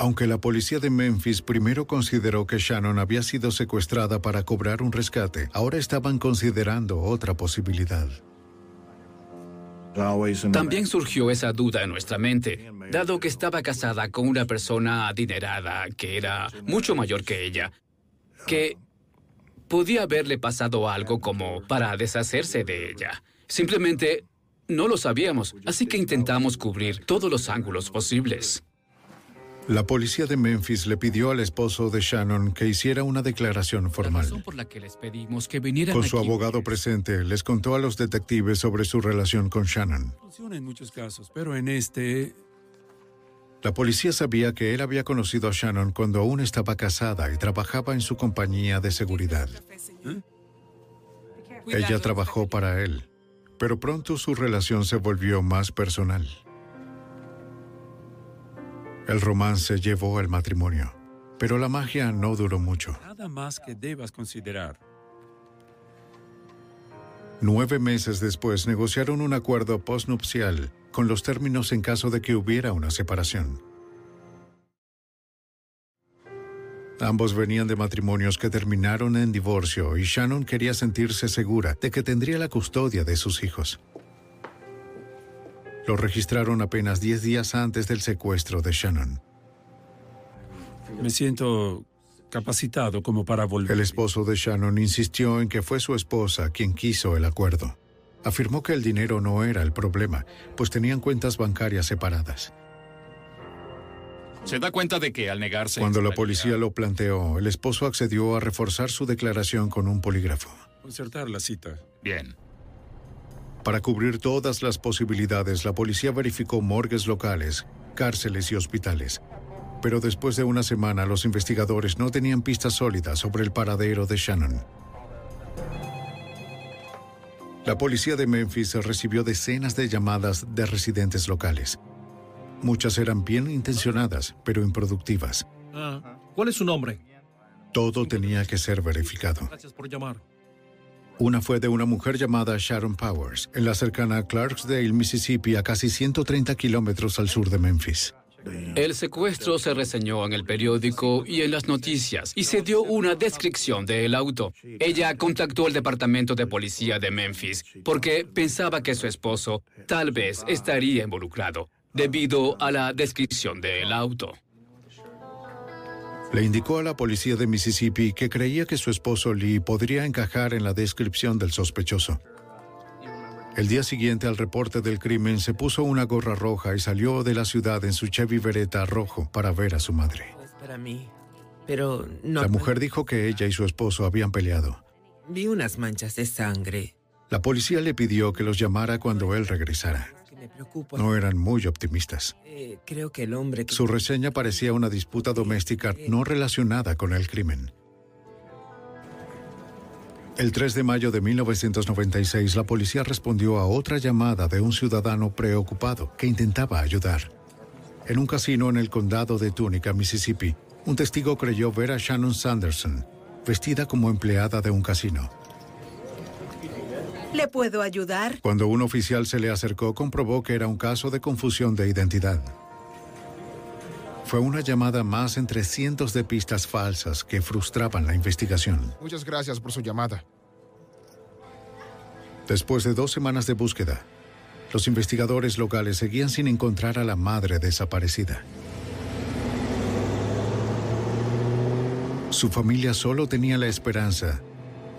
Aunque la policía de Memphis primero consideró que Shannon había sido secuestrada para cobrar un rescate, ahora estaban considerando otra posibilidad. También surgió esa duda en nuestra mente, dado que estaba casada con una persona adinerada que era mucho mayor que ella, que podía haberle pasado algo como para deshacerse de ella. Simplemente no lo sabíamos, así que intentamos cubrir todos los ángulos posibles. La policía de Memphis le pidió al esposo de Shannon que hiciera una declaración formal. Por la que les pedimos que vinieran Con su aquí. abogado presente, les contó a los detectives sobre su relación con Shannon. Funciona en muchos casos, pero en este. La policía sabía que él había conocido a Shannon cuando aún estaba casada y trabajaba en su compañía de seguridad. Ella trabajó para él, pero pronto su relación se volvió más personal. El romance llevó al matrimonio, pero la magia no duró mucho. Nada más que debas considerar. Nueve meses después negociaron un acuerdo postnupcial con los términos en caso de que hubiera una separación. Ambos venían de matrimonios que terminaron en divorcio y Shannon quería sentirse segura de que tendría la custodia de sus hijos. Lo registraron apenas 10 días antes del secuestro de Shannon. Me siento capacitado como para volver. El esposo de Shannon insistió en que fue su esposa quien quiso el acuerdo. Afirmó que el dinero no era el problema, pues tenían cuentas bancarias separadas. Se da cuenta de que al negarse... Cuando la policía lo planteó, el esposo accedió a reforzar su declaración con un polígrafo. Concertar la cita. Bien. Para cubrir todas las posibilidades, la policía verificó morgues locales, cárceles y hospitales. Pero después de una semana, los investigadores no tenían pistas sólidas sobre el paradero de Shannon. La policía de Memphis recibió decenas de llamadas de residentes locales. Muchas eran bien intencionadas, pero improductivas. Ah, ¿Cuál es su nombre? Todo tenía que ser verificado. Gracias por llamar. Una fue de una mujer llamada Sharon Powers, en la cercana Clarksdale, Mississippi, a casi 130 kilómetros al sur de Memphis. El secuestro se reseñó en el periódico y en las noticias y se dio una descripción del auto. Ella contactó al departamento de policía de Memphis porque pensaba que su esposo tal vez estaría involucrado debido a la descripción del auto. Le indicó a la policía de Mississippi que creía que su esposo Lee podría encajar en la descripción del sospechoso. El día siguiente al reporte del crimen se puso una gorra roja y salió de la ciudad en su Chevy Beretta rojo para ver a su madre. Para mí. Pero no. La mujer dijo que ella y su esposo habían peleado. Vi unas manchas de sangre. La policía le pidió que los llamara cuando él regresara. Me preocupa. No eran muy optimistas. Eh, creo que el hombre que... Su reseña parecía una disputa doméstica no relacionada con el crimen. El 3 de mayo de 1996, la policía respondió a otra llamada de un ciudadano preocupado que intentaba ayudar. En un casino en el condado de Tunica, Mississippi, un testigo creyó ver a Shannon Sanderson, vestida como empleada de un casino. ¿Le puedo ayudar? Cuando un oficial se le acercó, comprobó que era un caso de confusión de identidad. Fue una llamada más entre cientos de pistas falsas que frustraban la investigación. Muchas gracias por su llamada. Después de dos semanas de búsqueda, los investigadores locales seguían sin encontrar a la madre desaparecida. Su familia solo tenía la esperanza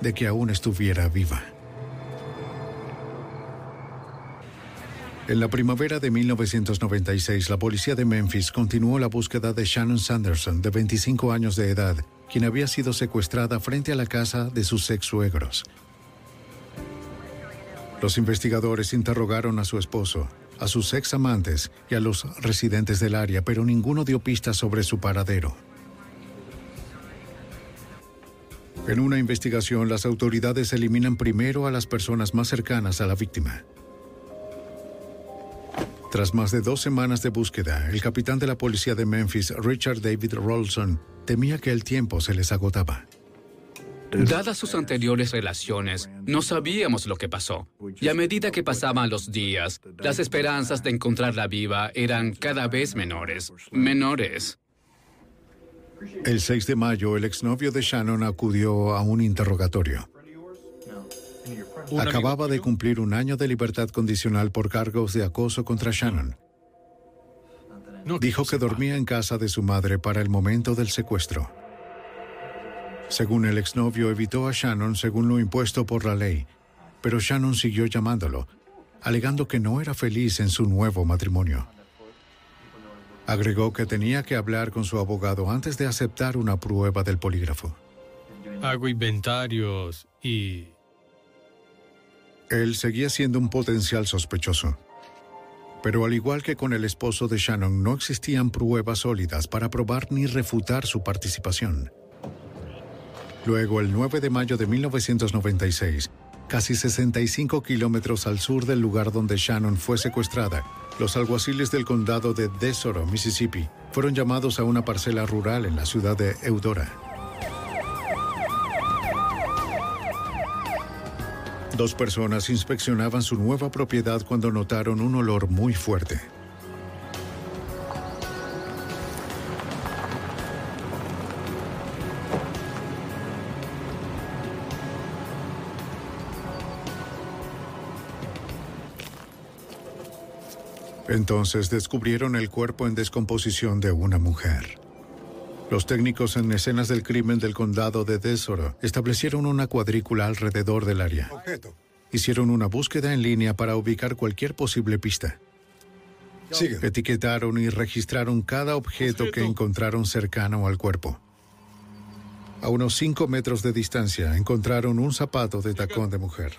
de que aún estuviera viva. En la primavera de 1996, la policía de Memphis continuó la búsqueda de Shannon Sanderson, de 25 años de edad, quien había sido secuestrada frente a la casa de sus ex suegros. Los investigadores interrogaron a su esposo, a sus ex amantes y a los residentes del área, pero ninguno dio pistas sobre su paradero. En una investigación, las autoridades eliminan primero a las personas más cercanas a la víctima. Tras más de dos semanas de búsqueda, el capitán de la policía de Memphis, Richard David Rolson, temía que el tiempo se les agotaba. Dadas sus anteriores relaciones, no sabíamos lo que pasó. Y a medida que pasaban los días, las esperanzas de encontrarla viva eran cada vez menores. Menores. El 6 de mayo, el exnovio de Shannon acudió a un interrogatorio. Acababa de cumplir un año de libertad condicional por cargos de acoso contra Shannon. Dijo que dormía en casa de su madre para el momento del secuestro. Según el exnovio, evitó a Shannon según lo impuesto por la ley, pero Shannon siguió llamándolo, alegando que no era feliz en su nuevo matrimonio. Agregó que tenía que hablar con su abogado antes de aceptar una prueba del polígrafo. Hago inventarios y... Él seguía siendo un potencial sospechoso. Pero al igual que con el esposo de Shannon, no existían pruebas sólidas para probar ni refutar su participación. Luego, el 9 de mayo de 1996, casi 65 kilómetros al sur del lugar donde Shannon fue secuestrada, los alguaciles del condado de Desoro, Mississippi, fueron llamados a una parcela rural en la ciudad de Eudora. Dos personas inspeccionaban su nueva propiedad cuando notaron un olor muy fuerte. Entonces descubrieron el cuerpo en descomposición de una mujer. Los técnicos en escenas del crimen del condado de Desoro establecieron una cuadrícula alrededor del área. Hicieron una búsqueda en línea para ubicar cualquier posible pista. Etiquetaron y registraron cada objeto que encontraron cercano al cuerpo. A unos 5 metros de distancia encontraron un zapato de tacón de mujer.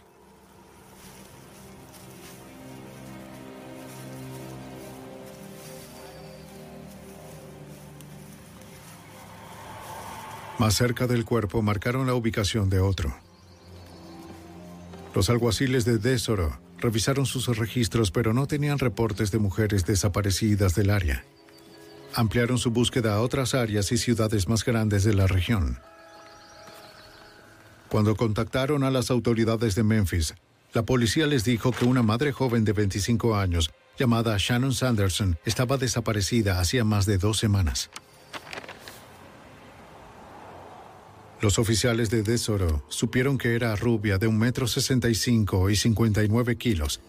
Más cerca del cuerpo marcaron la ubicación de otro. Los alguaciles de Desoro revisaron sus registros pero no tenían reportes de mujeres desaparecidas del área. Ampliaron su búsqueda a otras áreas y ciudades más grandes de la región. Cuando contactaron a las autoridades de Memphis, la policía les dijo que una madre joven de 25 años, llamada Shannon Sanderson, estaba desaparecida hacía más de dos semanas. Los oficiales de Desoro supieron que era rubia de un metro sesenta y cinco y 59 kilos.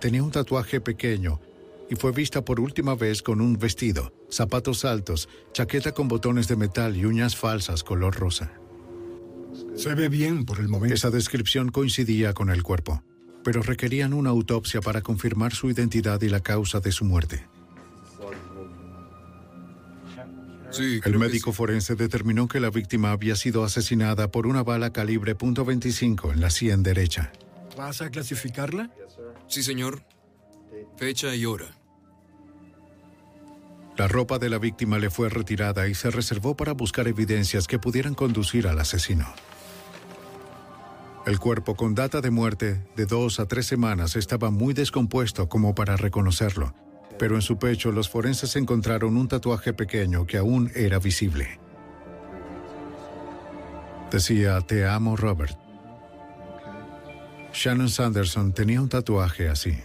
Tenía un tatuaje pequeño y fue vista por última vez con un vestido, zapatos altos, chaqueta con botones de metal y uñas falsas color rosa. Se ve bien por el momento. Esa descripción coincidía con el cuerpo, pero requerían una autopsia para confirmar su identidad y la causa de su muerte. El médico forense determinó que la víctima había sido asesinada por una bala calibre .25 en la sien derecha. ¿Vas a clasificarla? Sí, señor. Fecha y hora. La ropa de la víctima le fue retirada y se reservó para buscar evidencias que pudieran conducir al asesino. El cuerpo con data de muerte de dos a tres semanas estaba muy descompuesto como para reconocerlo pero en su pecho los forenses encontraron un tatuaje pequeño que aún era visible. Decía, te amo Robert. Shannon Sanderson tenía un tatuaje así.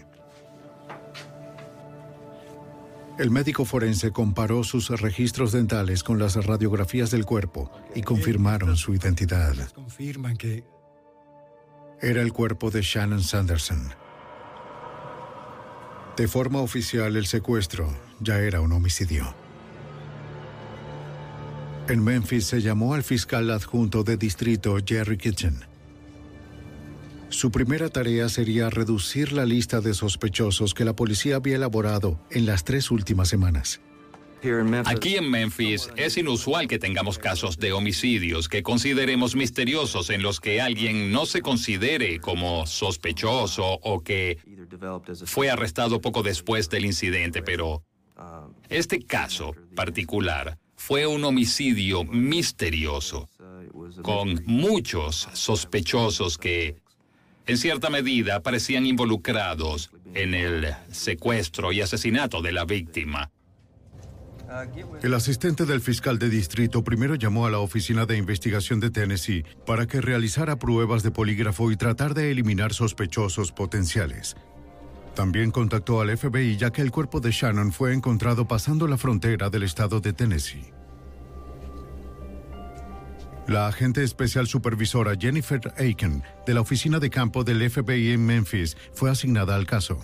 El médico forense comparó sus registros dentales con las radiografías del cuerpo y confirmaron su identidad. Confirman que... Era el cuerpo de Shannon Sanderson. De forma oficial, el secuestro ya era un homicidio. En Memphis se llamó al fiscal adjunto de distrito Jerry Kitchen. Su primera tarea sería reducir la lista de sospechosos que la policía había elaborado en las tres últimas semanas. Aquí en Memphis es inusual que tengamos casos de homicidios que consideremos misteriosos en los que alguien no se considere como sospechoso o que fue arrestado poco después del incidente, pero este caso particular fue un homicidio misterioso, con muchos sospechosos que, en cierta medida, parecían involucrados en el secuestro y asesinato de la víctima. El asistente del fiscal de distrito primero llamó a la Oficina de Investigación de Tennessee para que realizara pruebas de polígrafo y tratar de eliminar sospechosos potenciales. También contactó al FBI ya que el cuerpo de Shannon fue encontrado pasando la frontera del estado de Tennessee. La agente especial supervisora Jennifer Aiken de la oficina de campo del FBI en Memphis fue asignada al caso.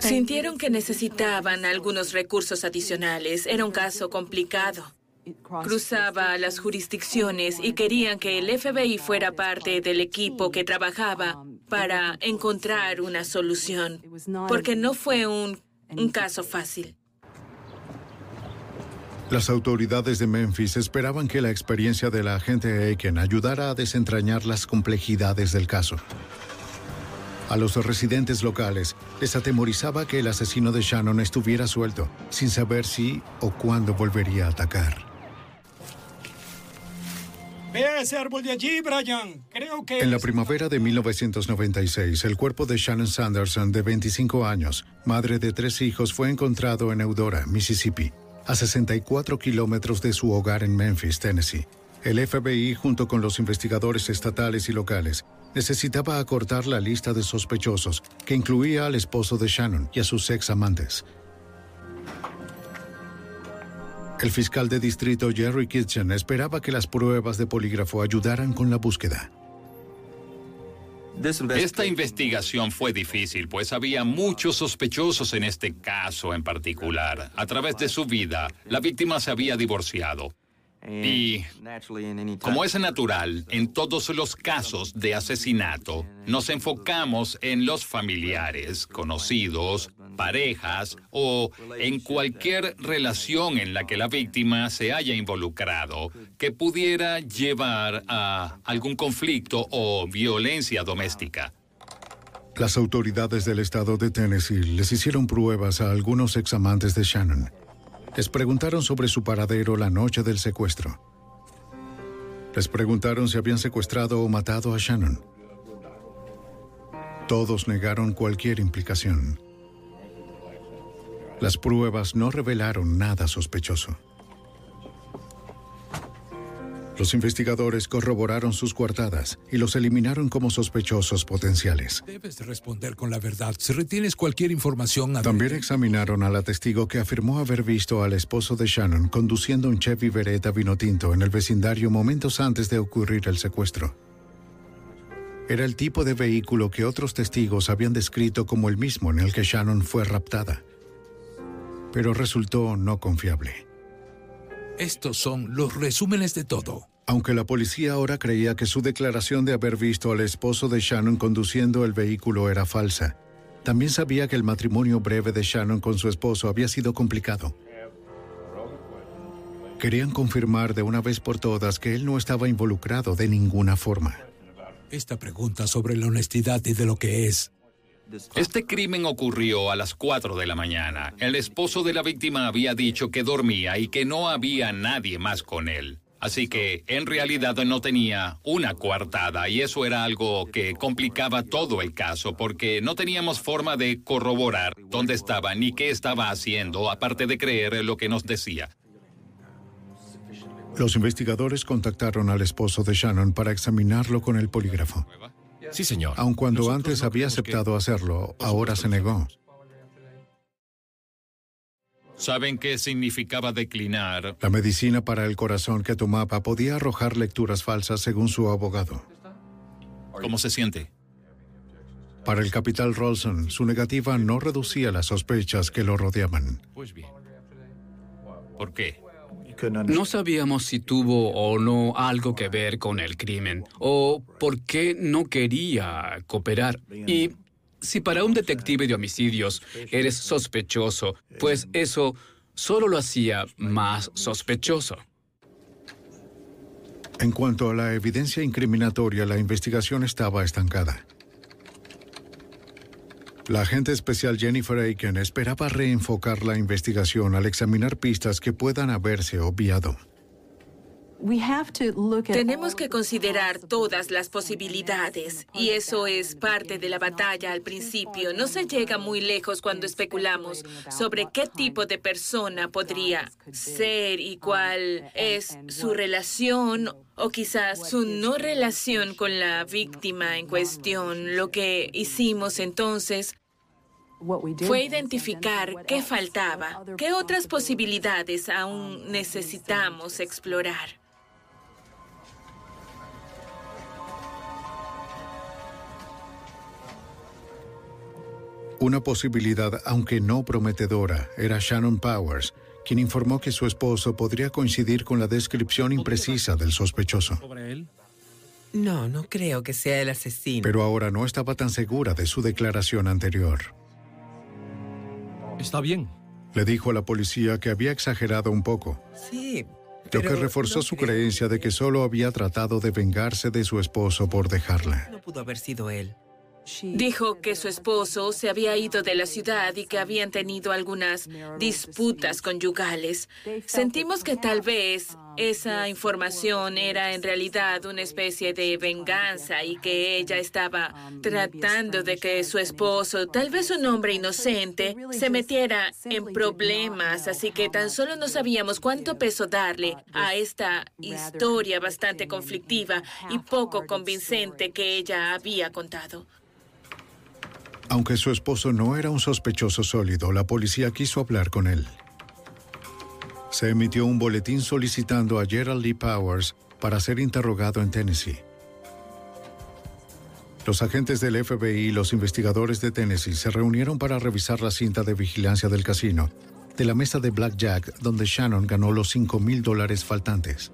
Sintieron que necesitaban algunos recursos adicionales. Era un caso complicado. Cruzaba las jurisdicciones y querían que el FBI fuera parte del equipo que trabajaba para encontrar una solución, porque no fue un, un caso fácil. Las autoridades de Memphis esperaban que la experiencia de la agente Aiken ayudara a desentrañar las complejidades del caso. A los residentes locales les atemorizaba que el asesino de Shannon estuviera suelto, sin saber si o cuándo volvería a atacar. Vea ese árbol de allí, Brian. Creo que... En la primavera de 1996, el cuerpo de Shannon Sanderson, de 25 años, madre de tres hijos, fue encontrado en Eudora, Mississippi, a 64 kilómetros de su hogar en Memphis, Tennessee. El FBI, junto con los investigadores estatales y locales, necesitaba acortar la lista de sospechosos, que incluía al esposo de Shannon y a sus ex amantes. El fiscal de distrito Jerry Kitchen esperaba que las pruebas de polígrafo ayudaran con la búsqueda. Esta investigación fue difícil, pues había muchos sospechosos en este caso en particular. A través de su vida, la víctima se había divorciado. Y, como es natural, en todos los casos de asesinato, nos enfocamos en los familiares, conocidos, parejas o en cualquier relación en la que la víctima se haya involucrado que pudiera llevar a algún conflicto o violencia doméstica. Las autoridades del estado de Tennessee les hicieron pruebas a algunos examantes de Shannon. Les preguntaron sobre su paradero la noche del secuestro. Les preguntaron si habían secuestrado o matado a Shannon. Todos negaron cualquier implicación. Las pruebas no revelaron nada sospechoso. Los investigadores corroboraron sus coartadas y los eliminaron como sospechosos potenciales. Debes responder con la verdad. Si retienes cualquier información... También examinaron a la testigo que afirmó haber visto al esposo de Shannon conduciendo un Chevy Beretta vino tinto en el vecindario momentos antes de ocurrir el secuestro. Era el tipo de vehículo que otros testigos habían descrito como el mismo en el que Shannon fue raptada. Pero resultó no confiable. Estos son los resúmenes de todo. Aunque la policía ahora creía que su declaración de haber visto al esposo de Shannon conduciendo el vehículo era falsa, también sabía que el matrimonio breve de Shannon con su esposo había sido complicado. Querían confirmar de una vez por todas que él no estaba involucrado de ninguna forma. Esta pregunta sobre la honestidad y de lo que es este crimen ocurrió a las 4 de la mañana. El esposo de la víctima había dicho que dormía y que no había nadie más con él. Así que en realidad no tenía una coartada y eso era algo que complicaba todo el caso porque no teníamos forma de corroborar dónde estaba ni qué estaba haciendo aparte de creer lo que nos decía. Los investigadores contactaron al esposo de Shannon para examinarlo con el polígrafo. Sí, señor. Aun cuando antes había aceptado hacerlo, ahora se negó. ¿Saben qué significaba declinar? La medicina para el corazón que tomaba podía arrojar lecturas falsas según su abogado. ¿Cómo se siente? Para el capitán Rolson, su negativa no reducía las sospechas que lo rodeaban. Pues bien. ¿Por qué? No sabíamos si tuvo o no algo que ver con el crimen o por qué no quería cooperar. Y si para un detective de homicidios eres sospechoso, pues eso solo lo hacía más sospechoso. En cuanto a la evidencia incriminatoria, la investigación estaba estancada. La agente especial Jennifer Aiken esperaba reenfocar la investigación al examinar pistas que puedan haberse obviado. Tenemos que considerar todas las posibilidades y eso es parte de la batalla al principio. No se llega muy lejos cuando especulamos sobre qué tipo de persona podría ser y cuál es su relación o quizás su no relación con la víctima en cuestión. Lo que hicimos entonces fue identificar qué faltaba, qué otras posibilidades aún necesitamos explorar. Una posibilidad, aunque no prometedora, era Shannon Powers, quien informó que su esposo podría coincidir con la descripción imprecisa del sospechoso. No, no creo que sea el asesino. Pero ahora no estaba tan segura de su declaración anterior. Está bien. Le dijo a la policía que había exagerado un poco. Sí. Lo que reforzó su creencia de que solo había tratado de vengarse de su esposo por dejarla. No pudo haber sido él. Dijo que su esposo se había ido de la ciudad y que habían tenido algunas disputas conyugales. Sentimos que tal vez esa información era en realidad una especie de venganza y que ella estaba tratando de que su esposo, tal vez un hombre inocente, se metiera en problemas, así que tan solo no sabíamos cuánto peso darle a esta historia bastante conflictiva y poco convincente que ella había contado. Aunque su esposo no era un sospechoso sólido, la policía quiso hablar con él. Se emitió un boletín solicitando a Gerald Lee Powers para ser interrogado en Tennessee. Los agentes del FBI y los investigadores de Tennessee se reunieron para revisar la cinta de vigilancia del casino, de la mesa de Blackjack donde Shannon ganó los 5 mil dólares faltantes.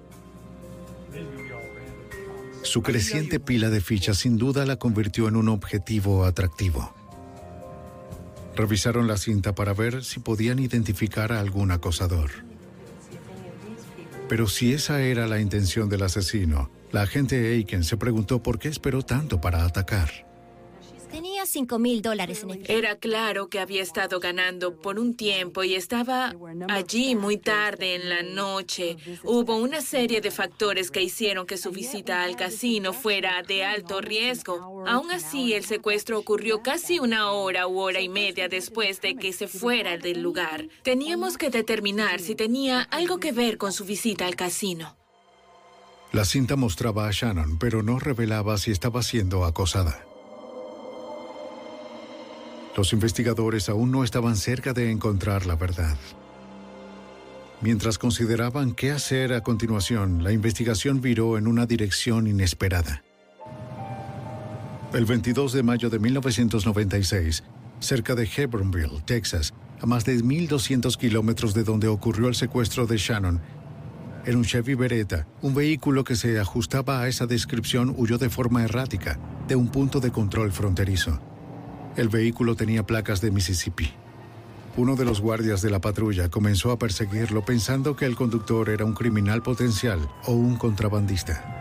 Su creciente pila de fichas sin duda la convirtió en un objetivo atractivo. Revisaron la cinta para ver si podían identificar a algún acosador. Pero si esa era la intención del asesino, la agente Aiken se preguntó por qué esperó tanto para atacar. Tenía cinco mil dólares en efectivo. Era claro que había estado ganando por un tiempo y estaba allí muy tarde en la noche. Hubo una serie de factores que hicieron que su visita al casino fuera de alto riesgo. Aún así, el secuestro ocurrió casi una hora u hora y media después de que se fuera del lugar. Teníamos que determinar si tenía algo que ver con su visita al casino. La cinta mostraba a Shannon, pero no revelaba si estaba siendo acosada. Los investigadores aún no estaban cerca de encontrar la verdad. Mientras consideraban qué hacer a continuación, la investigación viró en una dirección inesperada. El 22 de mayo de 1996, cerca de Hebronville, Texas, a más de 1.200 kilómetros de donde ocurrió el secuestro de Shannon, en un Chevy Beretta, un vehículo que se ajustaba a esa descripción huyó de forma errática de un punto de control fronterizo. El vehículo tenía placas de Mississippi. Uno de los guardias de la patrulla comenzó a perseguirlo pensando que el conductor era un criminal potencial o un contrabandista.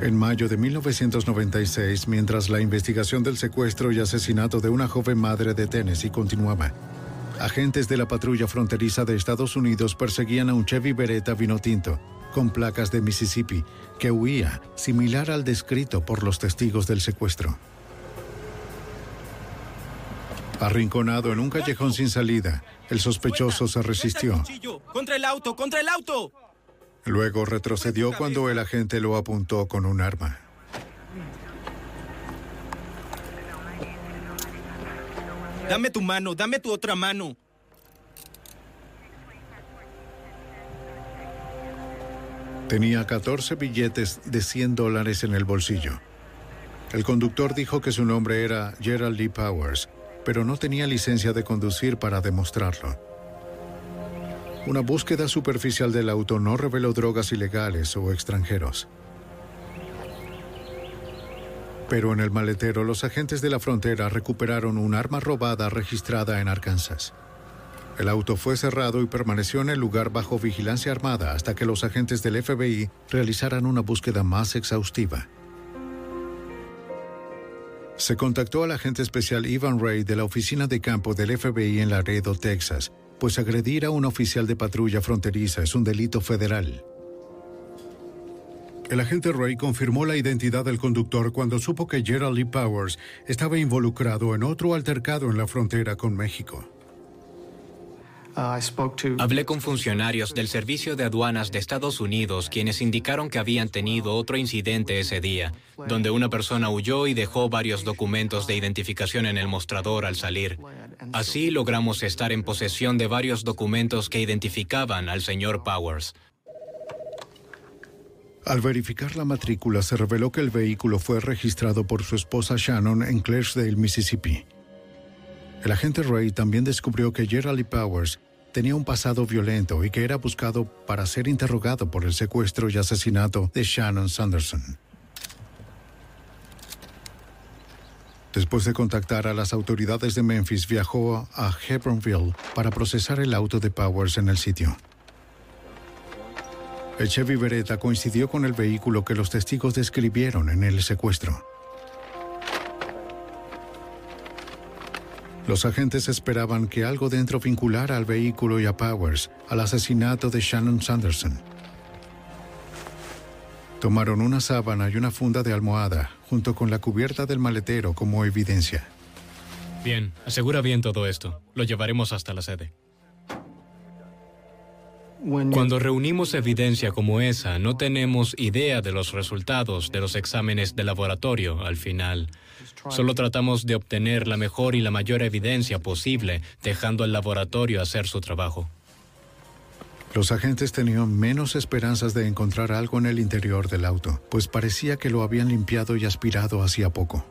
En mayo de 1996, mientras la investigación del secuestro y asesinato de una joven madre de Tennessee continuaba, agentes de la patrulla fronteriza de Estados Unidos perseguían a un Chevy Beretta vino tinto con placas de Mississippi, que huía, similar al descrito por los testigos del secuestro. Arrinconado en un callejón sin salida, el sospechoso se resistió. ¡Contra el auto! ¡Contra el auto! Luego retrocedió cuando el agente lo apuntó con un arma. Dame tu mano, dame tu otra mano. Tenía 14 billetes de 100 dólares en el bolsillo. El conductor dijo que su nombre era Gerald Lee Powers, pero no tenía licencia de conducir para demostrarlo. Una búsqueda superficial del auto no reveló drogas ilegales o extranjeros. Pero en el maletero los agentes de la frontera recuperaron un arma robada registrada en Arkansas. El auto fue cerrado y permaneció en el lugar bajo vigilancia armada hasta que los agentes del FBI realizaran una búsqueda más exhaustiva. Se contactó al agente especial Ivan Ray de la oficina de campo del FBI en Laredo, Texas, pues agredir a un oficial de patrulla fronteriza es un delito federal. El agente Ray confirmó la identidad del conductor cuando supo que Gerald Lee Powers estaba involucrado en otro altercado en la frontera con México. Hablé con funcionarios del Servicio de Aduanas de Estados Unidos quienes indicaron que habían tenido otro incidente ese día, donde una persona huyó y dejó varios documentos de identificación en el mostrador al salir. Así logramos estar en posesión de varios documentos que identificaban al señor Powers. Al verificar la matrícula se reveló que el vehículo fue registrado por su esposa Shannon en Clarksdale, Mississippi. El agente Ray también descubrió que Gerald Powers tenía un pasado violento y que era buscado para ser interrogado por el secuestro y asesinato de Shannon Sanderson. Después de contactar a las autoridades de Memphis, viajó a Hebronville para procesar el auto de Powers en el sitio. El Chevy Beretta coincidió con el vehículo que los testigos describieron en el secuestro. Los agentes esperaban que algo dentro vinculara al vehículo y a Powers al asesinato de Shannon Sanderson. Tomaron una sábana y una funda de almohada junto con la cubierta del maletero como evidencia. Bien, asegura bien todo esto. Lo llevaremos hasta la sede. Cuando reunimos evidencia como esa, no tenemos idea de los resultados de los exámenes de laboratorio al final. Solo tratamos de obtener la mejor y la mayor evidencia posible, dejando al laboratorio hacer su trabajo. Los agentes tenían menos esperanzas de encontrar algo en el interior del auto, pues parecía que lo habían limpiado y aspirado hacía poco.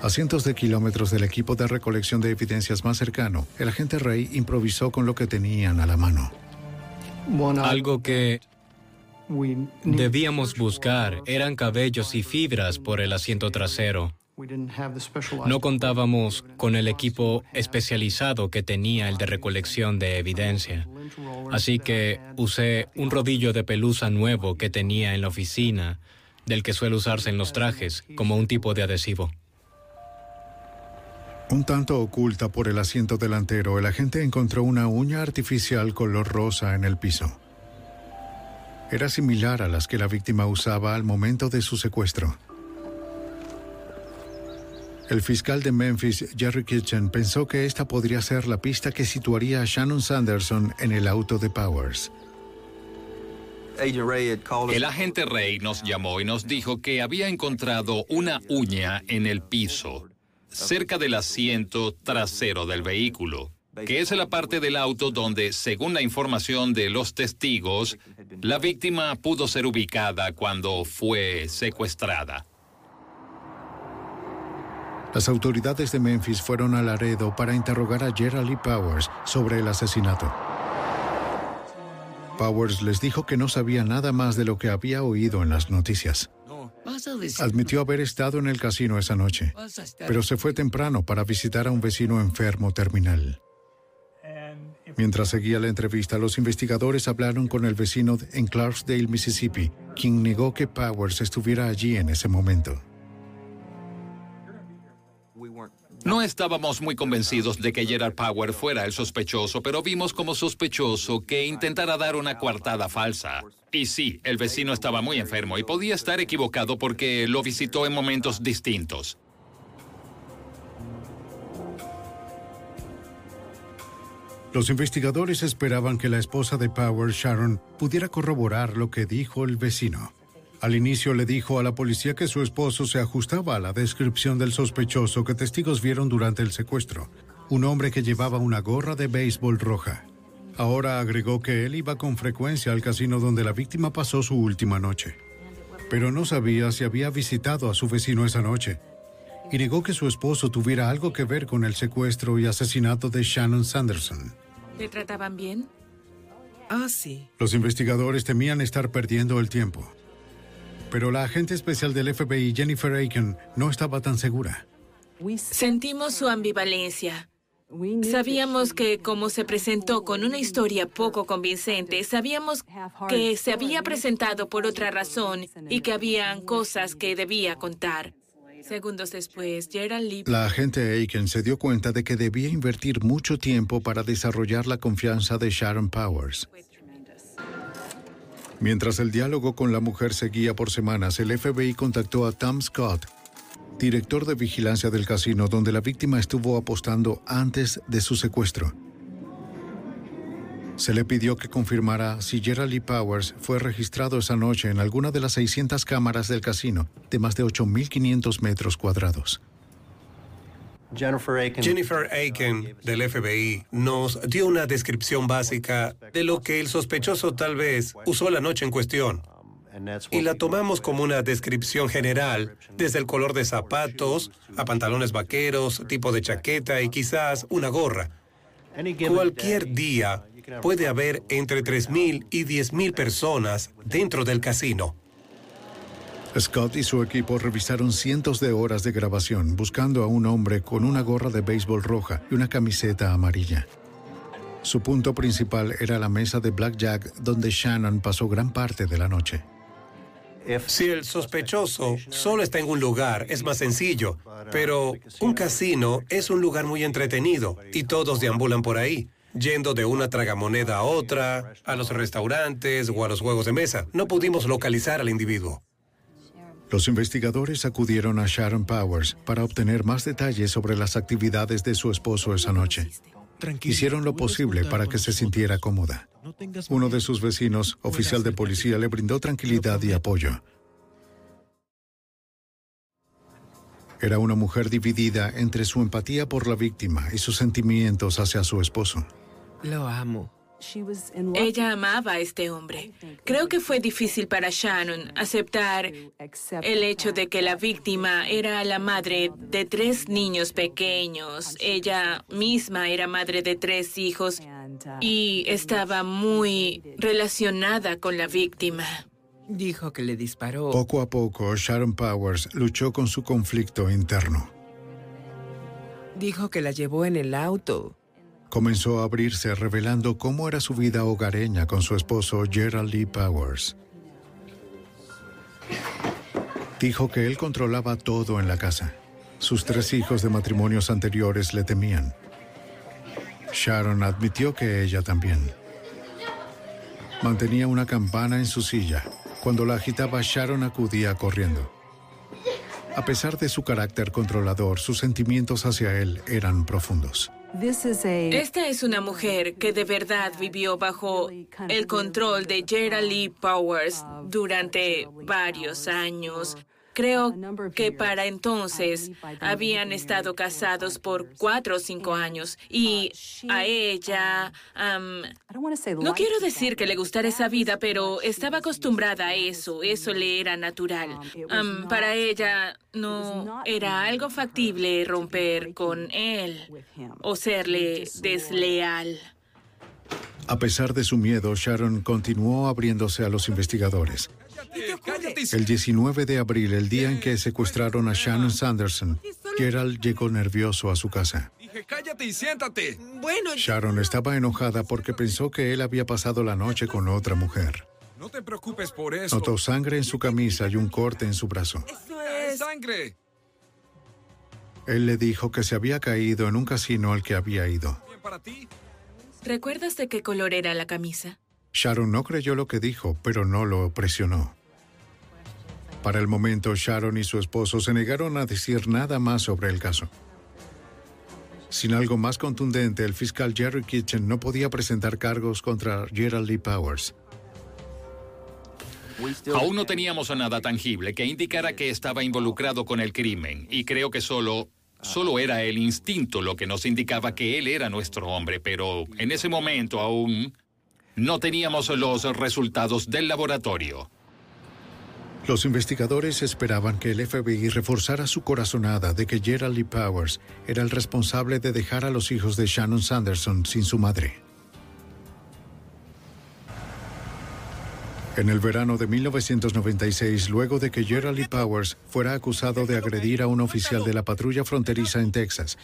A cientos de kilómetros del equipo de recolección de evidencias más cercano, el agente Ray improvisó con lo que tenían a la mano. Algo que debíamos buscar eran cabellos y fibras por el asiento trasero. No contábamos con el equipo especializado que tenía el de recolección de evidencia. Así que usé un rodillo de pelusa nuevo que tenía en la oficina, del que suele usarse en los trajes, como un tipo de adhesivo. Un tanto oculta por el asiento delantero, el agente encontró una uña artificial color rosa en el piso. Era similar a las que la víctima usaba al momento de su secuestro. El fiscal de Memphis, Jerry Kitchen, pensó que esta podría ser la pista que situaría a Shannon Sanderson en el auto de Powers. El agente Ray nos llamó y nos dijo que había encontrado una uña en el piso, cerca del asiento trasero del vehículo, que es la parte del auto donde, según la información de los testigos, la víctima pudo ser ubicada cuando fue secuestrada. Las autoridades de Memphis fueron a Laredo para interrogar a Gerald Powers sobre el asesinato. Powers les dijo que no sabía nada más de lo que había oído en las noticias. Admitió haber estado en el casino esa noche, pero se fue temprano para visitar a un vecino enfermo terminal. Mientras seguía la entrevista, los investigadores hablaron con el vecino en Clarksdale, Mississippi, quien negó que Powers estuviera allí en ese momento. No estábamos muy convencidos de que Gerard Power fuera el sospechoso, pero vimos como sospechoso que intentara dar una coartada falsa. Y sí, el vecino estaba muy enfermo y podía estar equivocado porque lo visitó en momentos distintos. Los investigadores esperaban que la esposa de Power, Sharon, pudiera corroborar lo que dijo el vecino. Al inicio le dijo a la policía que su esposo se ajustaba a la descripción del sospechoso que testigos vieron durante el secuestro, un hombre que llevaba una gorra de béisbol roja. Ahora agregó que él iba con frecuencia al casino donde la víctima pasó su última noche, pero no sabía si había visitado a su vecino esa noche, y negó que su esposo tuviera algo que ver con el secuestro y asesinato de Shannon Sanderson. ¿Le trataban bien? Ah, sí. Los investigadores temían estar perdiendo el tiempo. Pero la agente especial del FBI, Jennifer Aiken, no estaba tan segura. Sentimos su ambivalencia. Sabíamos que como se presentó con una historia poco convincente, sabíamos que se había presentado por otra razón y que habían cosas que debía contar. Segundos después, Gerald Lee... La agente Aiken se dio cuenta de que debía invertir mucho tiempo para desarrollar la confianza de Sharon Powers. Mientras el diálogo con la mujer seguía por semanas, el FBI contactó a Tom Scott, director de vigilancia del casino donde la víctima estuvo apostando antes de su secuestro. Se le pidió que confirmara si Gerald Lee Powers fue registrado esa noche en alguna de las 600 cámaras del casino de más de 8.500 metros cuadrados. Jennifer Aiken del FBI nos dio una descripción básica de lo que el sospechoso tal vez usó la noche en cuestión. Y la tomamos como una descripción general, desde el color de zapatos a pantalones vaqueros, tipo de chaqueta y quizás una gorra. Cualquier día puede haber entre 3.000 y 10.000 personas dentro del casino. Scott y su equipo revisaron cientos de horas de grabación buscando a un hombre con una gorra de béisbol roja y una camiseta amarilla. Su punto principal era la mesa de blackjack donde Shannon pasó gran parte de la noche. Si el sospechoso solo está en un lugar, es más sencillo, pero un casino es un lugar muy entretenido y todos deambulan por ahí, yendo de una tragamoneda a otra, a los restaurantes o a los juegos de mesa. No pudimos localizar al individuo. Los investigadores acudieron a Sharon Powers para obtener más detalles sobre las actividades de su esposo esa noche. Hicieron lo posible para que se sintiera cómoda. Uno de sus vecinos, oficial de policía, le brindó tranquilidad y apoyo. Era una mujer dividida entre su empatía por la víctima y sus sentimientos hacia su esposo. Lo amo. Ella amaba a este hombre. Creo que fue difícil para Shannon aceptar el hecho de que la víctima era la madre de tres niños pequeños. Ella misma era madre de tres hijos y estaba muy relacionada con la víctima. Dijo que le disparó. Poco a poco, Sharon Powers luchó con su conflicto interno. Dijo que la llevó en el auto. Comenzó a abrirse revelando cómo era su vida hogareña con su esposo Gerald Lee Powers. Dijo que él controlaba todo en la casa. Sus tres hijos de matrimonios anteriores le temían. Sharon admitió que ella también. Mantenía una campana en su silla. Cuando la agitaba, Sharon acudía corriendo. A pesar de su carácter controlador, sus sentimientos hacia él eran profundos. Esta es una mujer que de verdad vivió bajo el control de Gerald Lee Powers durante varios años. Creo que para entonces habían estado casados por cuatro o cinco años y a ella, no quiero decir que le gustara esa vida, pero estaba acostumbrada a eso, eso le era natural. para ella no era algo factible romper con él o serle desleal. A pesar de su miedo, Sharon continuó abriéndose a los investigadores. El 19 de abril, el día en que secuestraron a Shannon Sanderson, Gerald llegó nervioso a su casa. Dije, cállate y siéntate. Bueno. Sharon estaba enojada porque pensó que él había pasado la noche con otra mujer. No te preocupes por eso. Notó sangre en su camisa y un corte en su brazo. Eso es sangre. Él le dijo que se había caído en un casino al que había ido. Bien para ti. ¿Recuerdas de qué color era la camisa? Sharon no creyó lo que dijo, pero no lo presionó. Para el momento, Sharon y su esposo se negaron a decir nada más sobre el caso. Sin algo más contundente, el fiscal Jerry Kitchen no podía presentar cargos contra Gerald Lee Powers. Aún no teníamos nada tangible que indicara que estaba involucrado con el crimen y creo que solo solo era el instinto lo que nos indicaba que él era nuestro hombre, pero en ese momento aún no teníamos los resultados del laboratorio. Los investigadores esperaban que el FBI reforzara su corazonada de que Gerald Lee Powers era el responsable de dejar a los hijos de Shannon Sanderson sin su madre. En el verano de 1996, luego de que Gerald Lee Powers fuera acusado de agredir a un oficial de la patrulla fronteriza en Texas,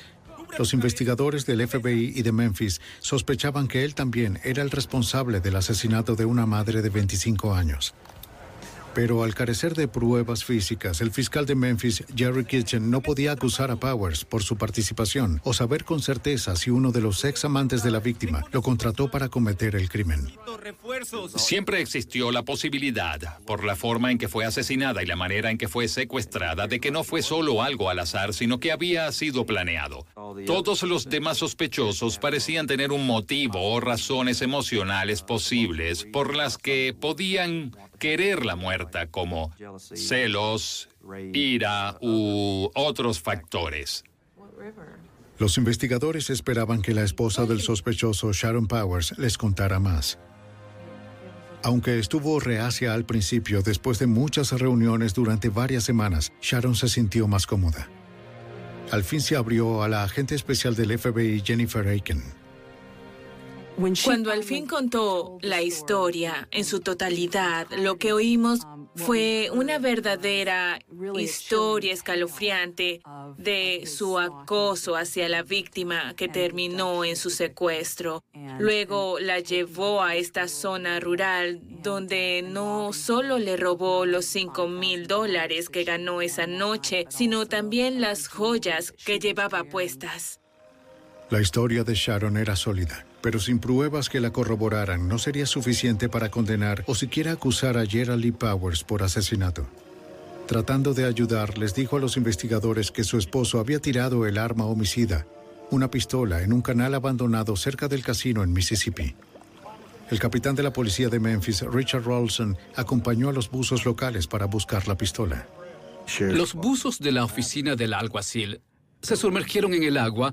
los investigadores del FBI y de Memphis sospechaban que él también era el responsable del asesinato de una madre de 25 años. Pero al carecer de pruebas físicas, el fiscal de Memphis, Jerry Kitchen, no podía acusar a Powers por su participación o saber con certeza si uno de los ex amantes de la víctima lo contrató para cometer el crimen. Siempre existió la posibilidad, por la forma en que fue asesinada y la manera en que fue secuestrada, de que no fue solo algo al azar, sino que había sido planeado. Todos los demás sospechosos parecían tener un motivo o razones emocionales posibles por las que podían quererla muerta como celos, ira u otros factores. Los investigadores esperaban que la esposa del sospechoso Sharon Powers les contara más. Aunque estuvo reacia al principio, después de muchas reuniones durante varias semanas, Sharon se sintió más cómoda. Al fin se abrió a la agente especial del FBI Jennifer Aiken. Cuando al fin contó la historia en su totalidad, lo que oímos fue una verdadera historia escalofriante de su acoso hacia la víctima que terminó en su secuestro. Luego la llevó a esta zona rural donde no solo le robó los 5 mil dólares que ganó esa noche, sino también las joyas que llevaba puestas. La historia de Sharon era sólida, pero sin pruebas que la corroboraran no sería suficiente para condenar o siquiera acusar a Gerald Lee Powers por asesinato. Tratando de ayudar, les dijo a los investigadores que su esposo había tirado el arma homicida, una pistola, en un canal abandonado cerca del casino en Mississippi. El capitán de la policía de Memphis, Richard Rawlson, acompañó a los buzos locales para buscar la pistola. Los buzos de la oficina del alguacil se sumergieron en el agua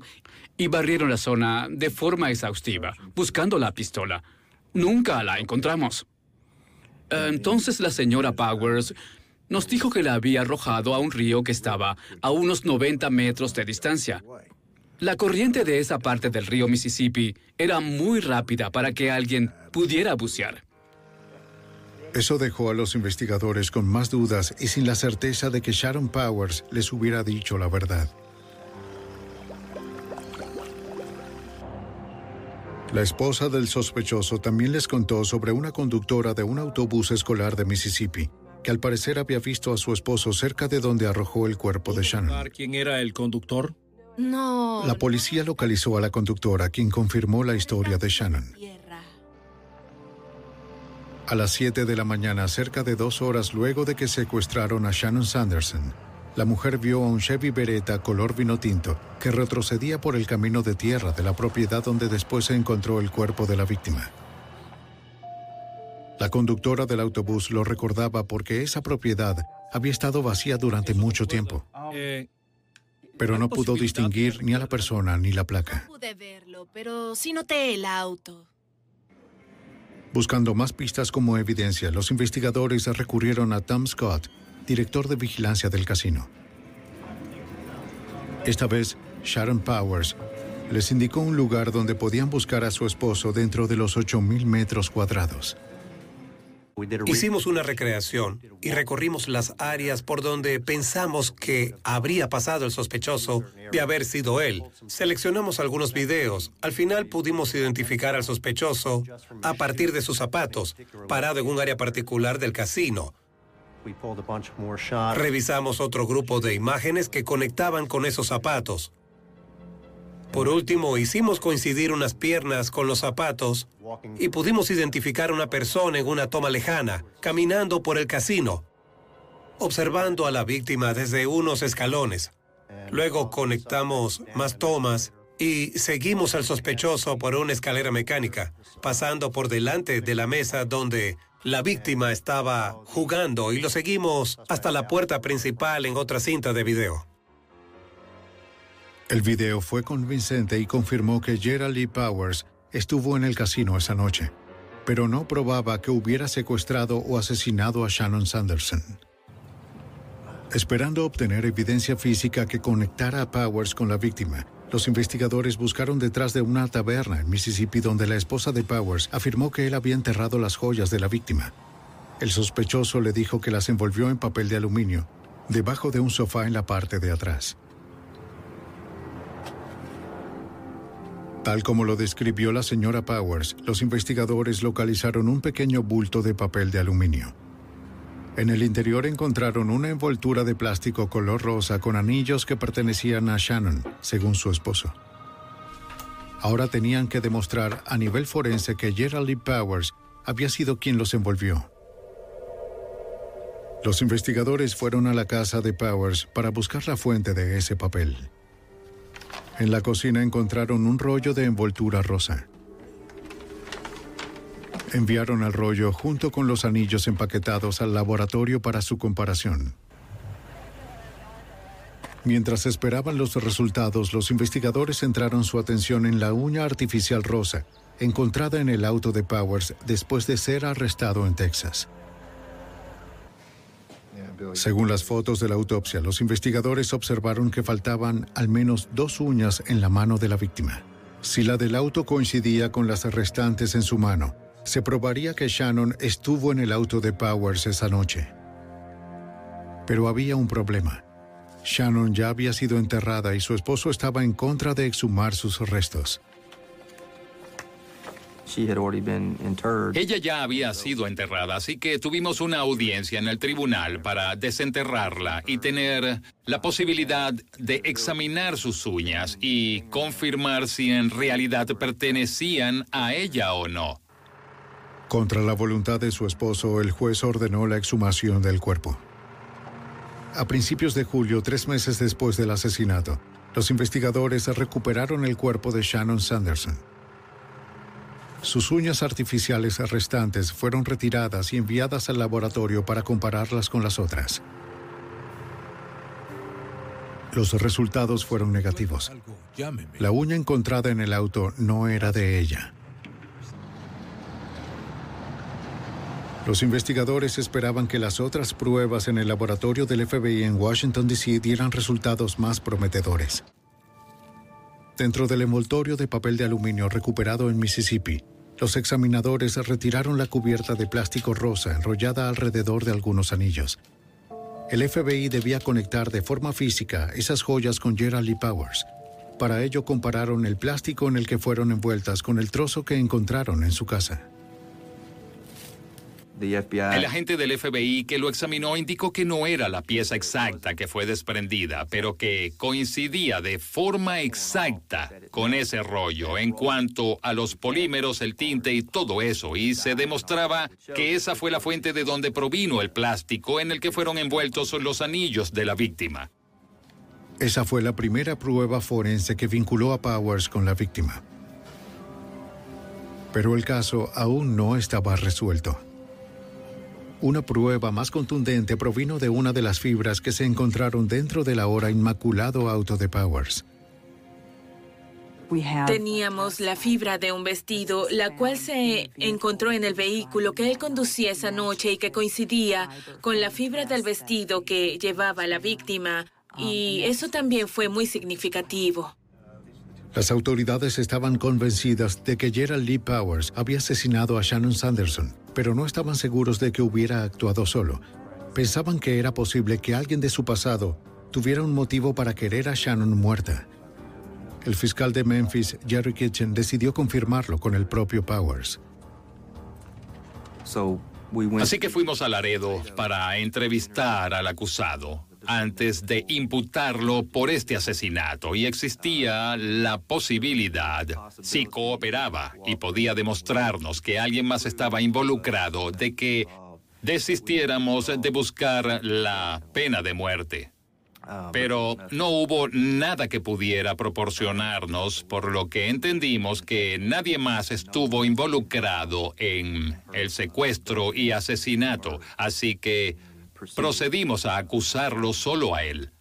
y barrieron la zona de forma exhaustiva, buscando la pistola. Nunca la encontramos. Entonces la señora Powers nos dijo que la había arrojado a un río que estaba a unos 90 metros de distancia. La corriente de esa parte del río Mississippi era muy rápida para que alguien pudiera bucear. Eso dejó a los investigadores con más dudas y sin la certeza de que Sharon Powers les hubiera dicho la verdad. La esposa del sospechoso también les contó sobre una conductora de un autobús escolar de Mississippi, que al parecer había visto a su esposo cerca de donde arrojó el cuerpo de Shannon. ¿Quién era el conductor? No. La policía localizó a la conductora, quien confirmó la historia de Shannon. A las 7 de la mañana, cerca de dos horas luego de que secuestraron a Shannon Sanderson, la mujer vio a un Chevy Beretta color vino tinto que retrocedía por el camino de tierra de la propiedad donde después se encontró el cuerpo de la víctima. La conductora del autobús lo recordaba porque esa propiedad había estado vacía durante mucho tiempo. Eh, Pero no pudo distinguir ni a la persona ni la placa. Pude verlo, pero sí noté el auto. Buscando más pistas como evidencia, los investigadores recurrieron a Tom Scott, director de vigilancia del casino. Esta vez, Sharon Powers les indicó un lugar donde podían buscar a su esposo dentro de los 8.000 metros cuadrados. Hicimos una recreación y recorrimos las áreas por donde pensamos que habría pasado el sospechoso de haber sido él. Seleccionamos algunos videos. Al final pudimos identificar al sospechoso a partir de sus zapatos, parado en un área particular del casino. Revisamos otro grupo de imágenes que conectaban con esos zapatos. Por último, hicimos coincidir unas piernas con los zapatos y pudimos identificar a una persona en una toma lejana, caminando por el casino, observando a la víctima desde unos escalones. Luego conectamos más tomas y seguimos al sospechoso por una escalera mecánica, pasando por delante de la mesa donde la víctima estaba jugando y lo seguimos hasta la puerta principal en otra cinta de video. El video fue convincente y confirmó que Gerald Lee Powers estuvo en el casino esa noche, pero no probaba que hubiera secuestrado o asesinado a Shannon Sanderson. Esperando obtener evidencia física que conectara a Powers con la víctima, los investigadores buscaron detrás de una taberna en Mississippi donde la esposa de Powers afirmó que él había enterrado las joyas de la víctima. El sospechoso le dijo que las envolvió en papel de aluminio, debajo de un sofá en la parte de atrás. Tal como lo describió la señora Powers, los investigadores localizaron un pequeño bulto de papel de aluminio. En el interior encontraron una envoltura de plástico color rosa con anillos que pertenecían a Shannon, según su esposo. Ahora tenían que demostrar a nivel forense que Gerald Lee Powers había sido quien los envolvió. Los investigadores fueron a la casa de Powers para buscar la fuente de ese papel. En la cocina encontraron un rollo de envoltura rosa. Enviaron el rollo junto con los anillos empaquetados al laboratorio para su comparación. Mientras esperaban los resultados, los investigadores centraron su atención en la uña artificial rosa, encontrada en el auto de Powers después de ser arrestado en Texas. Según las fotos de la autopsia, los investigadores observaron que faltaban al menos dos uñas en la mano de la víctima. Si la del auto coincidía con las restantes en su mano, se probaría que Shannon estuvo en el auto de Powers esa noche. Pero había un problema. Shannon ya había sido enterrada y su esposo estaba en contra de exhumar sus restos. Ella ya había sido enterrada, así que tuvimos una audiencia en el tribunal para desenterrarla y tener la posibilidad de examinar sus uñas y confirmar si en realidad pertenecían a ella o no. Contra la voluntad de su esposo, el juez ordenó la exhumación del cuerpo. A principios de julio, tres meses después del asesinato, los investigadores recuperaron el cuerpo de Shannon Sanderson. Sus uñas artificiales restantes fueron retiradas y enviadas al laboratorio para compararlas con las otras. Los resultados fueron negativos. La uña encontrada en el auto no era de ella. Los investigadores esperaban que las otras pruebas en el laboratorio del FBI en Washington, D.C. dieran resultados más prometedores. Dentro del envoltorio de papel de aluminio recuperado en Mississippi, los examinadores retiraron la cubierta de plástico rosa enrollada alrededor de algunos anillos. El FBI debía conectar de forma física esas joyas con Gerald Lee Powers. Para ello compararon el plástico en el que fueron envueltas con el trozo que encontraron en su casa. El agente del FBI que lo examinó indicó que no era la pieza exacta que fue desprendida, pero que coincidía de forma exacta con ese rollo en cuanto a los polímeros, el tinte y todo eso, y se demostraba que esa fue la fuente de donde provino el plástico en el que fueron envueltos los anillos de la víctima. Esa fue la primera prueba forense que vinculó a Powers con la víctima. Pero el caso aún no estaba resuelto. Una prueba más contundente provino de una de las fibras que se encontraron dentro del ahora inmaculado auto de Powers. Teníamos la fibra de un vestido, la cual se encontró en el vehículo que él conducía esa noche y que coincidía con la fibra del vestido que llevaba la víctima. Y eso también fue muy significativo. Las autoridades estaban convencidas de que Gerald Lee Powers había asesinado a Shannon Sanderson pero no estaban seguros de que hubiera actuado solo. Pensaban que era posible que alguien de su pasado tuviera un motivo para querer a Shannon muerta. El fiscal de Memphis, Jerry Kitchen, decidió confirmarlo con el propio Powers. Así que fuimos a Laredo para entrevistar al acusado antes de imputarlo por este asesinato y existía la posibilidad, si cooperaba y podía demostrarnos que alguien más estaba involucrado, de que desistiéramos de buscar la pena de muerte. Pero no hubo nada que pudiera proporcionarnos, por lo que entendimos que nadie más estuvo involucrado en el secuestro y asesinato, así que procedimos a acusarlo solo a él.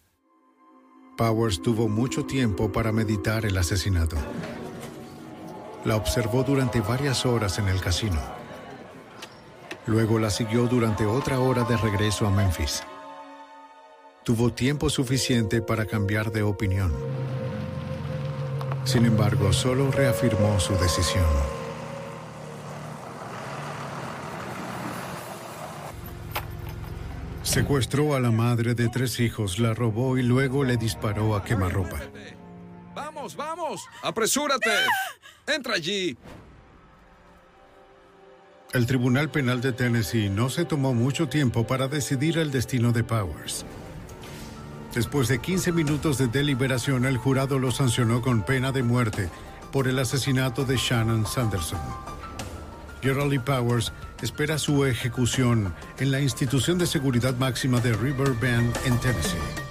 Powers tuvo mucho tiempo para meditar el asesinato. La observó durante varias horas en el casino. Luego la siguió durante otra hora de regreso a Memphis. Tuvo tiempo suficiente para cambiar de opinión. Sin embargo, solo reafirmó su decisión. Secuestró a la madre de tres hijos, la robó y luego le disparó a quemarropa. ¡Vamos, vamos! ¡Apresúrate! ¡Entra allí! El Tribunal Penal de Tennessee no se tomó mucho tiempo para decidir el destino de Powers. Después de 15 minutos de deliberación, el jurado lo sancionó con pena de muerte por el asesinato de Shannon Sanderson. Gerald Lee Powers espera su ejecución en la institución de seguridad máxima de River Bend en Tennessee.